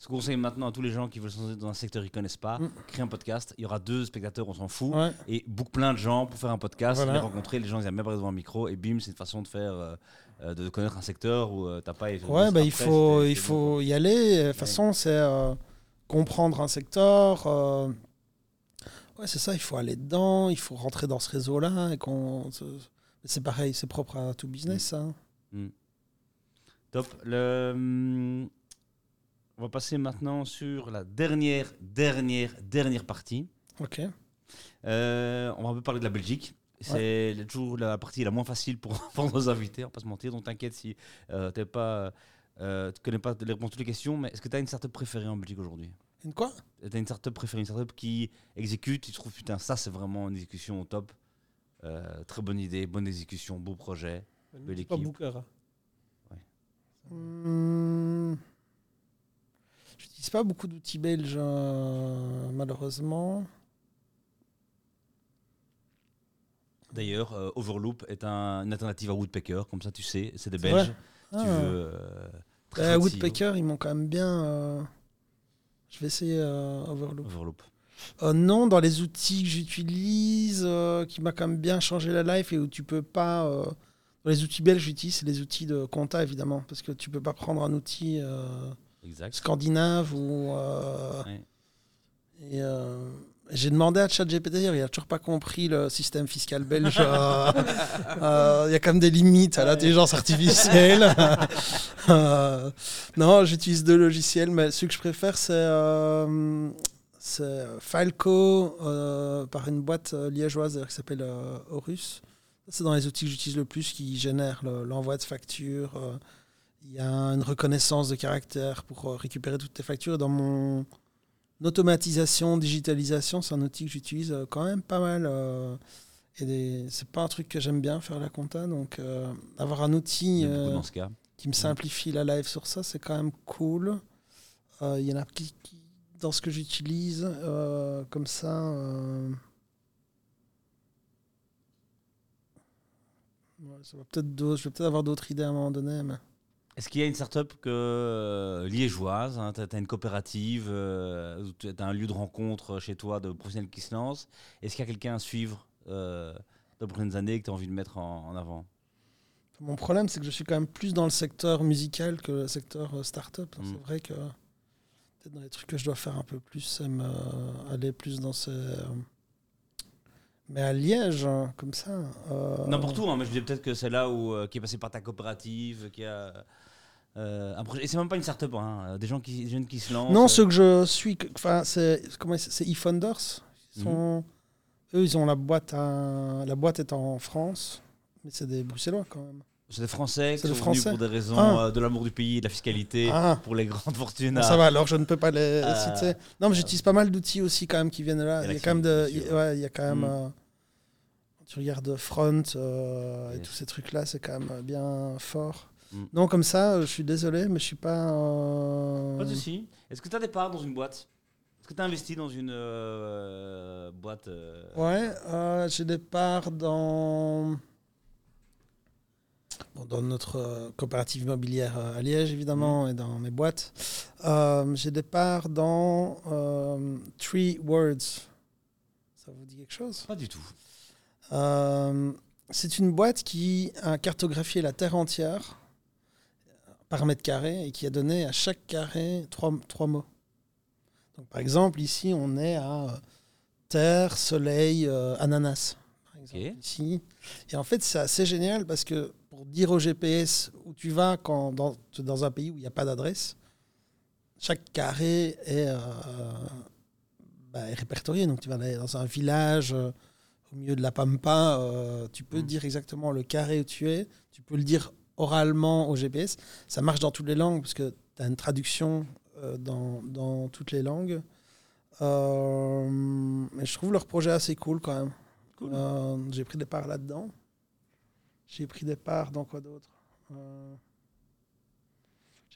Ce qu'on conseille maintenant à tous les gens qui veulent se lancer dans un secteur qu'ils connaissent pas, Mm. créer un podcast. Il y aura deux spectateurs, on s'en fout. Ouais. Et book plein de gens pour faire un podcast, Voilà. les rencontrer, les gens ils aiment bien parler devant un micro et bim, c'est une façon de faire, euh, euh, de connaître un secteur où euh, t'as pas. été- Ouais, bah, il après, faut, il faut y aller. De toute façon, c'est euh, comprendre un secteur. euh, ouais, c'est ça, il faut aller dedans, il faut rentrer dans ce réseau-là. et qu'on C'est pareil, c'est propre à tout business, ça. hein. Top. Le, hum, On va passer maintenant sur la dernière, dernière, dernière partie. Ok. Euh, on va un peu parler de la Belgique. C'est toujours la partie la moins facile pour, pour nos invités, on va pas se mentir. Donc t'inquiète si euh, t'es pas, euh, tu connais pas les réponses à toutes les questions, mais est-ce que tu as une startup préférée en Belgique aujourd'hui? Une quoi? Tu as une startup préférée, une startup qui exécute, tu trouves putain ça c'est vraiment une exécution au top. Euh, très bonne idée, bonne exécution, beau projet. Belle dis pas équipe. Booker. hein. Hmm. N'utilise pas beaucoup d'outils belges, euh, malheureusement. D'ailleurs, euh, Overloop est un- une alternative à Woodpecker, comme ça tu sais, c'est des Belges. Si tu Ah. veux. euh, Euh, Woodpecker, ils m'ont quand même bien. Je vais essayer. Overloop. Overloop. Non, dans les outils que j'utilise, qui m'a quand même bien changé la life et où tu peux pas. dans les outils belges, j'utilise les outils de compta évidemment, parce que tu peux pas prendre un outil Exact. scandinave ou. euh, Ouais. et, euh, j'ai demandé à ChatGPT, il a toujours pas compris le système fiscal belge. euh, euh, Il y a quand même des limites à l'intelligence artificielle. Non, j'utilise deux logiciels, mais celui que je préfère, c'est c'est Falco par une boîte liégeoise qui s'appelle Horus. C'est dans les outils que j'utilise le plus qui génèrent le- l'envoi de factures. Il y a une reconnaissance de caractère pour euh, récupérer toutes tes factures. Et dans mon automatisation, digitalisation, c'est un outil que j'utilise euh, quand même pas mal. euh, et des- c'est pas un truc que j'aime bien faire la compta, donc euh, avoir un Il outil euh, dans ce cas. qui me simplifie la live sur ça, c'est quand même cool. Euh, Il y en a qui, dans ce que j'utilise comme ça. ouais, ça va peut-être je vais peut-être avoir d'autres idées à un moment donné. Mais... Est-ce qu'il y a une start-up que, euh, liégeoise, hein, tu as, une coopérative, euh, tu as un lieu de rencontre chez toi de professionnels qui se lancent? Est-ce qu'il y a quelqu'un à suivre euh, dans les prochaines années que tu as envie de mettre en, en avant? Mon problème, c'est que je suis quand même plus dans le secteur musical que le secteur euh, start-up. Mm. C'est vrai que peut-être dans les trucs que je dois faire un peu plus, c'est aller plus dans ces. Mais à Liège, hein, comme ça. euh, N'importe où, hein, mais je disais peut-être que c'est là où, euh, qui est passé par ta coopérative, qui a euh, un projet. Et c'est même pas une start-up, hein, des gens qui, des jeunes qui se lancent. Non, euh, ceux que je suis, enfin, c'est comment c'est eFounders. Ils Mhm. eux, ils ont la boîte à, la boîte est en France, mais c'est des Bruxellois quand même. C'est des Français qui C'est sont des venus Français. pour des raisons Ah. euh, de l'amour du pays, de la fiscalité, Ah. pour les grandes fortunes. Ça va, alors je ne peux pas les Euh, citer. Non, mais j'utilise pas mal d'outils aussi quand même qui viennent de là. Il y a quand même de, crédibilité, il- ouais, il y a quand même. Euh, quand tu regardes Front euh, et Yes. tous ces trucs-là, c'est quand même bien fort. Mm. Non, comme ça, euh, je suis désolé, mais je suis pas. euh, Pas de souci. Est-ce que tu as des parts dans une boîte? Est-ce que tu as investi dans une euh, boîte euh, Ouais, j'ai des parts dans. Bon, dans notre coopérative immobilière à Liège, évidemment, Mm. et dans mes boîtes. J'ai des parts dans Three Words. Ça vous dit quelque chose? Pas du tout. Euh, C'est une boîte qui a cartographié la Terre entière par mètre carré et qui a donné à chaque carré trois, trois mots. Donc, par exemple, ici, on est à euh, Terre, Soleil, euh, Ananas. Par exemple, Ok. ici. Et en fait, c'est assez génial parce que pour dire au GPS où tu vas quand, dans, dans un pays où il n'y a pas d'adresse, chaque carré est, euh, bah, est répertorié. Donc, tu vas aller dans un village. euh, au milieu de la pampa, tu peux Mm. dire exactement le carré où tu es, tu peux le dire oralement au GPS. Ça marche dans toutes les langues parce que tu as une traduction euh, dans, dans toutes les langues. Euh, mais je trouve leur projet assez cool quand même. Cool. Euh, J'ai pris des parts là-dedans. J'ai pris des parts dans quoi d'autre?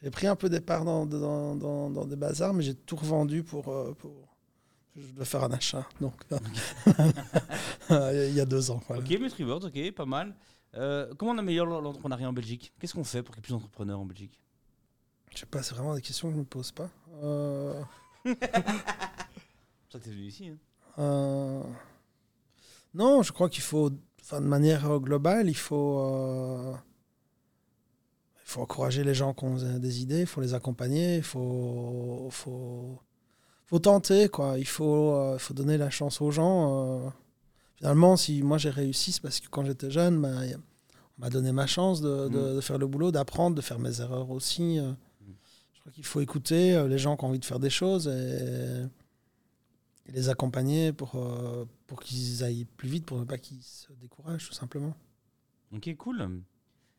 J'ai pris un peu des parts dans, dans, dans, dans des bazars, mais j'ai tout revendu pour, pour. Je dois faire un achat, donc. il y a deux ans. Voilà. Ok, Freeboard, ok, pas mal. Euh, comment on améliore l'entrepreneuriat en Belgique? Qu'est-ce qu'on fait pour qu'il y ait plus d'entrepreneurs en Belgique? Je sais pas, c'est vraiment des questions que je me pose pas. Euh, C'est pour ça que tu es venu ici. hein. euh, Non, je crois qu'il faut, enfin, de manière globale, il faut, euh, il faut encourager les gens qui ont des idées, il faut les accompagner, il faut, faut, faut tenter, quoi. Il faut, il faut donner la chance aux gens. Finalement, si moi j'ai réussi, c'est parce que quand j'étais jeune, bah, a- on m'a donné ma chance de, de- Mm. de faire le boulot, d'apprendre, de faire mes erreurs aussi. euh. Je crois qu'il faut écouter euh, les gens qui ont envie de faire des choses et, et les accompagner pour, euh, pour qu'ils aillent plus vite, pour ne pas qu'ils se découragent, tout simplement. Ok, cool.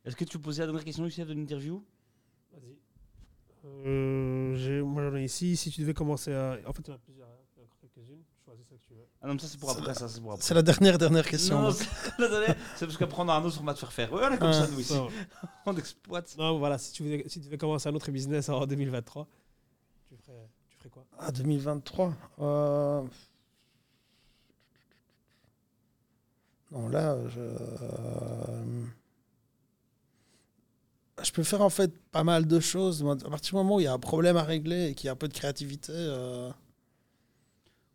Est-ce que tu poser la dernière question, Youssef, de l'interview? Vas-y. Euh, j'ai- moi j'en ai ici. Si tu devais commencer à. En fait, il y en a plusieurs. hein. Il y en a encore quelques-unes. Choisis celle que tu veux. Ah non, mais ça c'est pour après, la- ça c'est pour après. C'est la dernière, dernière question. Non, c'est parce qu'après on a un autre format de faire faire. Ouais, on est comme Ah, ça nous ici. On exploite. non, voilà. Si tu, devais, si tu devais commencer un autre business en 2023, tu ferais, tu ferais quoi? Ah, 2023. euh, Non, là, je... euh, je peux faire en fait pas mal de choses. À partir du moment où il y a un problème à régler et qu'il y a un peu de créativité, euh,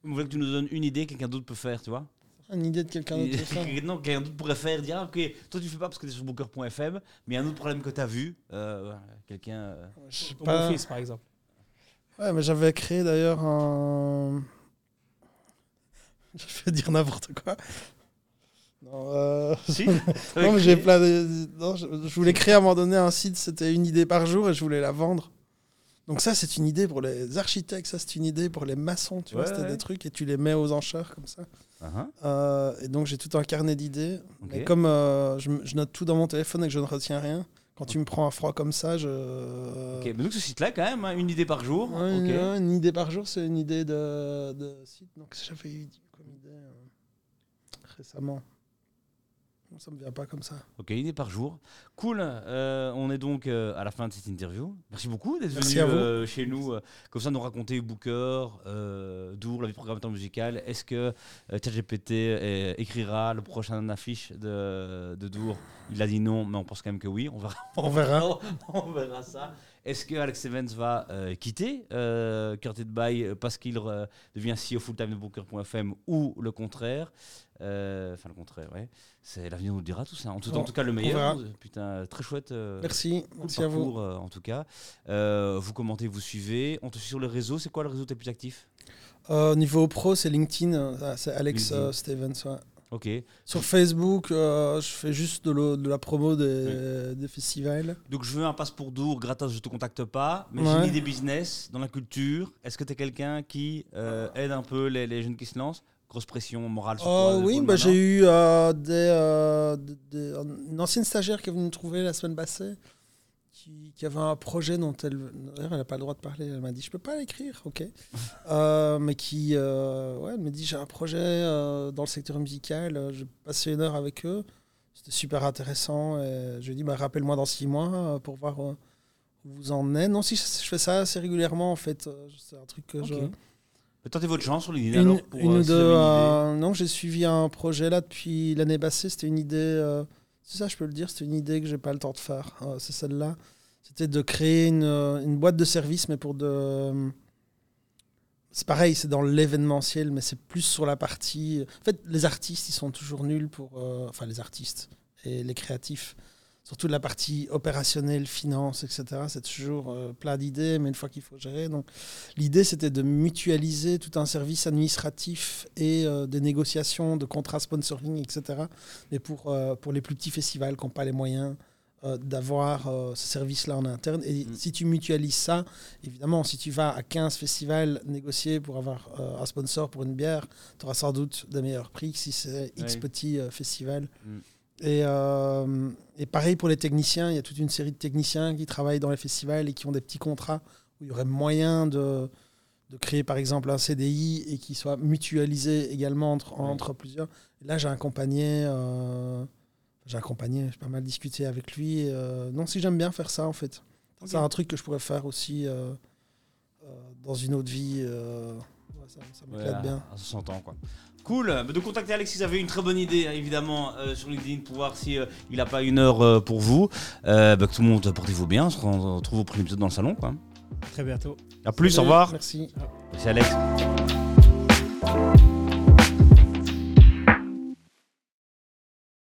Vous voulez que tu nous donnes une idée que quelqu'un d'autre peut faire, tu vois une idée de quelqu'un d'autre. Non, quelqu'un d'autre pourrait faire, dire, ah, ok, toi tu fais pas parce que tu es sur booker.fm, mais il y a un autre problème que tu as vu. euh, quelqu'un. euh, Je sais Ton pas. beau-fils, par exemple. Ouais, mais j'avais créé d'ailleurs un. Je vais dire n'importe quoi. Non, euh, Si non, mais j'ai plein de. Non, je, je voulais créer à un moment donné un site, c'était une idée par jour et je voulais la vendre. Donc, ça, c'est une idée pour les architectes, ça, c'est une idée pour les maçons, tu vois, c'était ouais. des trucs et tu les mets aux enchères comme ça. Uh-huh, Euh, et donc, j'ai tout un carnet d'idées. ok. Mais comme euh, je, note tout dans mon téléphone et que je ne retiens rien, quand tu me prends à froid comme ça, je. Ok, mais donc ce site-là, quand même, hein, une idée par jour. Ouais, une, idée par jour, c'est une idée de, de site. Donc j'avais eu comme idée euh, récemment. Ça me vient pas comme ça. Ok, une idée par jour. Cool. euh, on est donc euh, à la fin de cette interview. Merci beaucoup d'être venu euh, chez nous. comme ça, nous raconter Booker, Dour, la vie programmateur musical. Est-ce que ChatGPT écrira le prochain affiche de, de Dour? Il a dit non, mais on pense quand même que oui. On verra. On verra. on verra ça. Est-ce que Alex Evans va euh, quitter euh, Curted By parce qu'il euh, devient CEO full-time de Booker.fm ou le contraire Euh, Enfin, le contraire, ouais. C'est l'avenir nous le dira tout ça. En tout, en On- tout cas, le meilleur. Putain, très chouette. euh, Merci. cool Merci à vous. euh, en tout cas. Euh, vous commentez, vous suivez. On te suit sur les réseaux. C'est quoi le réseau t'es plus actif? Euh, niveau pro, c'est LinkedIn. euh, C'est Alex LinkedIn. euh, Stevens. ouais. Ok. Sur Facebook, euh, je fais juste de, la promo des, des festivals. Donc je veux un passe pour Dour, gratos, je te contacte pas. Mais j'ai une idée business dans la culture. Est-ce que tu es quelqu'un qui euh, aide un peu les, les jeunes qui se lancent? Grosse pression morale sur Oh, toi. oui, bah, j'ai eu euh, des, des- des- une ancienne stagiaire qui est venue me trouver la semaine passée, qui, qui avait un projet dont elle elle n'a pas le droit de parler. Elle m'a dit Je peux pas l'écrire, ok. Euh, mais qui, euh, ouais, elle m'a dit J'ai un projet euh, dans le secteur musical, euh, j'ai passé une heure avec eux. C'était super intéressant. Et je lui ai dit bah, Rappelle-moi dans six mois pour voir où vous en êtes. Non, si je, je fais ça assez régulièrement en fait. C'est un truc que je. Tentez votre chance sur LinkedIn alors. Pour, une si avez une idée. non, j'ai suivi un projet là depuis l'année passée. C'était une idée. c'est ça, je peux le dire. C'était une idée que j'ai pas le temps de faire. Euh, c'est celle-là. C'était de créer une, euh, une boîte de service, mais pour de. C'est pareil, c'est dans l'événementiel, mais c'est plus sur la partie. En fait, les artistes, ils sont toujours nuls pour. euh, Enfin, les artistes et les créatifs. Surtout la partie opérationnelle, finance, etc. C'est toujours euh, plein d'idées, mais une fois qu'il faut gérer. Donc, L'idée, c'était de mutualiser tout un service administratif et des négociations de contrats sponsoring, etc. Mais pour, pour les plus petits festivals qui n'ont pas les moyens euh, d'avoir euh, ce service-là en interne. Et Mm. si tu mutualises ça, évidemment, si tu vas à 15 festivals négocier pour avoir euh, un sponsor pour une bière, tu auras sans doute des meilleurs prix que si c'est X Ouais. petits festivals. Mm. Et, et pareil pour les techniciens, il y a toute une série de techniciens qui travaillent dans les festivals et qui ont des petits contrats où il y aurait moyen de, de créer par exemple un CDI et qui soit mutualisé également entre, plusieurs. Et là, j'ai accompagné, j'ai accompagné, j'ai pas mal discuté avec lui. euh, non, si j'aime bien faire ça en fait. C'est un truc que je pourrais faire aussi euh, euh, dans une autre vie. euh, ouais, ça ça Ouais, m'éclate à- bien. À 60 ans, quoi. Cool. Bah, De contacter Alex si vous avez une très bonne idée, hein, évidemment, euh, sur LinkedIn pour voir si euh, il n'a pas une heure euh, pour vous. Euh, bah, que tout le monde portez-vous bien. On se retrouve au prochain épisode dans le salon, quoi. Très bientôt. À plus. Au revoir. Merci. Merci Alex.